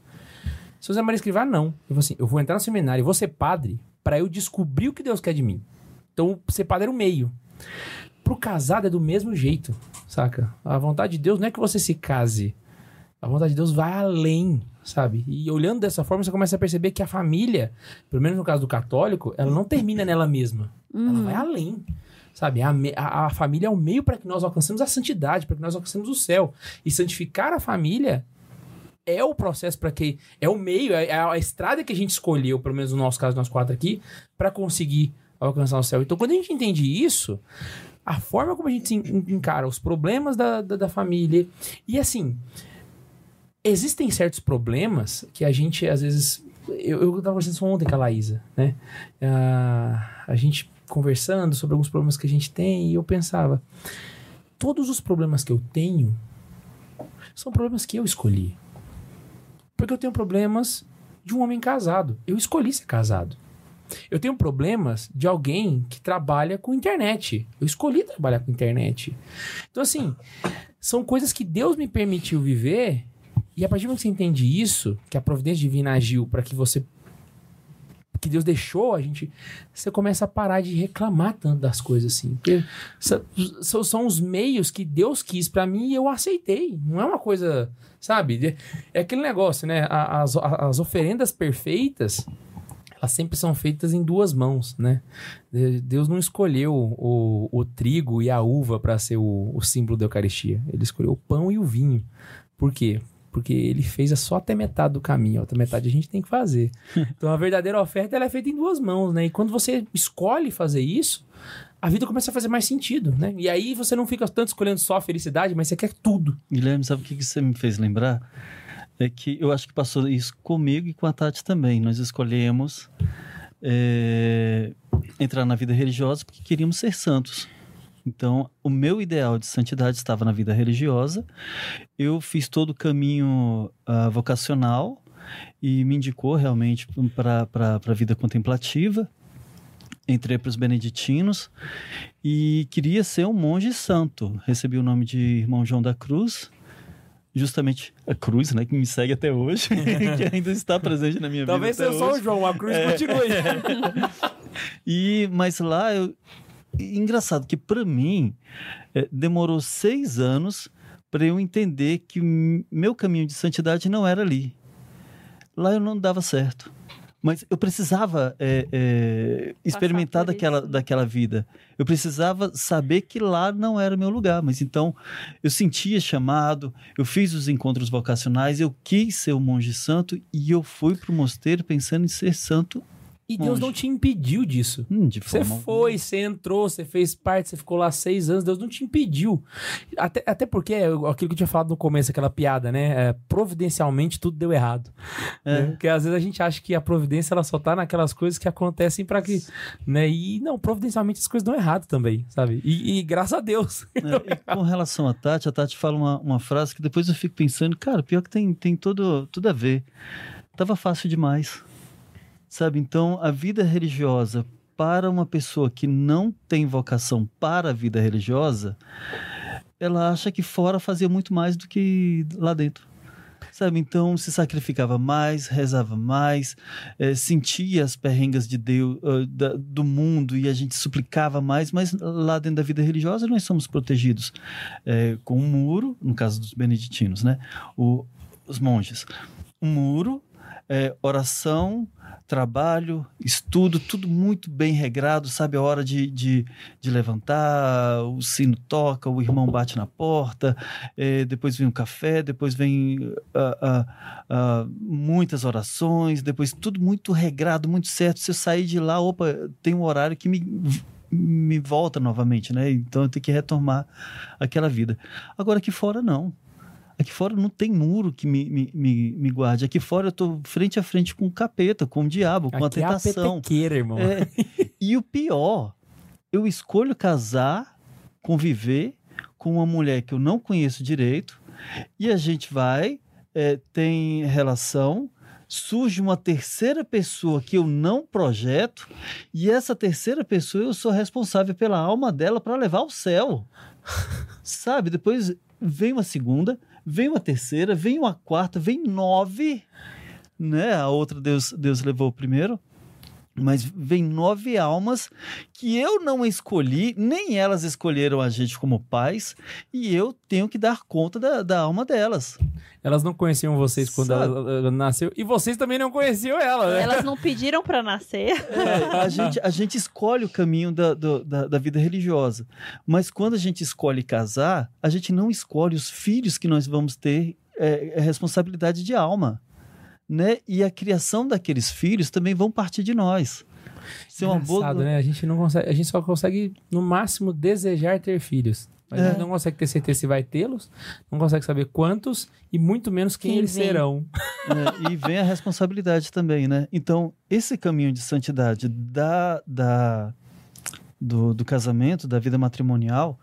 São José Maria Escrivá, não. Falou assim: eu vou entrar no seminário e vou ser padre pra eu descobrir o que Deus quer de mim. Então, ser padre era o meio. Pro casado é do mesmo jeito, saca? A vontade de Deus não é que você se case. A vontade de Deus vai além, sabe? E olhando dessa forma, você começa a perceber que a família, pelo menos no caso do católico, ela não termina nela mesma. Ela vai além. Sabe? A, a- a família é o meio para que nós alcancemos a santidade, para que nós alcancemos o céu. E santificar a família é o processo para que. É o meio, é é a estrada que a gente escolheu, pelo menos no nosso caso, nós quatro aqui, para conseguir alcançar o céu. Então, quando a gente entende isso, a forma como a gente encara os problemas da, da, da família. E assim, existem certos problemas que a gente, às vezes. Eu, eu tava conversando ontem com a Laísa, né? Ah, a gente conversando sobre alguns problemas que a gente tem e eu pensava: todos os problemas que eu tenho são problemas que eu escolhi. Porque eu tenho problemas de um homem casado. Eu escolhi ser casado. Eu tenho problemas de alguém que trabalha com internet. Eu escolhi trabalhar com internet. Então, assim, são coisas que Deus me permitiu viver. E a partir do momento que você entende isso, que a providência divina agiu para que você. Que Deus deixou a gente. Você começa a parar de reclamar tanto das coisas assim. Porque são, são os meios que Deus quis para mim e eu aceitei. Não é uma coisa. Sabe? É aquele negócio, né? As, as oferendas perfeitas elas sempre são feitas em duas mãos, né? De- Deus não escolheu o, o trigo e a uva para ser o, o símbolo da Eucaristia. Ele escolheu o pão e o vinho. Por quê? Porque ele fez só até metade do caminho, a outra metade a gente tem que fazer. Então a verdadeira oferta ela é feita em duas mãos, né? E quando você escolhe fazer isso, a vida começa a fazer mais sentido, né? E aí você não fica tanto escolhendo só a felicidade, mas você quer tudo. Guilherme, sabe o que você me fez lembrar? É que eu acho que passou isso comigo e com a Tati também. Nós escolhemos é, entrar na vida religiosa porque queríamos ser santos. Então, o meu ideal de santidade estava na vida religiosa. Eu fiz todo o caminho ah, vocacional e me indicou realmente para a vida contemplativa. Entrei para os beneditinos e queria ser um monge santo. Recebi o nome de irmão João da Cruz, justamente a cruz, né, que me segue até hoje, que ainda está presente na minha Talvez vida. seja até só hoje. o João, a cruz continue. E mas lá eu e engraçado que para mim eh, demorou seis anos para eu entender que o meu caminho de santidade não era ali. Lá eu não dava certo. Mas eu precisava eh, eh, experimentar daquela, isso. daquela vida. Eu precisava saber que lá não era o meu lugar. Mas então eu sentia chamado, eu fiz os encontros vocacionais, eu quis ser um monge santo e eu fui para o mosteiro pensando em ser santo. E Deus Monge. não te impediu disso. Hum, Você alguma. foi, você entrou, você fez parte, você ficou lá seis anos, Deus não te impediu. Até, até porque, é aquilo que eu tinha falado no começo, aquela piada, né? É, providencialmente tudo deu errado. É. né? Porque às vezes a gente acha que a providência ela só tá naquelas coisas que acontecem para que. Né? E não, providencialmente as coisas dão errado também, sabe? E, e graças a Deus. É, e com relação a Tati, a Tati fala uma, uma frase que depois eu fico pensando, cara, pior que tem, tem todo, tudo a ver. Tava fácil demais. Sabe? Então, a vida religiosa para uma pessoa que não tem vocação para a vida religiosa, ela acha que fora fazia muito mais do que lá dentro. Sabe? Então, se sacrificava mais, rezava mais, eh, sentia as perrengas de Deus, ah, da- do mundo, e a gente suplicava mais, mas lá dentro da vida religiosa nós somos protegidos eh, com um muro, no caso dos beneditinos, né? O- os monges. Um muro, é, oração, trabalho, estudo, tudo muito bem regrado, sabe? A hora de, de, de levantar, o sino toca, o irmão bate na porta, é, depois vem o café, depois vem ah, ah, ah, muitas orações, depois tudo muito regrado, muito certo. Se eu sair de lá, opa, tem um horário que me me volta novamente, né? Então eu tenho que retomar aquela vida. Agora aqui fora não. Aqui fora não tem muro que me, me, me, me guarde. Aqui fora eu tô frente a frente com o capeta, com o diabo, com Aqui é a a tentação. petequeira, irmão. É, e o pior, eu escolho casar, conviver com uma mulher que eu não conheço direito, e a gente vai, é, tem relação, surge uma terceira pessoa que eu não projeto, e essa terceira pessoa eu sou responsável pela alma dela para levar ao céu. Sabe? Depois vem uma segunda, vem uma terceira, vem uma quarta, vem nove, né? A outra Deus, Deus levou primeiro. Mas vem nove almas que eu não escolhi, nem elas escolheram a gente como pais, e eu tenho que dar conta da, da alma delas. Elas não conheciam vocês quando ela, ela nasceu. E vocês também não conheciam ela, né? Elas não pediram pra nascer. É, a, gente, a gente escolhe o caminho da, do- da, da vida religiosa. Mas quando a gente escolhe casar, a gente não escolhe os filhos que nós vamos ter é, é responsabilidade de alma. Né? E a criação daqueles filhos também vão partir de nós. Isso é uma boa. Engraçado, né? A gente não consegue, a gente só consegue no máximo desejar ter filhos. Mas É. a gente não consegue ter certeza se vai tê-los, não consegue saber quantos e muito menos quem, Quem eles vem. serão. né? E vem a responsabilidade também, né? Então, esse caminho de santidade da, da, do, do casamento, da vida matrimonial,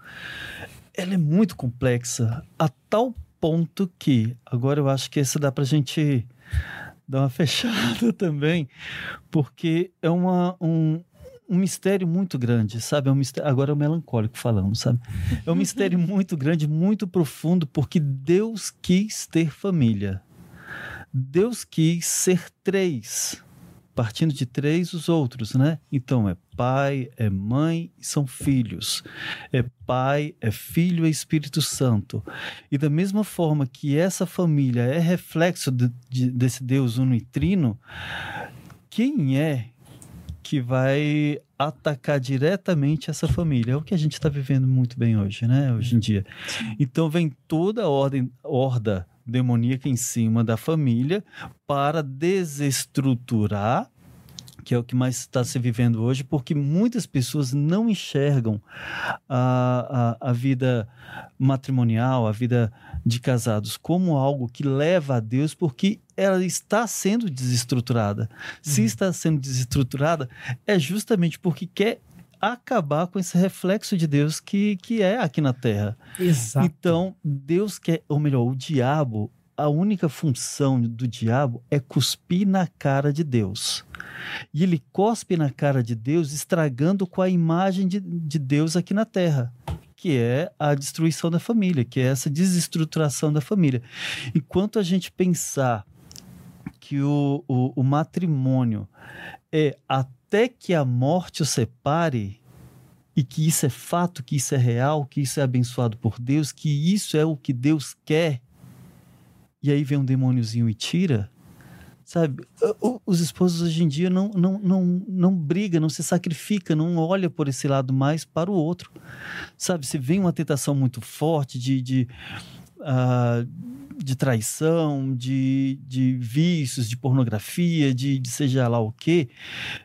ela é muito complexa, a tal ponto que, agora eu acho que esse dá pra gente dar uma fechada também, porque é uma, um, um mistério muito grande, sabe? É um mistério, agora é o melancólico falando, sabe? É um mistério muito grande, muito profundo, porque Deus quis ter família. Deus quis ser três, partindo de três os outros, né? Então é pai, é mãe e são filhos. É pai, é filho e Espírito Santo. E da mesma forma que essa família é reflexo de- de- desse Deus uno e trino, quem é que vai atacar diretamente essa família? É o que a gente está vivendo muito bem hoje, né? Hoje em dia. Então vem toda a ordem, horda demoníaca em cima da família para desestruturar, que é o que mais está se vivendo hoje, porque muitas pessoas não enxergam a, a, a vida matrimonial, a vida de casados, como algo que leva a Deus, porque ela está sendo desestruturada. Se está sendo desestruturada, é justamente porque quer acabar com esse reflexo de Deus que, que é aqui na Terra. Exato. Então, Deus quer, ou melhor, o diabo, a única função do diabo é cuspir na cara de Deus. E ele cospe na cara de Deus, estragando com a imagem de, de Deus aqui na terra, que é a destruição da família, que é essa desestruturação da família. Enquanto a gente pensar que o, o, o matrimônio é até que a morte o separe, e que isso é fato, que isso é real, que isso é abençoado por Deus, que isso é o que Deus quer, e aí vem um demôniozinho e tira, sabe? Os esposos hoje em dia não, não, não, não brigam, não se sacrificam, não olha por esse lado mais para o outro, sabe? Se vem uma tentação muito forte de, de, ah, de traição, de, de vícios, de pornografia, de, de seja lá o quê,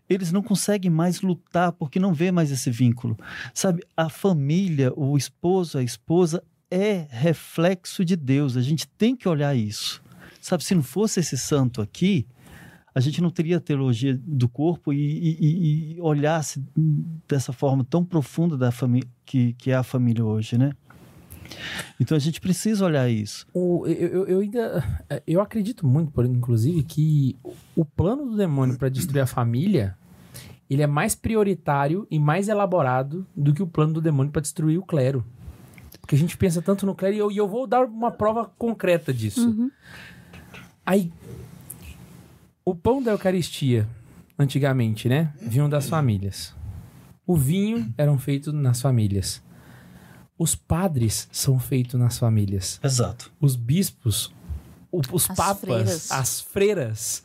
eles não conseguem mais lutar porque não vê mais esse vínculo. Sabe, a família, o esposo, a esposa é reflexo de Deus. A gente tem que olhar isso. Sabe, se não fosse esse santo aqui, a gente não teria a teologia do corpo e- e- e olhasse dessa forma tão profunda da família que, que é a família hoje, né? Então a gente precisa olhar isso. O- eu, eu- ainda. Eu acredito muito, por inclusive, que o plano do demônio para destruir a família ele é mais prioritário e mais elaborado do que o plano do demônio para destruir o clero. Porque a gente pensa tanto no clero e eu, e eu vou dar uma prova concreta disso. Uhum. Aí, o pão da Eucaristia, antigamente, né? Vinham das famílias. O vinho eram feitos nas famílias. Os padres são feitos nas famílias. Exato. Os bispos o- os As papas, freiras. as freiras.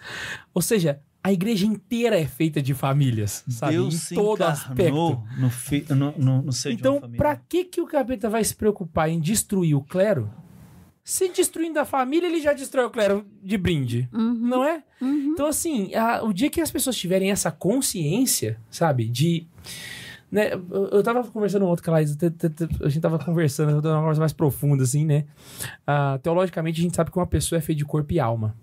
Ou seja, a igreja inteira é feita de famílias, sabe? Deus em se todo aspecto. no, fi- no, no, no seio Então, pra que, que o capeta vai se preocupar em destruir o clero? Se destruindo a família, ele já destrói o clero de brinde. Uhum, Não é? uhum. Então, assim, a- o dia que as pessoas tiverem essa consciência, sabe, de. Né, eu, eu tava conversando ontem com a Laís, t- t- a gente tava conversando, de uma conversa mais profunda, assim, né? Ah, teologicamente, a gente sabe que uma pessoa é feita de corpo e alma.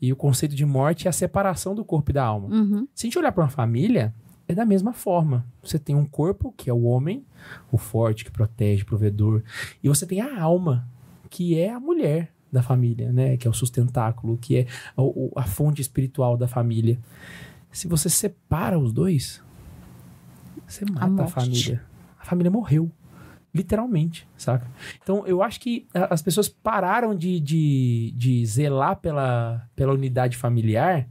E o conceito de morte é a separação do corpo e da alma. Uhum. Se a gente olhar para uma família, é da mesma forma. Você tem um corpo, que é o homem, o forte, que protege, provedor. E você tem a alma, que é a mulher da família, né? Que é o sustentáculo, que é o- a fonte espiritual da família. Se você separa os dois, você mata a, morte. família. A família morreu. Literalmente, saca? Então, eu acho que a- as pessoas pararam de, de, de zelar pela, pela unidade familiar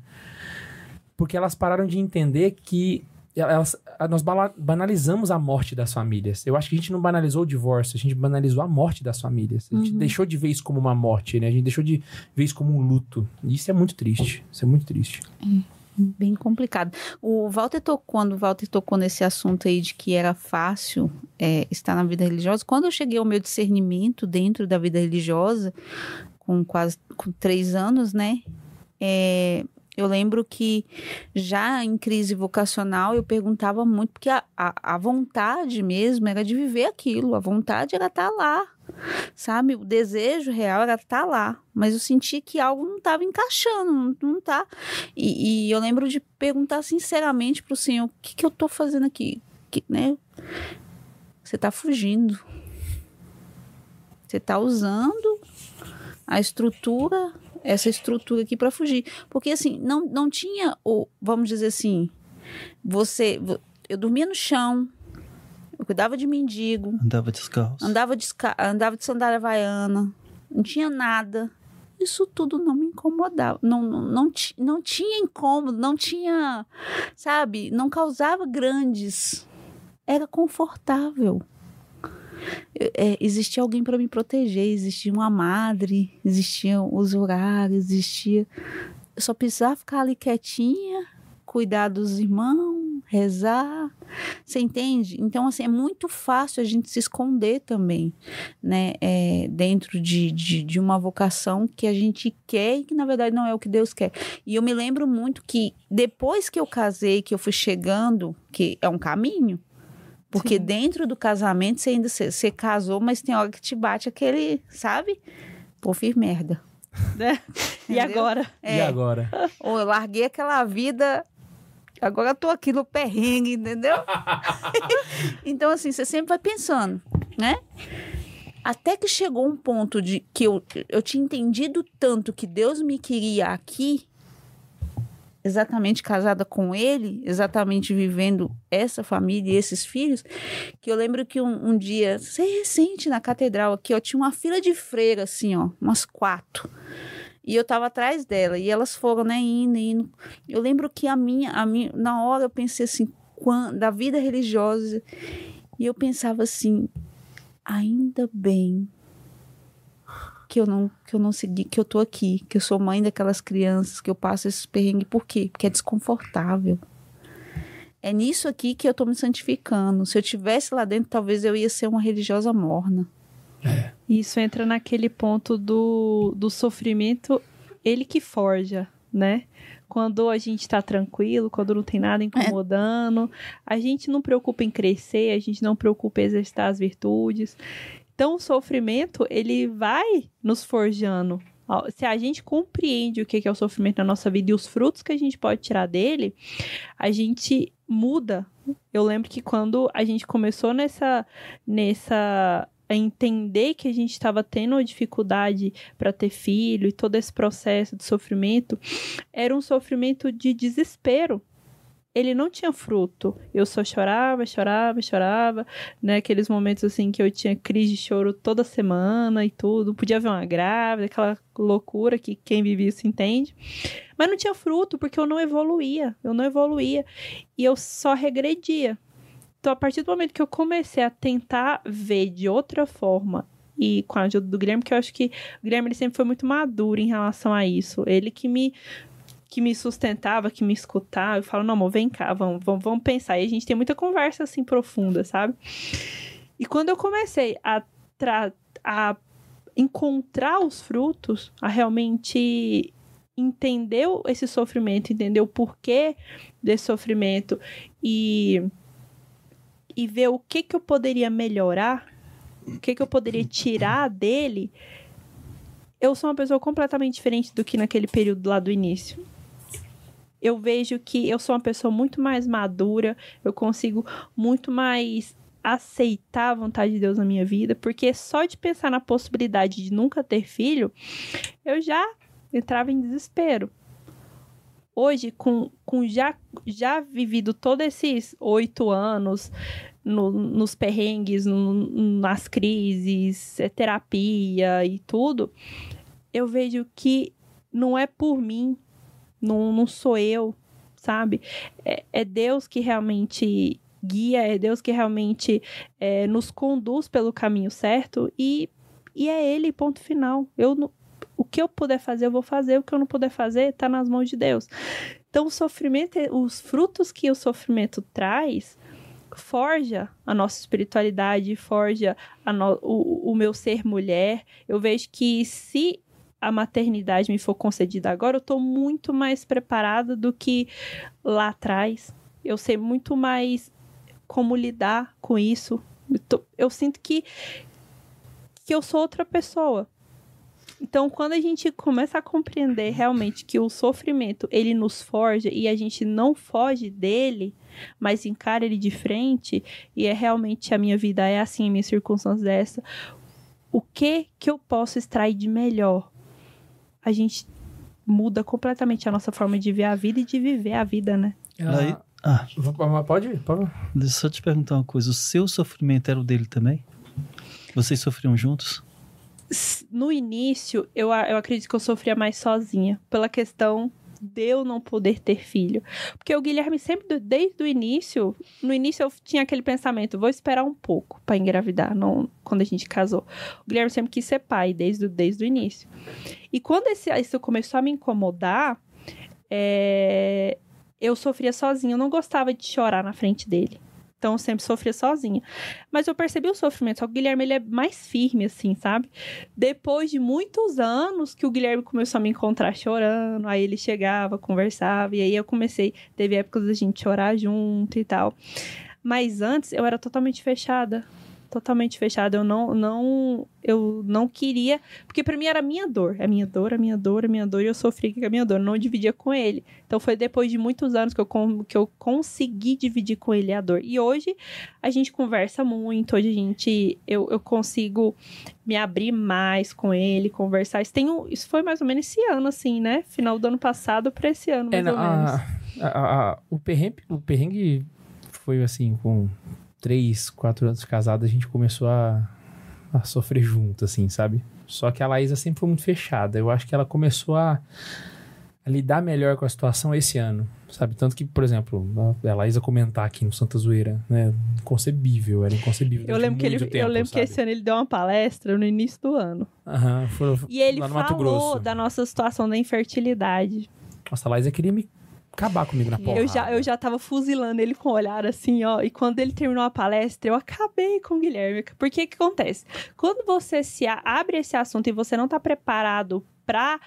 porque elas pararam de entender que elas, nós banalizamos a morte das famílias. Eu acho que a gente não banalizou o divórcio, a gente banalizou a morte das famílias. A gente deixou de ver isso como uma morte, né? A gente deixou de ver isso como um luto. E isso é muito triste. Isso é muito triste. Bem complicado. O Walter tocou, quando o Walter tocou nesse assunto aí de que era fácil é, estar na vida religiosa, quando eu cheguei ao meu discernimento dentro da vida religiosa, com quase com três anos, né? é, eu lembro que já em crise vocacional eu perguntava muito, porque a, a, a vontade mesmo era de viver aquilo, a vontade era estar lá, sabe? O desejo real era estar lá, mas eu senti que algo não estava encaixando, não, não tá. E, e eu lembro de perguntar sinceramente pro Senhor: o que, que eu tô fazendo aqui? Que, né? Você tá fugindo. Você tá usando a estrutura, essa estrutura aqui para fugir. Porque assim, não, não tinha, o, vamos dizer assim, você. vo- Eu dormia no chão, eu cuidava de mendigo, Andava descalço. andava de, andava de sandália havaiana, não tinha nada. Isso tudo não me incomodava. Não, não, não, não tinha incômodo, não tinha, sabe, não causava grandes. Era confortável. É, existia alguém para me proteger, existia uma madre, existiam os horários, existia. Eu só precisava ficar ali quietinha, cuidar dos irmãos, rezar. Você entende? Então, assim, é muito fácil a gente se esconder também, né? É, dentro de, de, de uma vocação que a gente quer e que, na verdade, não é o que Deus quer. E eu me lembro muito que depois que eu casei, que eu fui chegando, que é um caminho, porque Sim. dentro do casamento você ainda você, você casou, mas tem hora que te bate aquele, sabe? Pô, fiz merda. né? E agora? E É, agora? ou eu larguei aquela vida, agora eu tô aqui no perrengue, entendeu? então, assim, você sempre vai pensando, né? Até que chegou um ponto de que eu, eu tinha entendido tanto que Deus me queria aqui, exatamente casada com ele, exatamente vivendo essa família e esses filhos, que eu lembro que um, um dia, recente na catedral aqui, ó, tinha uma fila de freiras, assim, ó, umas quatro. E eu tava atrás dela, e elas foram, né, indo, indo. Eu lembro que a minha, a minha na hora eu pensei assim, quan- da vida religiosa, e eu pensava assim, ainda bem que eu não que eu não segui, que eu tô aqui, que eu sou mãe daquelas crianças, que eu passo esses perrengues, por quê? Porque é desconfortável. É nisso aqui que eu tô me santificando. Se eu tivesse lá dentro, talvez eu ia ser uma religiosa morna. Isso entra naquele ponto do, do sofrimento, ele que forja, né? Quando a gente tá tranquilo, quando não tem nada incomodando, a gente não preocupa em crescer, a gente não preocupa em exercitar as virtudes. Então, o sofrimento, ele vai nos forjando. Se a gente compreende o que é o sofrimento na nossa vida e os frutos que a gente pode tirar dele, a gente muda. Eu lembro que quando a gente começou nessa, nessa a entender que a gente estava tendo dificuldade para ter filho e todo esse processo de sofrimento, era um sofrimento de desespero. Ele não tinha fruto. Eu só chorava, chorava, chorava, né? Aqueles momentos assim que eu tinha crise de choro toda semana e tudo. Podia ver uma grávida, aquela loucura que quem vive isso entende. Mas não tinha fruto porque eu não evoluía. Eu não evoluía. E eu só regredia. Então, a partir do momento que eu comecei a tentar ver de outra forma e com a ajuda do Guilherme, que eu acho que o Guilherme ele sempre foi muito maduro em relação a isso. Ele que me que me sustentava, que me escutava, eu falo, não, amor, vem cá, vamos, vamos, vamos pensar. E a gente tem muita conversa assim profunda, sabe? E quando eu comecei a, a encontrar os frutos, a realmente entender esse sofrimento, entender o porquê desse sofrimento e, e ver o que, que eu poderia melhorar, o que, que eu poderia tirar dele, eu sou uma pessoa completamente diferente do que naquele período lá do início. Eu vejo que eu sou uma pessoa muito mais madura, eu consigo muito mais aceitar a vontade de Deus na minha vida, porque só de pensar na possibilidade de nunca ter filho, eu já entrava em desespero. Hoje, com, com já, já vivido todos esses oito anos no- nos perrengues, no- nas crises, é, terapia e tudo, eu vejo que não é por mim, não, não sou eu, sabe? É, é Deus que realmente guia, é Deus que realmente é, nos conduz pelo caminho certo e, e é Ele, ponto final. Eu não- o que eu puder fazer, eu vou fazer. O que eu não puder fazer, tá nas mãos de Deus. Então, o sofrimento, os frutos que o sofrimento traz, forja a nossa espiritualidade, forja no- o, o meu ser mulher. Eu vejo que se a maternidade me for concedida agora, eu tô muito mais preparada do que lá atrás. Eu sei muito mais como lidar com isso. Eu, tô- eu sinto que, que eu sou outra pessoa. Então, quando a gente começa a compreender realmente que o sofrimento ele nos forja e a gente não foge dele, mas encara ele de frente, e é realmente a minha vida é assim, a minha circunstância é essa, o que que eu posso extrair de melhor? A gente muda completamente a nossa forma de ver a vida e de viver a vida, né? Aí- Ah, Ah, pode ir, pode ir. deixa eu só te perguntar uma coisa. O seu sofrimento era o dele também? Vocês sofriam juntos? No início, eu, eu acredito que eu sofria mais sozinha, pela questão de eu não poder ter filho. Porque o Guilherme sempre, desde o início, no início eu tinha aquele pensamento, vou esperar um pouco pra engravidar, não quando a gente casou. O Guilherme sempre quis ser pai, desde, desde o início. E quando esse, isso começou a me incomodar, é, eu sofria sozinha, eu não gostava de chorar na frente dele. Então eu sempre sofria sozinha. Mas eu percebi o sofrimento, só que o Guilherme ele é mais firme, assim, sabe? Depois de muitos anos que o Guilherme começou a me encontrar chorando, aí ele chegava, conversava, e aí eu comecei, teve épocas da gente chorar junto e tal. Mas antes eu era totalmente fechada. Totalmente fechada. Eu não, não, eu não queria. Porque pra mim era a minha dor. A minha dor, a minha dor, a minha dor. E eu sofri com a minha dor. Não dividia com ele. Então foi depois de muitos anos que eu, que eu consegui dividir com ele a dor. E hoje a gente conversa muito. Hoje a gente. Eu, eu consigo me abrir mais com ele, conversar. Isso, tem um- isso foi mais ou menos esse ano, assim, né? Final do ano passado pra esse ano, mais É, ou não, menos. a- a- a- o, perrengue, o perrengue foi assim, com três, quatro anos de casado, a gente começou a, a sofrer junto, assim, sabe? Só que a Laísa sempre foi muito fechada. Eu acho que ela começou a, a lidar melhor com a situação esse ano, sabe? Tanto que, por exemplo, a, a Laísa comentar aqui no Santa Zoeira, né? Inconcebível, era inconcebível. Eu lembro, que ele, muito eu tempo, lembro que esse ano ele deu uma palestra no início do ano. Aham, foi, E ele falou da nossa situação da infertilidade. Nossa, a Laísa queria me acabar comigo na porrada. Eu já, eu já tava fuzilando ele com o olhar assim, ó. E quando ele terminou a palestra, eu acabei com o Guilherme. Porque o que acontece? Quando você se abre esse assunto e você não tá preparado pra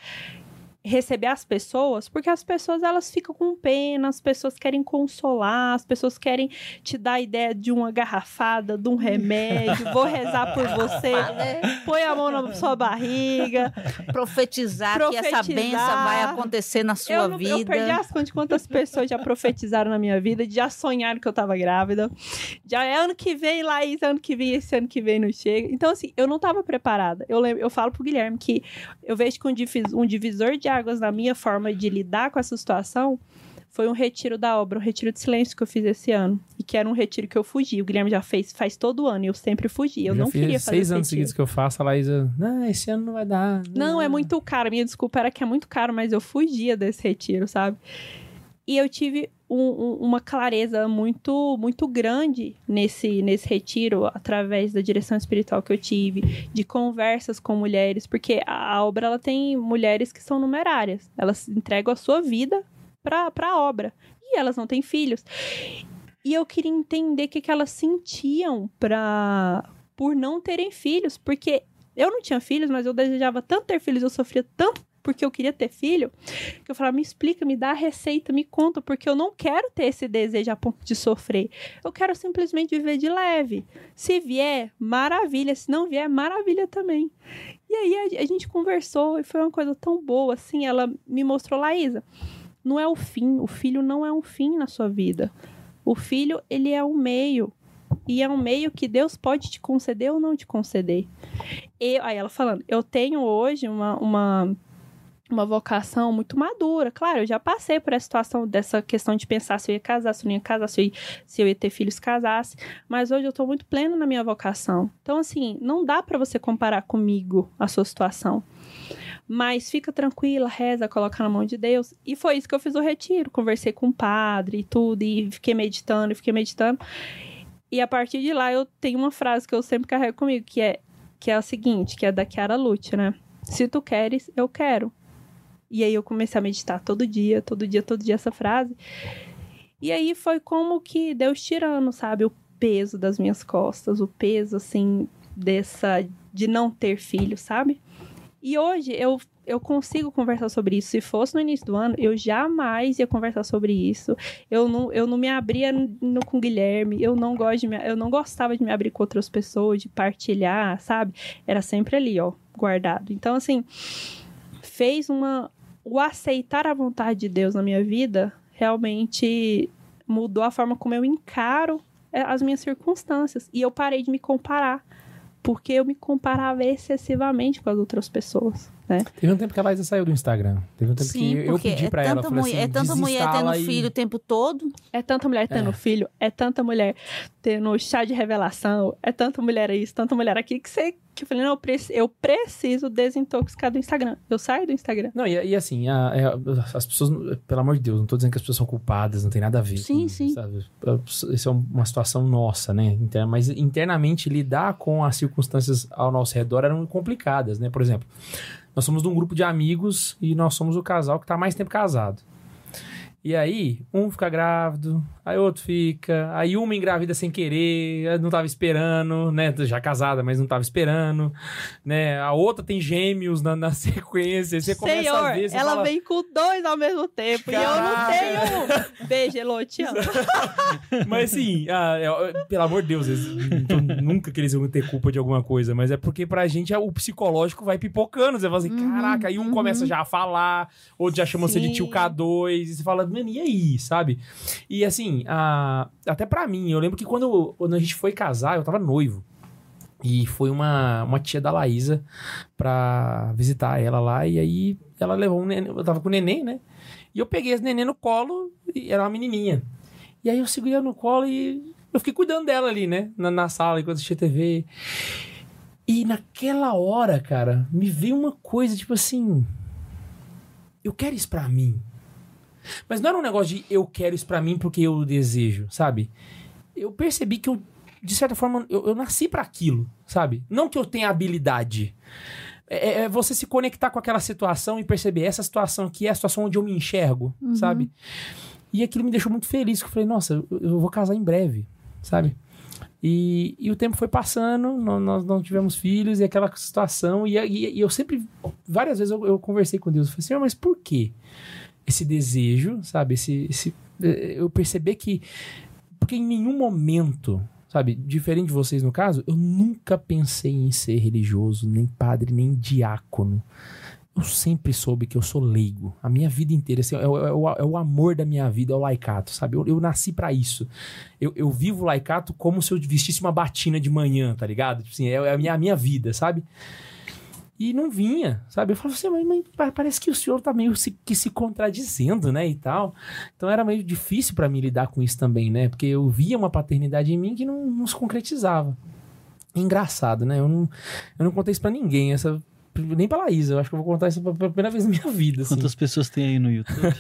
receber as pessoas, porque as pessoas elas ficam com pena, as pessoas querem consolar, as pessoas querem te dar a ideia de uma garrafada, de um remédio, vou rezar por você, põe a mão na sua barriga, Profetizar, que essa Profetizar. benção vai acontecer na sua eu, não, vida. eu perdi as contas de quantas pessoas já profetizaram na minha vida, já sonharam que eu tava grávida. Já é ano que vem, Laís, ano que vem, esse ano que vem não chega. Então, assim, eu não tava preparada. Eu, lembro, eu falo pro Guilherme que eu vejo que um, divis- divisor de águas na minha forma de lidar com essa situação foi um retiro da obra, um retiro de silêncio que eu fiz esse ano. E que era um retiro que eu fugi. O Guilherme já fez faz todo ano e eu sempre fugi. Eu, já não fiz queria fazer seis anos retiro. seguidos que eu faço, a Laísa, não, esse ano não vai dar. Não, é muito caro. Minha desculpa era que é muito caro, mas eu fugia desse retiro, sabe? E eu tive um- um- uma clareza muito muito grande nesse nesse retiro através da direção espiritual que eu tive de conversas com mulheres porque a, obra ela tem mulheres que são numerárias. Elas entregam a sua vida para a obra. E elas não têm filhos. E eu queria entender o que, que elas sentiam pra, por não terem filhos porque eu não tinha filhos mas eu desejava tanto ter filhos eu sofria tanto porque eu queria ter filho que eu falava, me explica, me dá a receita, me conta, porque eu não quero ter esse desejo a ponto de sofrer. Eu quero simplesmente viver de leve. Se vier, maravilha. Se não vier, maravilha também. E aí a, a gente conversou e foi uma coisa tão boa, assim. Ela me mostrou, Laísa, não é o fim. O filho não é um fim na sua vida. O filho, ele é um meio. E é um meio que Deus pode te conceder ou não te conceder. E, aí ela falando, eu tenho hoje uma, uma uma vocação muito madura. Claro, eu já passei por essa situação dessa questão de pensar se eu ia casar, se eu não ia casar, se eu ia, se eu ia ter filhos casasse, mas hoje eu tô muito plena na minha vocação. Então assim, não dá para você comparar comigo a sua situação. Mas fica tranquila, reza, coloca na mão de Deus. E foi isso que eu fiz o retiro. Conversei com o padre e tudo, e fiquei meditando, e fiquei meditando. E a partir de lá eu tenho uma frase que eu sempre carrego comigo, que é que é a seguinte, que é da Chiara Lute, né? Se tu queres, eu quero. E aí eu comecei a meditar todo dia, todo dia, todo dia essa frase. E aí foi como que Deus tirando, sabe, o peso das minhas costas, o peso assim dessa de não ter filho, sabe? E hoje eu eu consigo conversar sobre isso. Se fosse no início do ano, eu jamais ia conversar sobre isso. Eu não, eu não me abria no, com o Guilherme. Eu não gosto me, eu não gostava de me abrir com outras pessoas, de partilhar, sabe? Era sempre ali, ó, guardado. Então assim, fez uma o aceitar a vontade de Deus na minha vida realmente mudou a forma como eu encaro é, as minhas circunstâncias. E eu parei de me comparar. Porque eu me comparava excessivamente com as outras pessoas, né? Teve um tempo que a Laísa saiu do Instagram. Teve um tempo Sim, que eu pedi é pra ela, tanta, falei mulher, assim, é tanta mulher tendo e- filho o tempo todo. É tanta mulher tendo É. filho, é tanta mulher tendo chá de revelação, é tanta mulher isso, tanta mulher aqui, que você. Que eu falei, não, eu, preci- eu preciso desintoxicar do Instagram. Eu saio do Instagram. Não, e, e assim, a- é, as pessoas, pelo amor de Deus, não tô dizendo que as pessoas são culpadas, não tem nada a ver. Sim, com, sim. Sabe? Isso é uma situação nossa, né? Mas internamente lidar com as circunstâncias ao nosso redor eram complicadas, né? Por exemplo, nós somos de um grupo de amigos e nós somos o casal que tá mais tempo casado. E aí, um fica grávido, aí outro fica, aí uma engravida sem querer, não tava esperando, né? Já casada, mas não tava esperando, né? A outra tem gêmeos na, na sequência, você começa Senhor, a ver, ela fala, vem com dois ao mesmo tempo. E eu não tenho um. Beijo, Elô, te amo. Mas assim, ah, é, pelo amor de Deus, eles, tô- nunca que eles vão ter culpa de alguma coisa, mas é porque pra gente é, o psicológico vai pipocando. Você fala assim, caraca, aí um começa já a falar, outro já chama você de Sim. tio K2, e você fala, mano, e aí, sabe? E assim, ah, até pra mim, eu lembro que quando, quando a gente foi casar, eu tava noivo. E foi uma, uma tia da Laísa pra visitar ela lá, e aí ela levou um neném, eu tava com o neném, né? E eu peguei esse neném no colo, e era uma menininha. E aí eu segurei ela no colo e eu fiquei cuidando dela ali, né? Na, na sala, enquanto assistia TV. E naquela hora, cara, me veio uma coisa, tipo assim... Eu quero isso pra mim. Mas não era um negócio de eu quero isso pra mim porque eu desejo, sabe? Eu percebi que eu, de certa forma, eu, eu nasci pra aquilo, sabe? Não que eu tenha habilidade. É, é você se conectar com aquela situação e perceber essa situação aqui é a situação onde eu me enxergo, sabe? E aquilo me deixou muito feliz, que eu falei, nossa, eu, eu vou casar em breve, sabe? E, e o tempo foi passando, nó- nós não tivemos filhos, e aquela situação, e, e- e eu sempre, várias vezes eu, eu conversei com Deus, eu falei, Senhor, mas por quê? Esse desejo, sabe? Esse, esse, eh, eu perceber que, porque em nenhum momento, sabe, diferente de vocês no caso, eu nunca pensei em ser religioso, nem padre, nem diácono. Eu sempre soube que eu sou leigo. A minha vida inteira, assim, é, o- é o, é o amor da minha vida, é o laicato, sabe? Eu, eu nasci pra isso. Eu, eu vivo o laicato como se eu vestisse uma batina de manhã, tá ligado? Tipo assim, é, é a, minha, a minha vida, sabe? E não vinha, sabe? Eu falava assim, mas, mas pa- parece que o senhor tá meio se, que se contradizendo, né? E tal. Então era meio difícil pra mim lidar com isso também, né? Porque eu via uma paternidade em mim que não, não se concretizava. Engraçado, né? Eu não, eu não contei isso pra ninguém. Essa Nem pra Laísa, eu acho que eu vou contar isso pela primeira vez na minha vida. Assim. Quantas pessoas tem aí no YouTube?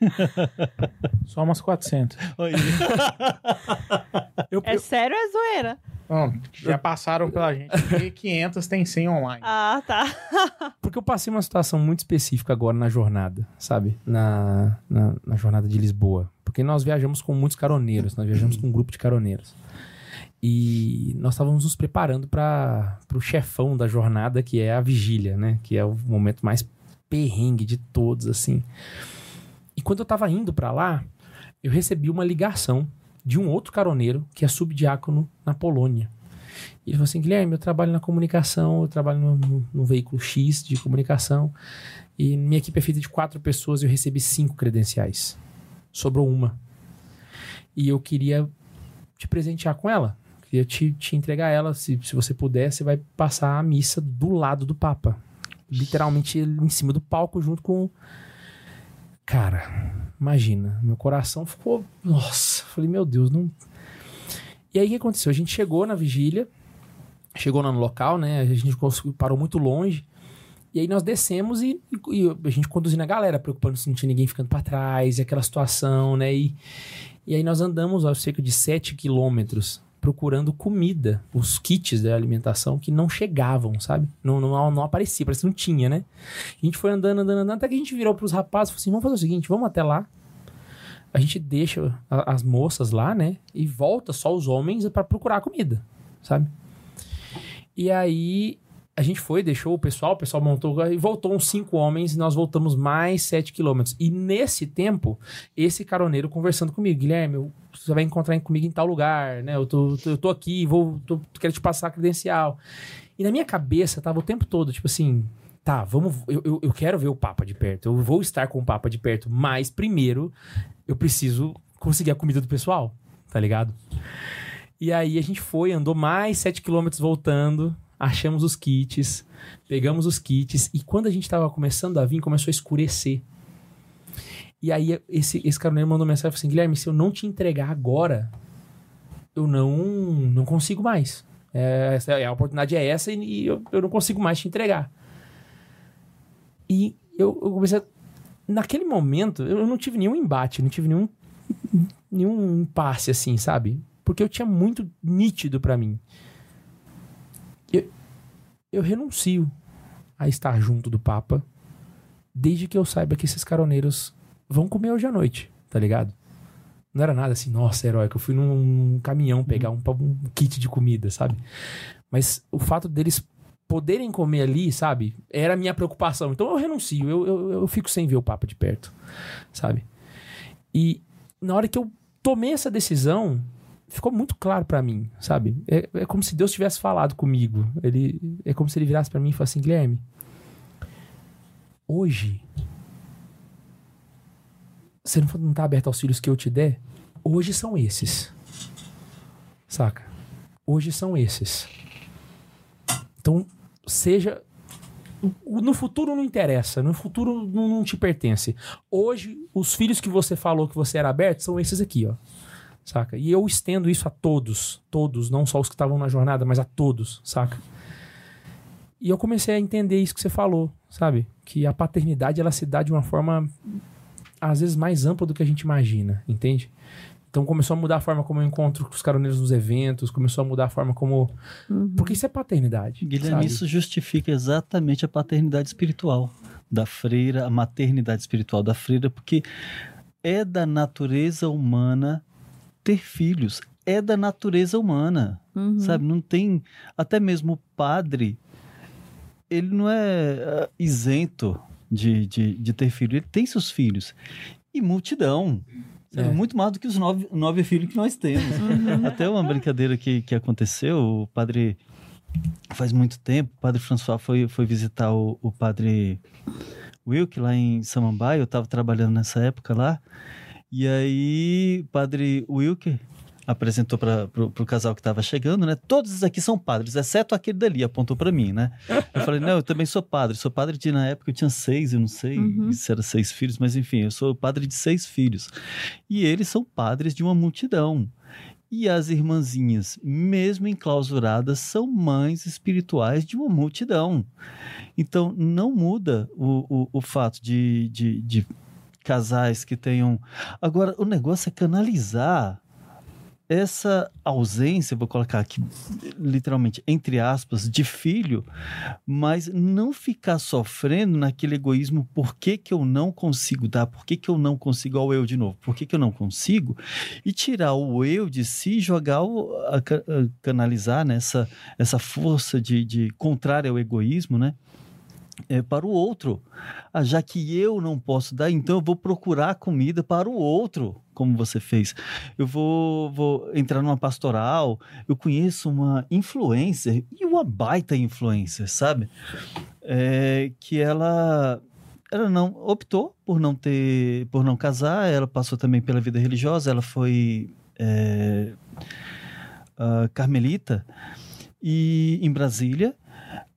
Só umas 400. Olha, Eu, É eu- sério ou é zoeira? Não, já passaram pela gente. E 500 tem 100 online. Ah, tá. porque eu passei uma situação muito específica agora na jornada, sabe? Na, na, na jornada de Lisboa. Porque nós viajamos com muitos caroneiros, nós viajamos com um grupo de caroneiros. E nós estávamos nos preparando para o chefão da jornada, que é a vigília, né? Que é o momento mais perrengue de todos, assim. E quando eu estava indo para lá, eu recebi uma ligação de um outro caroneiro que é subdiácono na Polônia. E ele falou assim: Guilherme, eu trabalho na comunicação, eu trabalho no, veículo X de comunicação, e minha equipe é feita de quatro pessoas e eu recebi cinco credenciais. Sobrou uma. E eu queria te presentear com ela. Queria te, te entregar ela. Se, se você puder, você vai passar a missa do lado do Papa. Literalmente em cima do palco, junto com. Cara, imagina. Meu coração ficou. Nossa, falei, meu Deus, não. E aí o que aconteceu? A gente chegou na vigília, chegou no local, né? A gente parou muito longe. E aí nós descemos e, e- a gente conduzindo a galera, preocupando se não tinha ninguém ficando pra trás, e aquela situação, né? E, e aí nós andamos ó, cerca de 7 quilômetros procurando comida, os kits da alimentação que não chegavam, sabe? Não, não, não aparecia, parece que não tinha, né? A gente foi andando, andando, andando, até que a gente virou pros rapazes e falou assim: vamos fazer o seguinte, vamos até lá. A gente deixa as moças lá, né? E volta só os homens pra procurar comida, sabe? E aí a gente foi, deixou o pessoal, o pessoal montou e voltou uns cinco homens e nós voltamos mais sete quilômetros. E nesse tempo, esse caroneiro conversando comigo, Guilherme, você vai encontrar comigo em tal lugar, né? Eu tô, eu tô aqui, vou, tô- quero te passar a credencial. E na minha cabeça tava o tempo todo, tipo assim, tá, vamos, eu, eu, eu quero ver o Papa de perto, eu vou estar com o Papa de perto, mas primeiro eu preciso conseguir a comida do pessoal, tá ligado? E aí a gente foi, andou mais 7 quilômetros voltando, achamos os kits, pegamos os kits, e quando a gente tava começando a vir, começou a escurecer. E aí esse, esse caroneiro mandou mensagem e falou assim: Guilherme, se eu não te entregar agora, eu não, não consigo mais. É, a oportunidade é essa e eu, eu não consigo mais te entregar. E eu, eu comecei a, Naquele momento, eu não tive nenhum embate, não tive nenhum, nenhum impasse assim, sabe? Porque eu tinha muito nítido pra mim. Eu, renuncio a estar junto do Papa desde que eu saiba que esses caroneiros vão comer hoje à noite, tá ligado? Não era nada assim, nossa, heróico. Eu fui num caminhão pegar um, um kit de comida, sabe? Mas o fato deles poderem comer ali, sabe? Era a minha preocupação. Então eu renuncio, eu, eu, eu fico sem ver o Papa de perto, sabe? E na hora que eu tomei essa decisão, ficou muito claro pra mim, sabe? É, é como se Deus tivesse falado comigo. Ele, é como se ele virasse pra mim e falasse assim, Guilherme, hoje você não, não tá aberto aos filhos que eu te der? Hoje são esses. Saca? Hoje são esses. Então, seja. No futuro não interessa, no futuro não te pertence. Hoje, os filhos que você falou que você era aberto são esses aqui, ó. Saca? E eu estendo isso a todos, todos, não só os que estavam na jornada, mas a todos, saca? E eu comecei a entender isso que você falou, sabe? Que a paternidade ela se dá de uma forma às vezes mais ampla do que a gente imagina, entende? Então começou a mudar a forma como eu encontro os caroneiros nos eventos, começou a mudar a forma como. Porque isso é paternidade. Guilherme, sabe? isso justifica exatamente a paternidade espiritual da freira, a maternidade espiritual da freira, porque é da natureza humana ter filhos, é da natureza humana, Uhum. sabe? Não tem, até mesmo o padre, ele não é ah, isento de, de, de ter filho, ele tem seus filhos e multidão. É. Muito mais do que os nove, nove filhos que nós temos. Até uma brincadeira que, que aconteceu, o padre faz muito tempo, o padre François foi, foi visitar o, o padre Wilk lá em Samambaia, eu estava trabalhando nessa época lá, e aí o padre Wilk apresentou para o casal que estava chegando, né? Todos aqui são padres, exceto aquele dali, apontou para mim, né? Eu falei, não, eu também sou padre, sou padre de, na época eu tinha seis, eu não sei Uhum. se era seis filhos, mas enfim, eu sou padre de seis filhos. E eles são padres de uma multidão. E as irmãzinhas, mesmo enclausuradas, são mães espirituais de uma multidão. Então, não muda o, o, o fato de, de, de casais que tenham. Agora, o negócio é canalizar essa ausência, vou colocar aqui literalmente entre aspas, de filho, mas não ficar sofrendo naquele egoísmo, por que, que eu não consigo dar, por que, que eu não consigo ao eu de novo, por que, que eu não consigo, e tirar o eu de si jogar o, a, a canalizar nessa essa força de, de ao egoísmo, né? É, para o outro. Ah, já que eu não posso dar, então eu vou procurar comida para o outro, como você fez. Eu vou, vou entrar numa pastoral, eu conheço uma influencer, e uma baita influencer, sabe? É, que ela ela não optou por não ter por não casar ela passou também pela vida religiosa ela foi é, ah, carmelita e em Brasília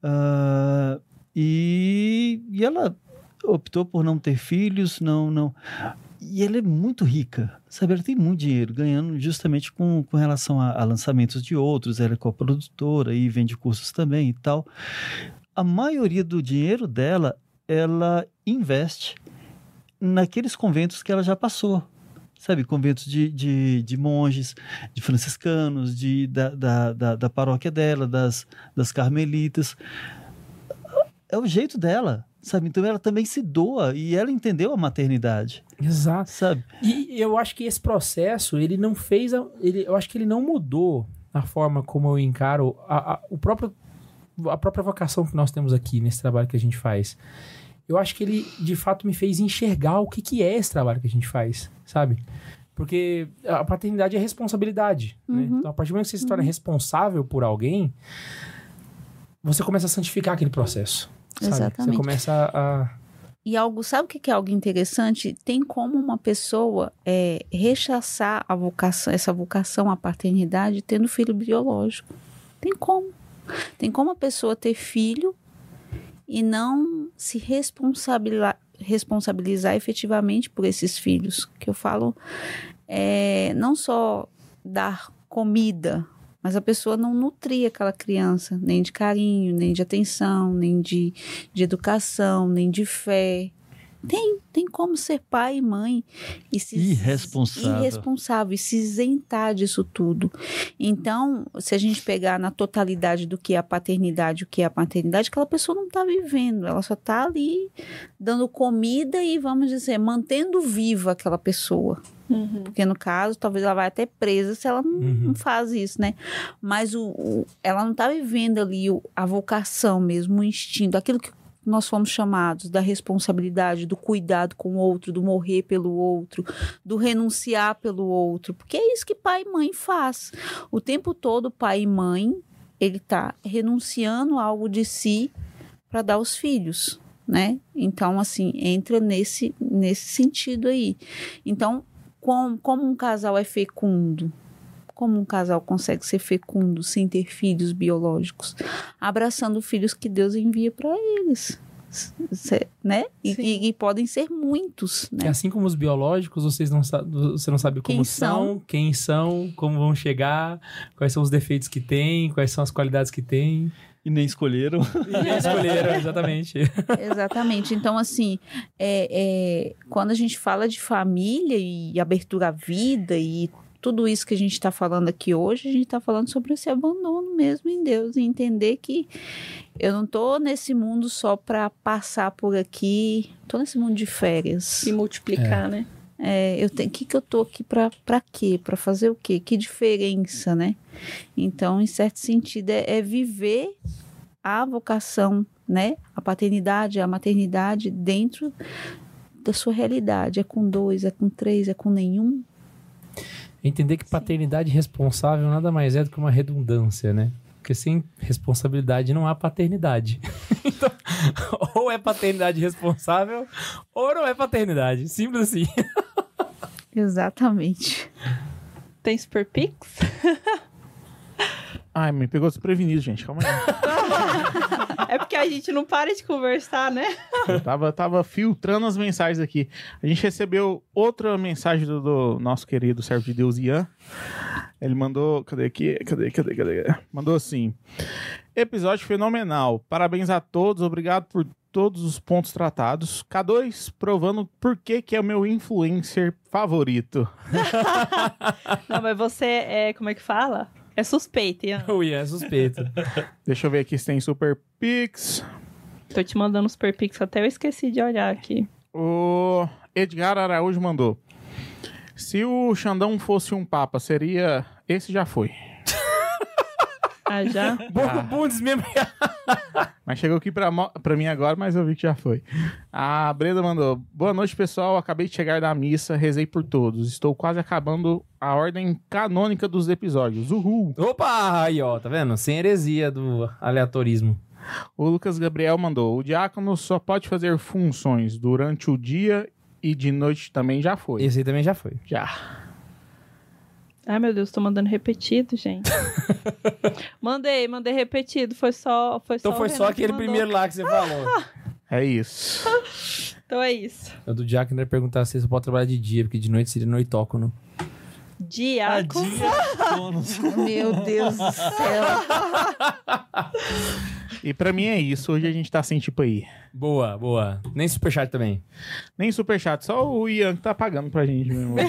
ah, e, e ela optou por não ter filhos não não e ela é muito rica, sabe? Ela tem muito dinheiro, ganhando justamente com, com relação a, a lançamentos de outros. Ela é coprodutora e vende cursos também e tal. A maioria do dinheiro dela, ela investe naqueles conventos que ela já passou. Sabe, conventos de, de, de monges, de franciscanos, de, da, da, da, da paróquia dela, das, das carmelitas. É o jeito dela, sabe? Então ela também se doa e ela entendeu a maternidade, Exato. sabe? E eu acho que esse processo, ele não fez. a- Ele, eu acho que ele não mudou a forma como eu encaro a, a- o próprio, a própria vocação que nós temos aqui nesse trabalho que a gente faz. Eu acho que ele, de fato, me fez enxergar o que, que é esse trabalho que a gente faz, sabe? Porque a paternidade é responsabilidade. né? Uhum. Então, a partir do momento que você se torna responsável por alguém, você começa a santificar aquele processo. Sabe? Você Exatamente. começa a. E algo, sabe o que que é algo interessante? Tem como uma pessoa é, rechaçar a vocação, essa vocação à paternidade tendo filho biológico. Tem como. Tem como a pessoa ter filho e não se responsabilizar, responsabilizar efetivamente por esses filhos. Que eu falo, é, não só dar comida, mas a pessoa não nutrir aquela criança, nem de carinho, nem de atenção, nem de de educação, nem de fé. Tem, tem como ser pai e mãe e se Irresponsável. irresponsável e se isentar disso tudo. Então, se a gente pegar na totalidade do que é a paternidade, o que é a maternidade, aquela pessoa não está vivendo, ela só está ali dando comida e, vamos dizer, mantendo viva aquela pessoa. Uhum. Porque no caso, talvez ela vai até presa se ela não, Uhum. não faz isso, né? Mas o, o- ela não tá vivendo ali o- a vocação mesmo, o instinto, aquilo que nós fomos chamados, da responsabilidade, do cuidado com o outro, do morrer pelo outro, do renunciar pelo outro. Porque é isso que pai e mãe faz. O tempo todo, pai e mãe, ele tá renunciando algo de si para dar aos filhos, né? Então, assim, entra nesse, nesse sentido aí. Então, como um casal é fecundo? Como um casal consegue ser fecundo sem ter filhos biológicos? Abraçando filhos que Deus envia para eles. Né? E, e- e podem ser muitos, né? assim como os biológicos, vocês não você não sabe como Quem são, são. quem são, como vão chegar, quais são os defeitos que têm, quais são as qualidades que têm. E nem escolheram. E nem escolheram, exatamente. Exatamente. Então, assim, é, é, quando a gente fala de família e abertura à vida e tudo isso que a gente está falando aqui hoje, a gente está falando sobre esse abandono mesmo em Deus e entender que eu não tô nesse mundo só para passar por aqui, tô nesse mundo de férias. E multiplicar, né? É, eu tenho, que que eu tô aqui para para quê? Para fazer o quê? Que diferença, né? Então, em certo sentido, é, é viver a vocação, né? A paternidade, a maternidade dentro da sua realidade. É com dois, é com três, é com nenhum. Entender que paternidade responsável nada mais é do que uma redundância, né? Porque sem responsabilidade não há paternidade. então, ou é paternidade responsável, ou não é paternidade. Simples assim. Exatamente. Tem Super Pix? Ai, me pegou desprevenido, gente. Calma aí. É porque a gente não para de conversar, né? Eu tava, tava filtrando as mensagens aqui. A gente recebeu outra mensagem do, do nosso querido servo de Deus Ian. Ele mandou. Cadê aqui? Cadê, cadê, cadê? Mandou assim. Episódio fenomenal. Parabéns a todos. Obrigado por todos os pontos tratados. K2 provando por que, que é o meu influencer favorito. Não, mas você é. Como é que fala? É suspeito, Ian. Ui, é suspeito. Deixa eu ver aqui se tem Super Pix. Tô te mandando os Pix, até eu esqueci de olhar aqui. O Edgar Araújo mandou. Se o Xandão fosse um papa, seria. Esse já foi. Ah, já? Bom, bom desmembrar. Mas chegou aqui pra, pra mim agora, mas eu vi que já foi. A Brenda mandou: Boa noite, pessoal. Acabei de chegar da missa, rezei por todos. Estou quase acabando a ordem canônica dos episódios. Uhul! Opa, aí ó, tá vendo? Sem heresia do aleatorismo. O Lucas Gabriel mandou: O diácono só pode fazer funções durante o dia e de noite também já foi. Esse aí também já foi. Já. Ai, meu Deus, tô mandando repetido, gente. mandei, mandei repetido. Foi só. Foi Então só foi só que aquele mandou. primeiro lá que você falou. É isso. Então é isso. O do Jack ainda perguntar se você pode trabalhar de dia, porque de noite seria noitócono. Diácono. bônus. Meu Deus do céu. E pra mim é isso. Hoje a gente tá sem tipo aí. Boa, boa. Nem superchat também. Nem superchat, só o Ian que tá pagando pra gente mesmo.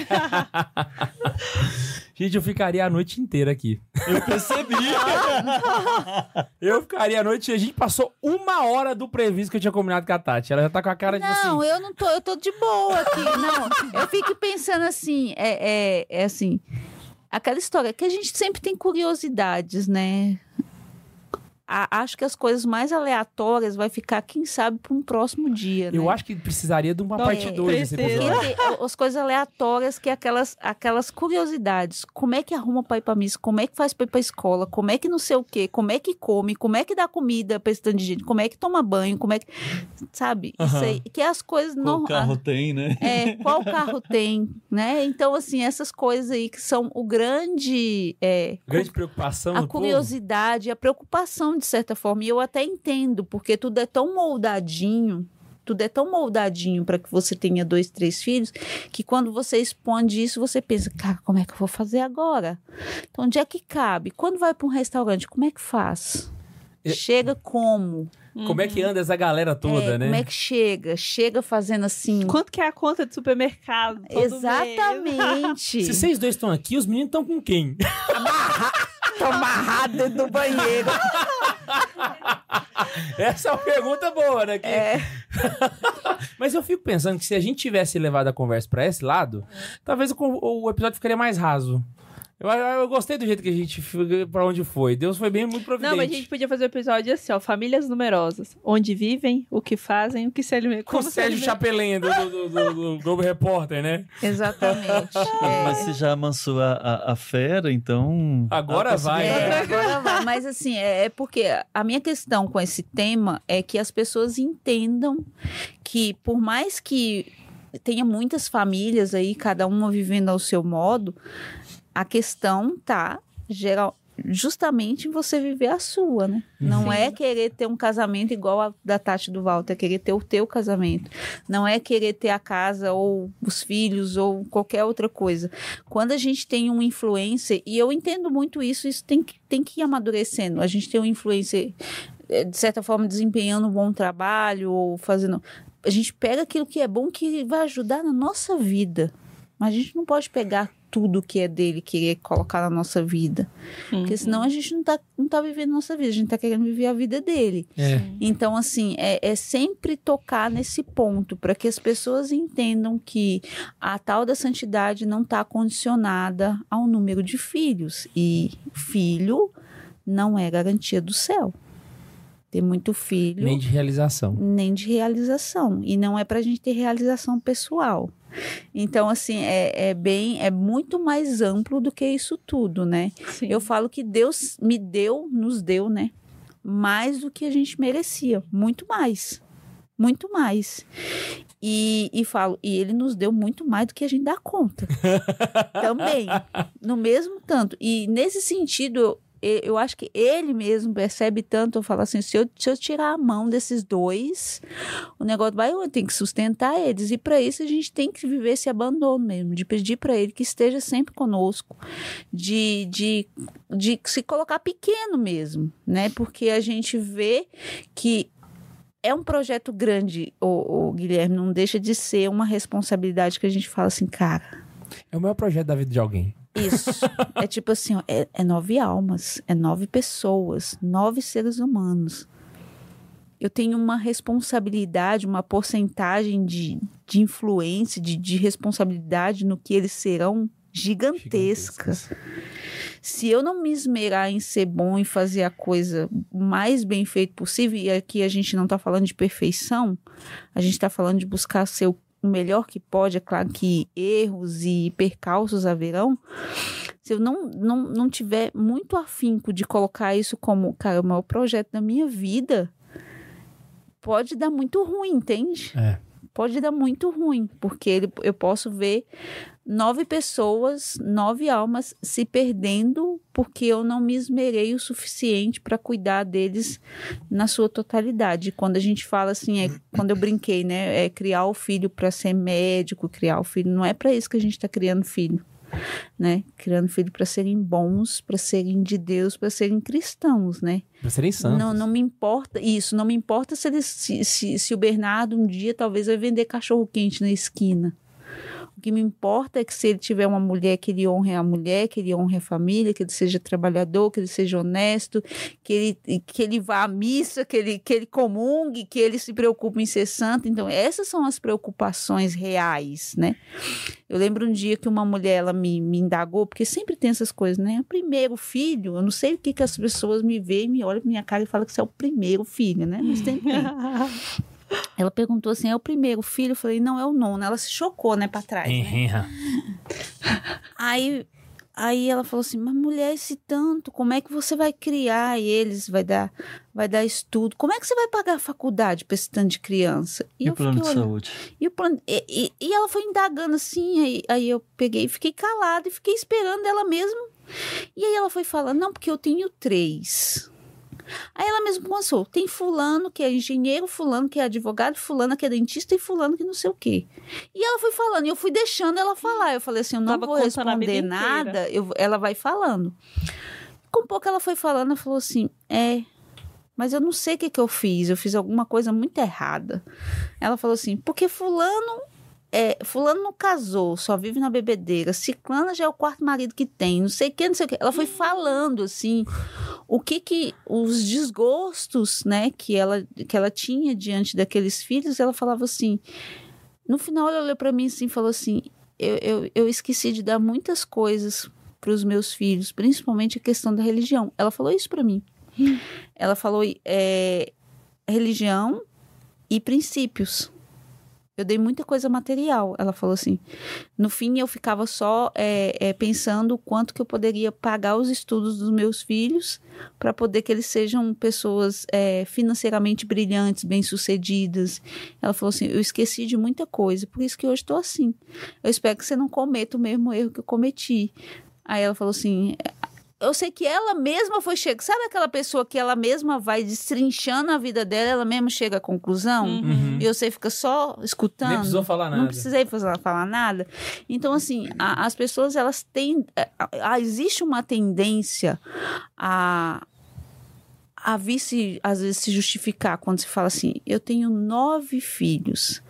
Gente, eu ficaria a noite inteira aqui. Eu percebi. Eu ficaria a noite. A gente passou uma hora do previsto que eu tinha combinado com a Tati. Ela já tá com a cara de Não, assim. eu não tô, eu tô de boa aqui. Não, eu fico pensando assim, é, é, é assim, aquela história que a gente sempre tem curiosidades, né? A- acho que as coisas mais aleatórias vai ficar, quem sabe, para um próximo dia, né? Eu acho que precisaria de uma Não, parte é, 2 desse precisa. episódio. E tem as coisas aleatórias, que é aquelas, aquelas curiosidades. Como é que arruma pra ir pra missa? Como é que faz pra ir pra escola? Como é que não sei o quê? Como é que come? Como é que dá comida pra esse tanto de gente? Como é que toma banho? Como é que... Sabe? Isso aí. Que é as coisas... Qual norma- carro tem, né? É, qual carro tem, né? Então, assim, essas coisas aí que são o grande... é, Grande preocupação a do povo. curiosidade, a preocupação, de certa forma. E eu até entendo, porque tudo é tão moldadinho, tudo é tão moldadinho para que você tenha dois, três filhos, que quando você expõe isso, você pensa, cara, como é que eu vou fazer agora? Então, onde é que cabe? Quando vai para um restaurante, como é que faz? É- Chega como? Como é que anda essa galera toda, É, né? Como é que chega? Chega fazendo assim. Quanto que é a conta de supermercado? todo mês? Exatamente. Se vocês dois estão aqui, os meninos estão com quem? Tô amarrado dentro do banheiro. Essa é uma pergunta boa, né? Que- É. Mas eu fico pensando que se a gente tivesse levado a conversa pra esse lado, talvez o, o episódio ficaria mais raso. Eu, eu gostei do jeito que a gente foi- pra onde foi. Deus foi bem muito providente. Não, mas a gente podia fazer um episódio assim, ó. Famílias numerosas. Onde vivem, o que fazem, o que se alimentam. Com o Sérgio. Chapelin do, do, do- do Globo Repórter, né? Exatamente. É. Mas você já amansou a, a, a fera, então. Agora a vai, É, agora vai. Mas assim, é, é porque a minha questão com esse tema é que as pessoas entendam que, por mais que tenha muitas famílias aí, cada uma vivendo ao seu modo, a questão tá geral, justamente em você viver a sua, né? Não Sim. é querer ter um casamento igual a da Tati do Walter, é querer ter o teu casamento. Não é querer ter a casa ou os filhos ou qualquer outra coisa. Quando a gente tem um influencer, e eu entendo muito isso, isso tem que, tem que ir amadurecendo. A gente tem um influencer, eh, de certa forma, desempenhando um bom trabalho ou fazendo. A gente pega aquilo que é bom que vai ajudar na nossa vida. Mas a gente não pode pegar tudo que é dele querer colocar na nossa vida. Porque Uhum. senão a gente não tá, não tá vivendo a nossa vida, a gente tá querendo viver a vida dele. É. Então, assim, é, é sempre tocar nesse ponto para que as pessoas entendam que a tal da santidade não está condicionada ao número de filhos. E filho não é garantia do céu. Ter muito filho Nem de realização. nem de realização. E não é para a gente ter realização pessoal. Então, assim, é, é bem, é muito mais amplo do que isso tudo, né? Sim. Eu falo que Deus me deu, nos deu, né? Mais do que a gente merecia. Muito mais. Muito mais. E, e falo, e ele nos deu muito mais do que a gente dá conta. Também. No mesmo tanto. E nesse sentido, eu, acho que ele mesmo percebe tanto, eu falo assim, se eu, se eu tirar a mão desses dois, o negócio vai, eu tenho que sustentar eles. E para isso a gente tem que viver esse abandono mesmo, de pedir para ele que esteja sempre conosco, de, de, de se colocar pequeno mesmo, né? Porque a gente vê que é um projeto grande, o, Guilherme, não deixa de ser uma responsabilidade que a gente fala assim, cara, É o maior projeto da vida de alguém. Isso. é tipo assim, ó, é, é nove almas, é nove pessoas, nove seres humanos. Eu tenho uma responsabilidade, uma porcentagem de, de influência, de, de responsabilidade no que eles serão gigantesca. Se eu não me esmerar em ser bom e fazer a coisa mais bem feita possível, e aqui a gente não está falando de perfeição, a gente está falando de buscar ser o o melhor que pode, é claro que erros e percalços haverão. Se eu não, não, não tiver muito afinco de colocar isso como, cara, o maior projeto da minha vida, pode dar muito ruim, entende? É. Pode dar muito ruim, porque ele, eu posso ver nove pessoas, nove almas se perdendo porque eu não me esmerei o suficiente para cuidar deles na sua totalidade. Quando a gente fala assim, é quando eu brinquei, né, é criar o filho para ser médico, criar o filho, não é para isso que a gente está criando filho, né? Criando filho para serem bons, para serem de Deus, para serem cristãos, né? Pra serem santos. Não, não me importa isso, não me importa se, se, se, se o Bernardo um dia talvez vai vender cachorro quente na esquina. O que me importa é que se ele tiver uma mulher, que ele honre a mulher, que ele honre a família, que ele seja trabalhador, que ele seja honesto, que ele, que ele vá à missa, que ele, que ele comungue, que ele se preocupe em ser santo. Então, essas são as preocupações reais, né? Eu lembro um dia que uma mulher ela me, me indagou, porque sempre tem essas coisas, né? O primeiro filho, eu não sei o que, que as pessoas me veem, me olham pra minha cara e falam que você é o primeiro filho, né? Mas tem. Ela perguntou assim: é o primeiro filho? Eu falei: não, é o nono. Ela se chocou, né, pra trás. né? Aí, aí ela falou assim: mas mulher, esse tanto, como é que você vai criar eles? Vai dar, vai dar estudo? Como é que você vai pagar a faculdade pra esse tanto de criança? E, o plano de olhando- saúde? e, o plano, e, e- e ela foi indagando assim, aí, aí eu peguei e fiquei calada e fiquei esperando ela mesmo. E aí ela foi falando, não, porque eu tenho três. Aí ela mesmo começou, tem fulano que é engenheiro, fulano que é advogado, fulano que é dentista e fulano que não sei o quê. E ela foi falando, e eu fui deixando ela falar. Eu falei assim, eu não Tava vou responder nada, eu, ela vai falando. Com pouco ela foi falando, ela falou assim, é, mas eu não sei o que, que eu fiz, eu fiz alguma coisa muito errada. Ela falou assim, porque fulano é, fulano não casou, só vive na bebedeira. Ciclana já é o quarto marido que tem, não sei o que, não sei o que. Ela foi falando, assim, o que que, os desgostos, né, que ela, que ela tinha diante daqueles filhos, ela falava assim, no final ela olhou pra mim assim e falou assim, eu, eu, eu esqueci de dar muitas coisas para os meus filhos, principalmente a questão da religião. Ela falou isso pra mim. Ela falou é, religião e princípios. Eu dei muita coisa material. Ela falou assim. No fim, eu ficava só é, é, pensando quanto que eu poderia pagar os estudos dos meus filhos para poder que eles sejam pessoas é, financeiramente brilhantes, bem-sucedidas. Ela falou assim: eu esqueci de muita coisa, por isso que hoje estou assim. Eu espero que você não cometa o mesmo erro que eu cometi. Aí ela falou assim: eu sei que ela mesma foi chegando. Sabe aquela pessoa que ela mesma vai destrinchando a vida dela, ela mesma chega à conclusão? Uhum. E você fica só escutando? Nem precisou falar nada. Não precisei fazer- falar nada. Então, assim, a- as pessoas, elas têm. a- a- existe uma tendência a. A vir se, às vezes, se justificar quando se fala assim: eu tenho nove filhos.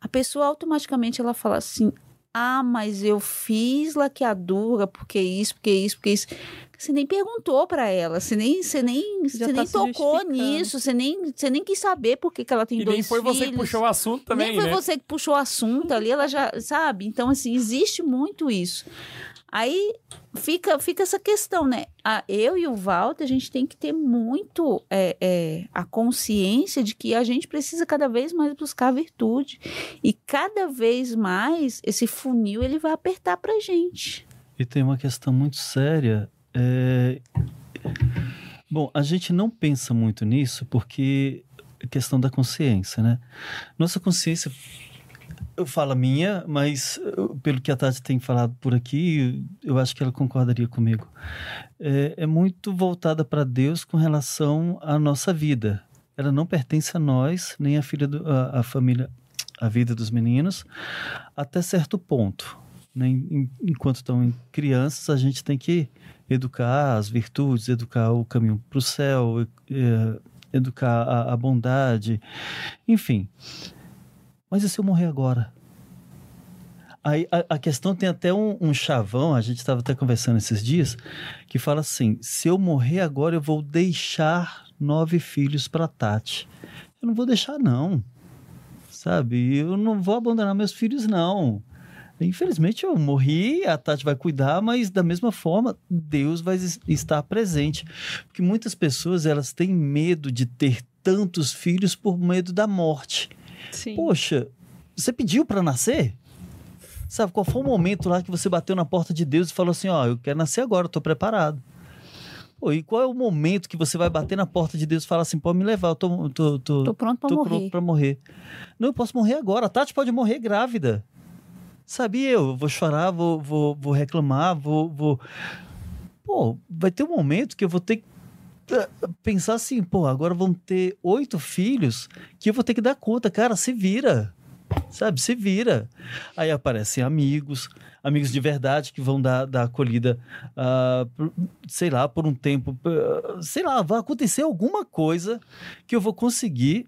A pessoa automaticamente ela fala assim: ah, mas eu fiz laqueadura porque isso, porque isso, porque isso. Você nem perguntou pra ela, você nem, você nem, Já você tá nem tocou nisso, você nem, você nem quis saber por que, que ela tem E dois nem foi você que filhos. puxou o assunto também, Nem foi né? você que puxou o assunto ali, ela já sabe. Então, assim, existe muito isso. Aí fica, fica essa questão, né? A, eu e o Walter, a gente tem que ter muito é, é, a consciência de que a gente precisa cada vez mais buscar virtude. E cada vez mais esse funil ele vai apertar pra gente. E tem uma questão muito séria. é, Bom, a gente não pensa muito nisso porque é questão da consciência, né? Nossa consciência eu falo a minha, mas pelo que a Tati tem falado por aqui, eu acho que ela concordaria comigo. É, é muito voltada para Deus com relação à nossa vida. Ela não pertence a nós, nem a filha do, a, a família, a vida dos meninos, até certo ponto. né? Enquanto estão em crianças, a gente tem que educar as virtudes, educar o caminho para o céu, eh, educar a, a bondade, enfim. Mas e se eu morrer agora? Aí a, a questão tem até um, um chavão, a gente estava até conversando esses dias, que fala assim: se eu morrer agora, eu vou deixar nove filhos para Tati. Eu não vou deixar, não. Sabe? Eu não vou abandonar meus filhos, não. Infelizmente eu morri, a Tati vai cuidar, mas da mesma forma Deus vai es- estar presente. Porque muitas pessoas elas têm medo de ter tantos filhos por medo da morte. Sim. Poxa, você pediu para nascer? Sabe, qual foi o momento lá que você bateu na porta de Deus e falou assim: Ó, eu quero nascer agora, eu tô preparado. Pô, e qual é o momento que você vai bater na porta de Deus e falar assim: pode me levar, eu tô, tô, tô, Tô pronto pra tô morrer. pronto pra morrer. Não, eu posso morrer agora. A Tati pode morrer grávida. Sabe, eu vou chorar, vou, vou, vou reclamar, vou, vou. Pô, vai ter um momento que eu vou ter que pensar assim, pô, agora vão ter oito filhos que eu vou ter que dar conta. Cara, se vira. Sabe, se vira. Aí aparecem amigos, amigos de verdade que vão dar, dar acolhida, por- sei lá, por um tempo. ah, sei lá, vai acontecer alguma coisa que eu vou conseguir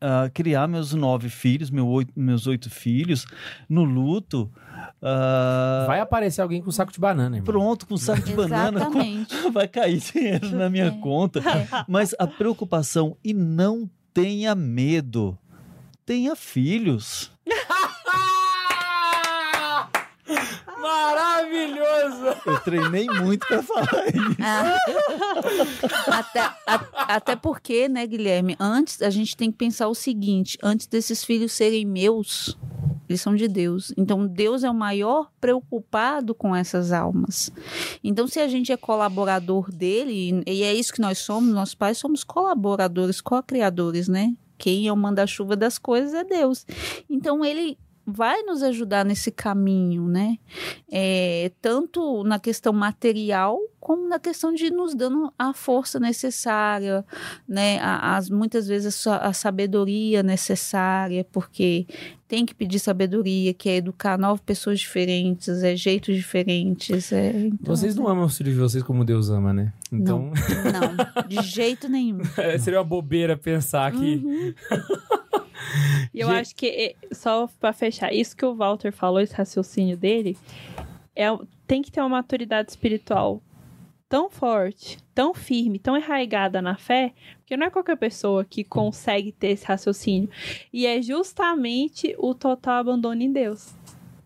ah, criar meus nove filhos, meu oito- meus oito filhos, no luto. Ah, Vai aparecer alguém com um saco de banana, irmão. Pronto, com um saco de banana, com- Exatamente. vai cair dinheiro na minha É. conta. Mas a preocupação, e não tenha medo, tenha filhos. Maravilhoso! Eu treinei muito para falar isso. Ah. até, a- até porque, né, Guilherme? Antes, a gente tem que pensar o seguinte: antes desses filhos serem meus, eles são de Deus. Então, Deus é o maior preocupado com essas almas. Então, se a gente é colaborador dele, e é isso que nós somos, nós pais somos colaboradores, co-criadores, né? Quem é o manda-chuva das coisas é Deus. Então, ele vai nos ajudar nesse caminho, né? É, tanto na questão material como na questão de nos dando a força necessária, né? As, muitas vezes a, a sabedoria necessária, porque tem que pedir sabedoria, que é educar nove pessoas diferentes, é jeitos diferentes. É, então, Vocês não amam os filhos de vocês como Deus ama, né? Então, Não, de jeito nenhum. seria uma bobeira pensar que. Uhum. E eu Gente- acho que, eh, só pra fechar, isso que o Walter falou, esse raciocínio dele, é, tem que ter uma maturidade espiritual tão forte, tão firme, tão enraigada na fé, porque não é qualquer pessoa que consegue ter esse raciocínio. E é justamente o total abandono em Deus.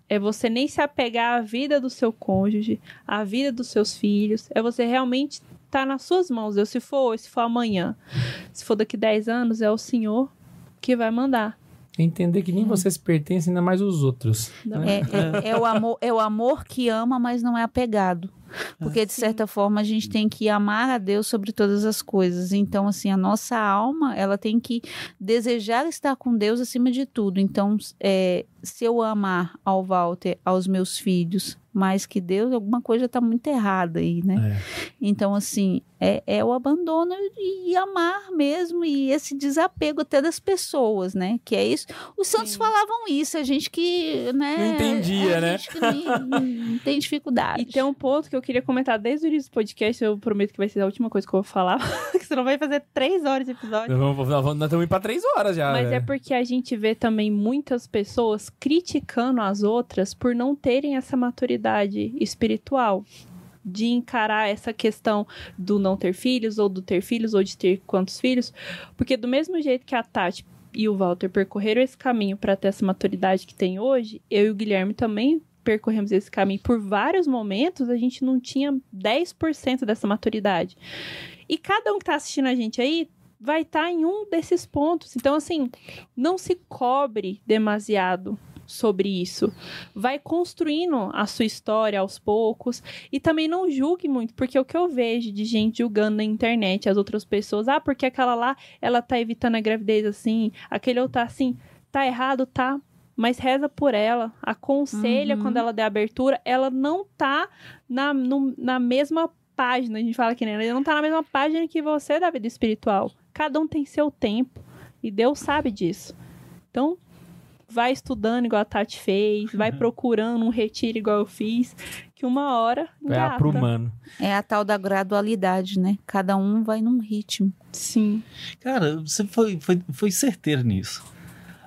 É você nem se apegar à vida do seu cônjuge, à vida dos seus filhos. É você realmente estar nas suas mãos. Deus, se for hoje, se for amanhã, se for daqui 10 anos, é o Senhor que vai mandar. Entender que nem vocês pertencem, ainda mais os outros. Né? É, é- é o amor, é o amor que ama, mas não é apegado. Porque, de certa forma, a gente tem que amar a Deus sobre todas as coisas. Então, assim, a nossa alma, ela tem que desejar estar com Deus acima de tudo. Então, é, se eu amar ao Walter, aos meus filhos, mais que Deus, alguma coisa está muito errada aí, né? É. Então, assim, é, é o abandono e, e amar mesmo, e esse desapego até das pessoas, né? Que é isso. Os santos Sim. falavam isso, a gente que, né? Não entendia, a né? gente que não, não tem dificuldade. E tem um ponto que eu queria comentar desde o início do podcast, eu prometo que vai ser a última coisa que eu vou falar, que senão vai fazer três horas de episódio. Nós, vamos, nós estamos indo pra três horas já. Mas né? é porque a gente vê também muitas pessoas criticando as outras por não terem essa maturidade espiritual. De encarar essa questão do não ter filhos, ou do ter filhos, ou de ter quantos filhos. Porque do mesmo jeito que a Tati e o Walter percorreram esse caminho para ter essa maturidade que tem hoje, eu e o Guilherme também percorremos esse caminho. Por vários momentos, a gente não tinha 10% dessa maturidade. E cada um que tá assistindo a gente aí vai estar em um desses pontos. Então, assim, não se cobre demasiado sobre isso. Vai construindo a sua história aos poucos e também não julgue muito, porque o que eu vejo de gente julgando na internet as outras pessoas, ah, porque aquela lá, ela tá evitando a gravidez assim, aquele outro tá assim, tá errado, tá? mas reza por ela, aconselha Uhum. quando ela der abertura. Ela não tá na, no- na mesma página, a gente fala aqui, né? Ela não tá na mesma página que você da vida espiritual. Cada um tem seu tempo e Deus sabe disso. Então, vai estudando igual a Tati fez, vai procurando um retiro igual eu fiz, que uma hora Vai engata. aprumando. É a tal da gradualidade, né? Cada um vai num ritmo. Sim. Cara, você foi, foi, foi certeiro nisso.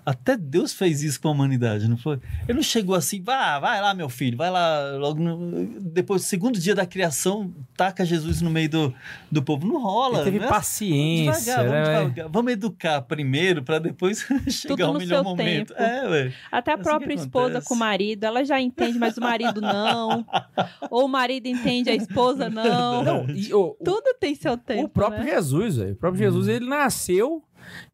Até Deus fez isso com a humanidade, não foi? Ele não chegou assim, vá, vai lá, meu filho, vai lá, logo no- depois do segundo dia da criação, taca Jesus no meio do, do povo. Não rola. Ele teve não é paciência. Devagar, vamos né? devagar. Vamos educar primeiro para depois chegar ao no melhor momento. É. Até a Assim própria esposa com o marido, ela já entende, mas o marido não. Ou o marido entende, a esposa não. Não, e, o- Tudo tem seu tempo. o próprio né? Jesus, velho. O próprio Jesus, ele nasceu.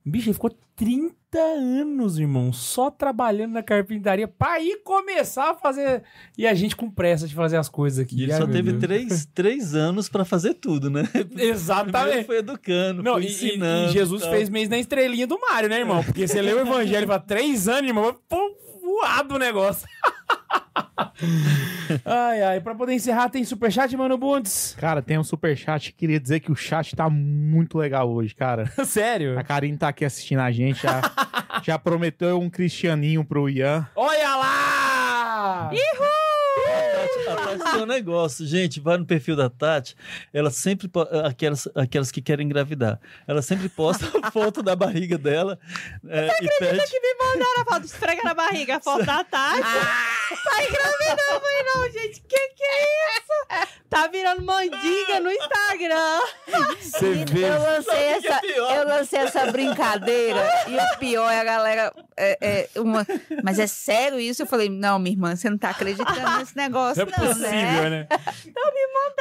Bicho, ele ficou 30 anos, irmão, só trabalhando na carpintaria pra ir começar a fazer. E a gente com pressa de fazer as coisas aqui. E ele Ai, só teve Deus. três, três anos para fazer tudo, né? Exatamente. foi educando, Não, foi e, e- ensinando. e Jesus tal. fez mês na estrelinha do Mário, né, irmão? Porque você leu o evangelho há três anos, irmão, pô, voado o negócio. ai, ai, pra poder encerrar, tem superchat, mano Bundes? Cara, tem um superchat. Queria dizer que o chat tá muito legal hoje, cara. Sério? A Karine tá aqui assistindo a gente. Já, já prometeu um cristianinho pro Ian. Olha lá! A Tati tem um negócio, gente, vai no perfil da Tati, ela sempre, aquelas, aquelas que querem engravidar, ela sempre posta a foto da barriga dela é, e pede... que me mandaram a foto, esfrega na barriga, a foto da Tati. Tá engravidando, eu falei, não, gente, que que é isso? Tá virando mandiga no Instagram. Você vê. Eu lancei, é essa, pior? eu lancei essa brincadeira e o pior é a galera. É, é, uma, mas é sério isso? Eu falei, não, minha irmã, você não tá acreditando nesse negócio, é não, possível, né? né?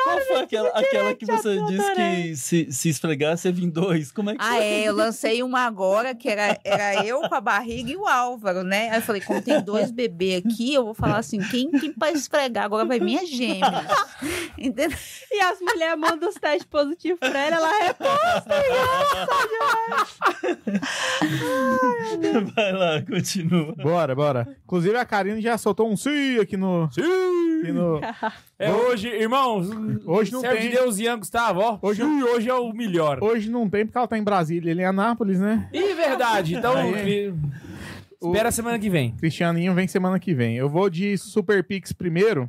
Qual foi aquela, aquela que você disse que se, se esfregasse ia vir dois? Como é que Ah, foi? é, eu lancei uma agora que era, era eu com a barriga e o Álvaro, né? Aí eu falei, como tem dois bebês aqui, eu vou falar assim: quem, quem vai esfregar agora vai minha gêmeas. Entendeu? E as mulheres mandam os testes positivos pra ela, ela reposta. Vai lá, continua. Bora, bora. Inclusive, a Karine já soltou um sim aqui no. Aqui no... É hoje, irmãos. Hoje não Serve tem. de Deus, Ian Gustavo, ó. Hoje, hoje é o melhor. Hoje não tem porque ela tá em Brasília. Ele é em Anápolis, né? Ih, verdade. Então, Aí. cri- espera a semana que vem. Cristianinho vem semana que vem. Eu vou de Super Pix primeiro.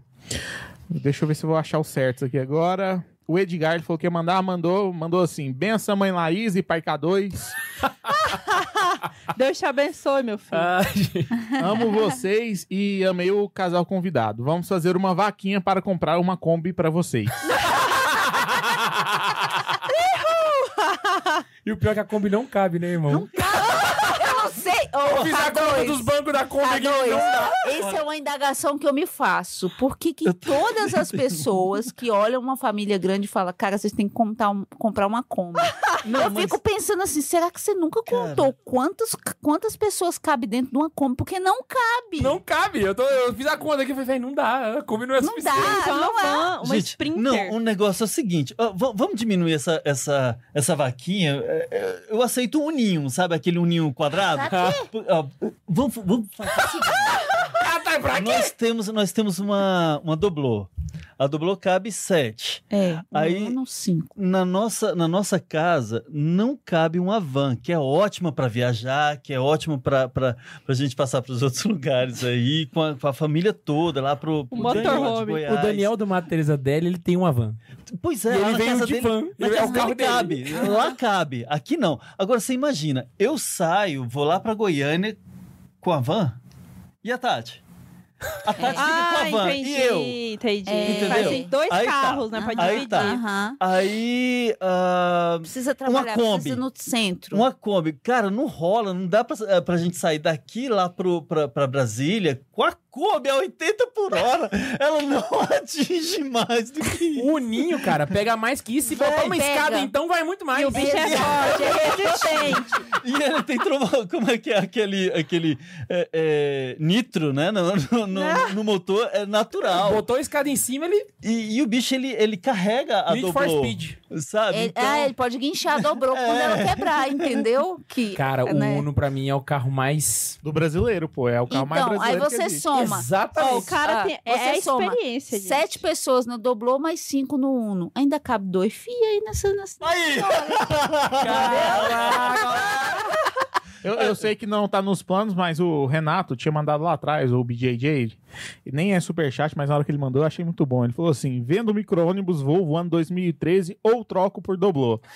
Deixa eu ver se eu vou achar os certos aqui agora. O Edgar ele falou que ia mandar, mandou, mandou assim: benção, mãe Laís e pai K2. Deus te abençoe, meu filho. Ai, Amo vocês e amei o casal convidado. Vamos fazer uma vaquinha para comprar uma Kombi para vocês. e o pior é que a Kombi não cabe, né, irmão? Não sei. Ô, Eu fiz a conta K2, dos bancos da Kombi aqui, K2, não dá. Essa é uma indagação que eu me faço. Por que, que todas as pessoas que olham uma família grande falam, cara, vocês têm que comprar, um- comprar uma Kombi? Não, eu mas fico pensando assim, será que você nunca Cara. contou quantos, quantas pessoas cabe dentro de uma Kombi? Porque não cabe. Não cabe. Eu, tô- eu fiz a conta aqui e falei, não dá. A Kombi não é Não suficiente. dá. Então, não uma é. van, uma Gente, Sprinter. não, o negócio é o seguinte, ó, vamos diminuir essa, essa, essa vaquinha. é, é, Eu aceito um uninho, sabe aquele uninho quadrado? Vamos, vamos fazer o pra quê? nós temos, nós temos uma, uma doblô. A doblô cabe sete. É, Aí- um cinco. Na nossa, na nossa casa não cabe uma van, que é ótima para viajar, que é ótima para a gente passar para os outros lugares aí, com a, com a família toda, lá pro, pro motorhome. Daniel de O. Daniel do Mato Teresa dele, ele tem uma van. Pois é, E lá ele na casa de dele, van. na é o carro dele cabe. Lá cabe. Aqui não. Agora você imagina, eu saio, vou lá para Goiânia com a van e a Tati. A Tati fica Ah, com a van entendi, e eu. entendi. É. Faz assim, dois Aí tá. carros, né, pra. Aí dividir. tá. Aham. Aí. ah, Precisa trabalhar, precisa Kombi. ir no centro. Uma Kombi. Cara, não rola, não dá pra, eh, pra gente sair daqui lá pro, pra, pra Brasília com a Kombi a 80 por hora, ela não atinge mais do que isso. O ninho, cara, pega mais que isso. Se Vai, botar uma pega. escada, então vai muito mais. E o bicho é forte, é resistente. E ele tem trova- como é que é aquele, aquele é, é, nitro, né? No, no- no- no motor é natural. Botou a escada em cima, ele. E, e o bicho, ele, ele carrega a Need for Speed. sabe? É, Então, ah, ele pode guinchar, dobrou quando ela quebrar, entendeu? Que, Cara, o né? Uno pra mim é o carro mais. Do brasileiro, pô. É o carro mais Então, aí brasileiro que você existe. Soma. Exatamente. Ó, o cara Ah, tem. É a experiência. gente. Sete pessoas no doblô, mais cinco no Uno. Ainda cabe dois FIA aí nessa... nessa... Aí! Eu, eu sei que não tá nos planos, mas o Renato tinha mandado lá atrás, o BJJ. Nem é superchat, mas na hora que ele mandou eu achei muito bom. Ele falou assim: vendo micro-ônibus Volvo ano 2013 ou troco por doblô.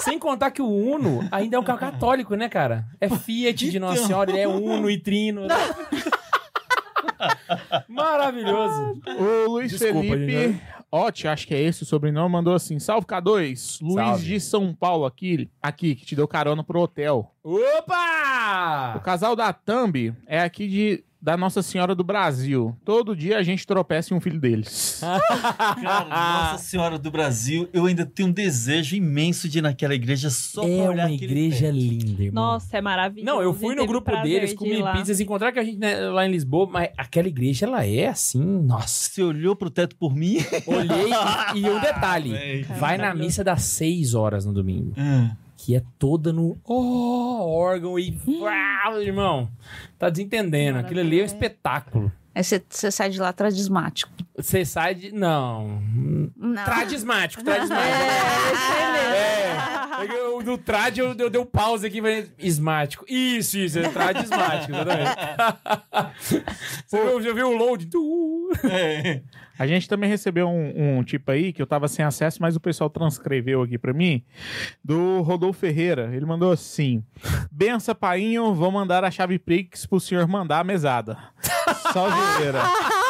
Sem contar que o Uno ainda é um carro católico, né, cara? É Fiat de Nossa Senhora, ele é Uno e Trino. né? Maravilhoso. O Luiz Desculpa, Felipe gente. Otti, acho que é esse o sobrenome, mandou assim: Salve K2, Luiz Salve. de São Paulo aqui, aqui, que te deu carona pro hotel. O Opa! casal da Thumb é aqui de, da Nossa Senhora do Brasil. Todo dia a gente tropeça em um filho deles. Cara, Nossa Senhora do Brasil, eu ainda tenho um desejo imenso de ir naquela igreja só pra É olhar uma aquele igreja teto. linda, irmão. Nossa, é maravilhoso. Não, eu fui no teve grupo prazer deles, de comi ir lá. pizzas, encontrar com a gente né, lá em Lisboa, mas aquela igreja, ela é assim, nossa. Você olhou pro teto por mim? Olhei e, e um detalhe, Véi. vai na missa das 6 horas no domingo, que é toda no oh, órgão e uau, irmão, tá desentendendo, aquilo ali é um espetáculo. Aí você, você sai de lá tradismático. Você sai de... Não. Não. Tradismático, tradismático. É, é que eu- no trad eu, eu dei um pause aqui, falei, ismático. Isso, isso, é tradismático, exatamente. Você viu, já viu o load? Tu- A gente também recebeu um, um tipo aí que eu tava sem acesso, mas o pessoal transcreveu aqui pra mim, do Rodolfo Ferreira. Ele mandou assim: Bença, painho, vou mandar a chave Prix pro senhor mandar a mesada. Só zoeira.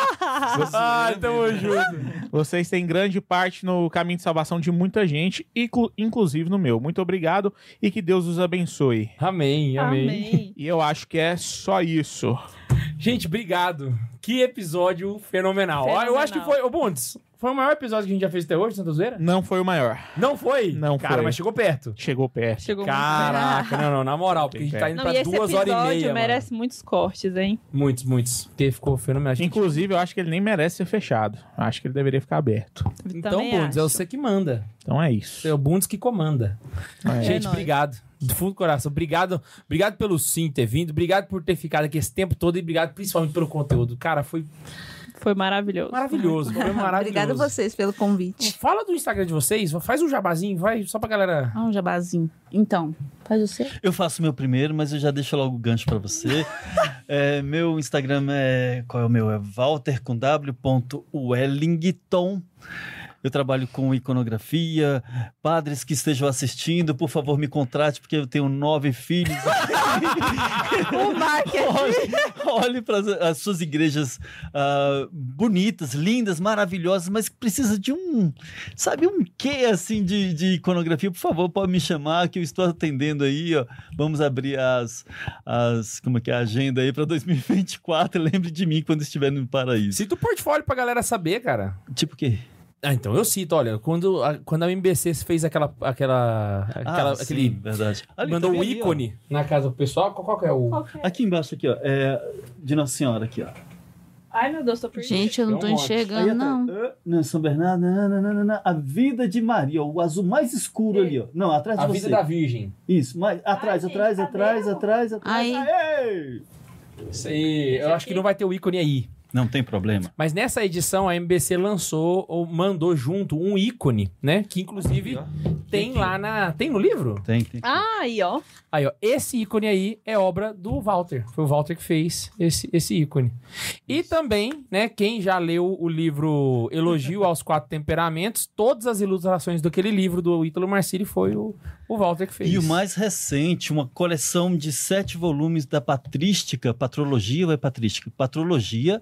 Ai, tamo junto. Vocês têm grande parte no caminho de salvação de muita gente, inclu- inclusive no meu. Muito obrigado e que Deus os abençoe. Amém, amém, Amém. E eu acho que é só isso. Gente, obrigado. Que episódio fenomenal. Ó, Eu acho que foi. Ô, Bundes, foi o maior episódio que a gente já fez até hoje, Santa Zoeira? Não foi o maior. Não foi? Não Cara, foi. mas chegou perto. Chegou perto. Chegou muito Caraca, não, não, na moral, porque a gente tá indo Não, pra duas horas e episódio meia. merece muitos cortes, hein? mano. Muitos, muitos. Porque ficou fenomenal. Gente- Inclusive, eu acho que ele nem merece ser fechado. Eu Acho que ele deveria ficar aberto. Então, Também Bundes, é acho. você que manda. Então é isso. É o Bundes que comanda. É. Gente, nóis. obrigado. Do fundo do coração. Obrigado, obrigado pelo sim ter vindo. Obrigado por ter ficado aqui esse tempo todo e obrigado principalmente pelo conteúdo. Cara, foi Foi maravilhoso. maravilhoso. Foi maravilhoso. Obrigada a vocês pelo convite. Fala do Instagram de vocês, faz um jabazinho, vai, só pra galera. Ah, um jabazinho. Então, faz você. Eu faço meu primeiro, mas eu já deixo logo o gancho pra você. É, meu Instagram é. Qual é o meu? É walter com w ponto Wellington. Eu trabalho com iconografia. Padres que estejam assistindo, por favor, me contrate, porque eu tenho nove filhos. O marketing. olhe olhe para as suas igrejas ah, bonitas, lindas, maravilhosas, mas que precisa de um, sabe, um quê assim de, de iconografia. Por favor, pode me chamar que eu estou atendendo aí. Ó. Vamos abrir as, as como é que é a agenda aí para 2024. Lembre de mim quando estiver no paraíso. Cita o portfólio pra galera saber, cara. Tipo o quê? Ah, então eu cito, olha, quando a, quando a MBC fez aquela. aquela, aquela Ah, sim, aquele. verdade. Ali, mandou tá o ali, ó. ícone na casa do pessoal. Qual, qual que é o. Aqui embaixo, aqui, ó. É, de Nossa Senhora, aqui, ó. Ai, meu Deus, tô perdida. Gente, eu não tô Tem um enxergando, Aí não. atrás, ah, Não, São Bernardo, não, não, não, não, não. a vida de Maria, o azul mais escuro ali, ó. Não, atrás de A você. vida da Virgem. Isso, mais atrás, Ai, atrás, gente, atrás, cadê? atrás, atrás. Aí. Aê! Isso aí. Eu acho que não vai ter o ícone aí. Não tem problema. Mas nessa edição a MBC lançou ou mandou junto um ícone, né? Que inclusive tem lá na. Tem no livro? Tem, tem. Ah, aí, ó. Aí, ó. Esse ícone aí é obra do Walter. Foi o Walter que fez esse, esse ícone. E também, né, quem já leu o livro Elogio aos Quatro Temperamentos, todas as ilustrações daquele livro do Ítalo Marcilli foi o O Walter que fez. E o mais recente, uma coleção de sete volumes da Patrística, Patrologia ou é Patrística? Patrologia,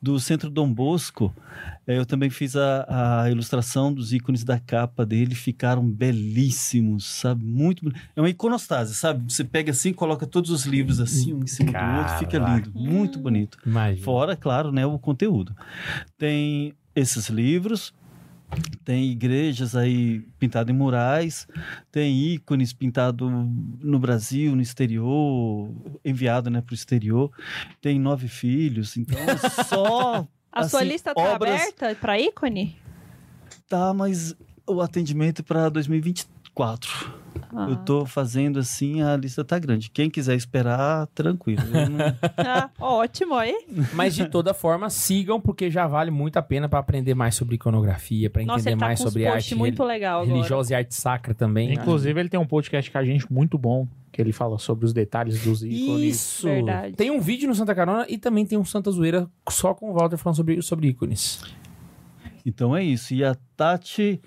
do Centro Dom Bosco. É, Eu também fiz a, a ilustração dos ícones da capa dele, ficaram belíssimos, sabe? Muito É uma iconostase, sabe? Você pega assim, coloca todos os livros assim, um em cima do outro, fica Caraca. lindo, muito bonito. Imagina. Fora, claro, né, o conteúdo. Tem esses livros, tem igrejas aí pintadas em murais, tem ícones pintados no Brasil, no exterior, enviado né, para o exterior. Tem nove filhos, então só. A sua assim, lista tá obras- aberta pra ícone? Tá, mas o atendimento é para 2024. Ah. Eu tô fazendo assim, a lista tá grande. Quem quiser esperar, tranquilo. Não- Ah, ótimo, aí. Mas de toda forma, sigam, porque já vale muito a pena para aprender mais sobre iconografia, para entender Nossa, tá mais sobre arte muito legal agora. religiosa e arte sacra também. né? Inclusive, ele tem um podcast com a gente muito bom, que ele fala sobre os detalhes dos ícones. Isso! Verdade. Tem um vídeo no Santa Carona e também tem um Santa Zoeira só com o Walter falando sobre, sobre ícones. Então é isso. E a Tati,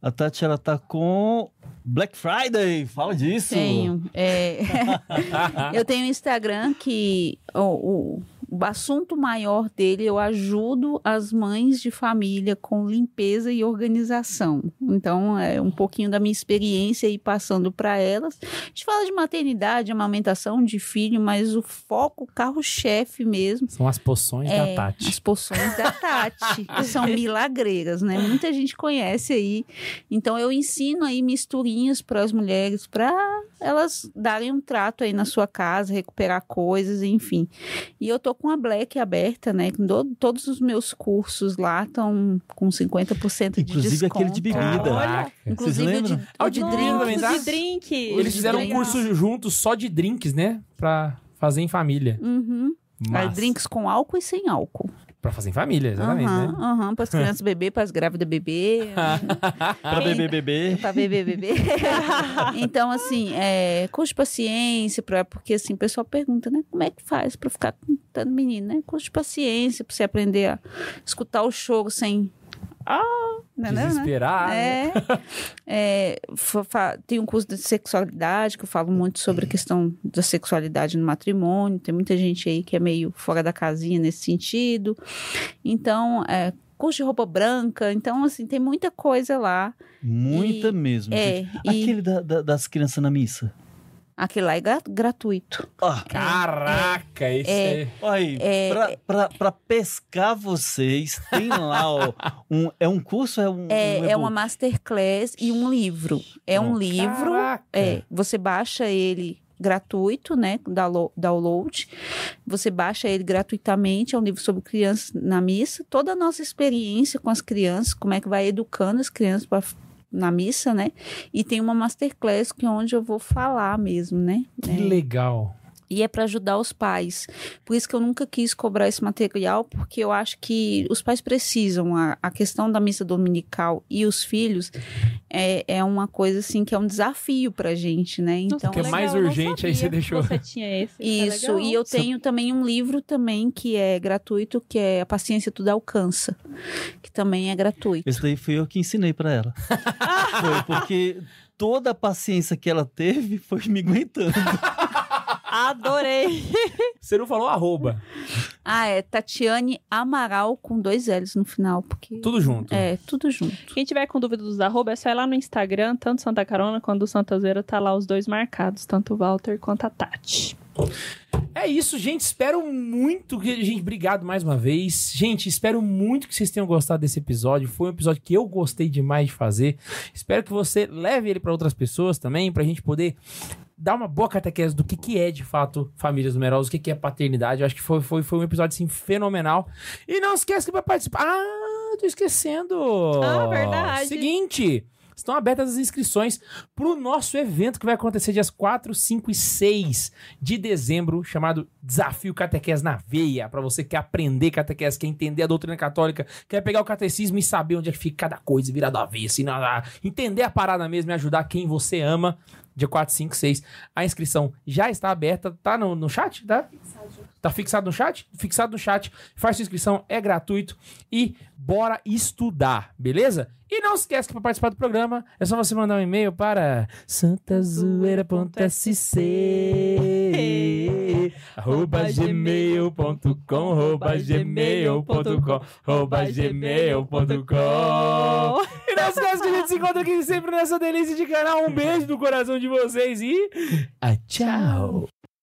a Tati ela tá com Black Friday. Fala disso. Tenho. é, eu tenho um Instagram que o, o, o assunto maior dele eu ajudo as mães de família com limpeza e organização. Então é um pouquinho da minha experiência aí passando para elas. A gente fala de maternidade, amamentação de filho, mas o foco, o carro-chefe mesmo São as poções é, da Tati. As poções da Tati, que são milagreiras, né? Muita gente conhece aí. Então eu ensino aí misturinhas para as mulheres para elas darem um trato aí na sua casa, recuperar coisas, enfim. E eu tô com a Black aberta, né? Com do- todos os meus cursos lá estão com 50% de Inclusive desconto. aquele de bebida. Caraca. Inclusive o de, o de drinks. De drink. Eles fizeram um curso juntos só de drinks, né? Pra fazer em família. Uhum. Aí, Mas, drinks com álcool e sem álcool. Pra fazer em família, exatamente, Aham, né? aham, para as crianças beber, para as grávidas beber. Pra beber, beber. Pra beber, beber. então, assim, é, curso de paciência, pra, porque assim, o pessoal pergunta, né? Como é que faz pra ficar com tanto menino, né? Curso de paciência, pra você aprender a escutar o choro sem. Ah, né? Desesperar, né? É, é, tem um curso de sexualidade que eu falo muito sobre a questão da sexualidade no matrimônio. Tem muita gente aí que é meio fora da casinha nesse sentido. Então, é, curso de roupa branca. Então, assim, tem muita coisa lá. Muita E- mesmo. É, gente. e Aquele da- da- das crianças na missa. Aquele lá é gra- gratuito. Ah, Caraca, esse É. é... olha aí, É, pra, pra, pra pescar vocês, tem lá, ó, um, é um curso, é um... um É, é e-book? uma masterclass e um livro. É um livro. Caraca. É, você baixa ele gratuito, né? downlo- Download. Você baixa ele gratuitamente. É um livro sobre crianças na missa. Toda a nossa experiência com as crianças, como é que vai educando as crianças pra, na missa, né? E tem uma masterclass que é onde eu vou falar mesmo, né? Que É. legal. E é para ajudar os pais. Por isso que eu nunca quis cobrar esse material, porque eu acho que os pais precisam. A, a questão da missa dominical e os filhos é, é uma coisa assim que é um desafio pra gente, né? Nossa, Então, que é legal, mais urgente, aí você deixou. Você tinha esse. é isso. legal. E eu tenho também um livro também que é gratuito, que é A Paciência Tudo Alcança, que também é gratuito. Esse daí fui eu que ensinei pra ela. foi, porque toda a paciência que ela teve foi me aguentando. Adorei. Você não falou arroba. Ah, é Tatiane Amaral com dois L's no final, porque Tudo junto. é tudo junto. Quem tiver com dúvida dos arroba, é só ir lá no Instagram, tanto Santa Carona quanto o Santa Zera, tá lá os dois marcados, tanto o Walter quanto a Tati. É isso, gente. Espero muito que. Gente, obrigado mais uma vez. Gente, espero muito que vocês tenham gostado desse episódio. Foi um episódio que eu gostei demais de fazer. Espero que você leve ele para outras pessoas também, pra gente poder dar uma boa catequese do que, que é de fato famílias numerosas, o que, que é paternidade. Eu acho que foi, foi, foi um episódio assim fenomenal. E não esquece que vai participar. Ah, tô esquecendo. Ah, verdade. Seguinte. Estão abertas as inscrições para o nosso evento que vai acontecer dias 4, 5 e 6 de dezembro, chamado Desafio Catequese na Veia. Para você que quer aprender catequese, quer entender a doutrina católica, quer pegar o catecismo e saber onde é que fica cada coisa, virar do avesso, e na- na- entender a parada mesmo e ajudar quem você ama. Dia 4, 5, 6. A inscrição já está aberta. Tá no, no chat? Tá? Tá fixado no chat? Fixado no chat. Faz sua inscrição, é gratuito. E bora estudar, beleza? E não esquece que para participar do programa é só você mandar um e-mail para santazoeira.sc arroba gmail.com arroba gmail.com arroba gmail.com E não esquece que a gente se encontra aqui sempre nessa delícia de canal. Um beijo no coração de vocês e... Ah, tchau!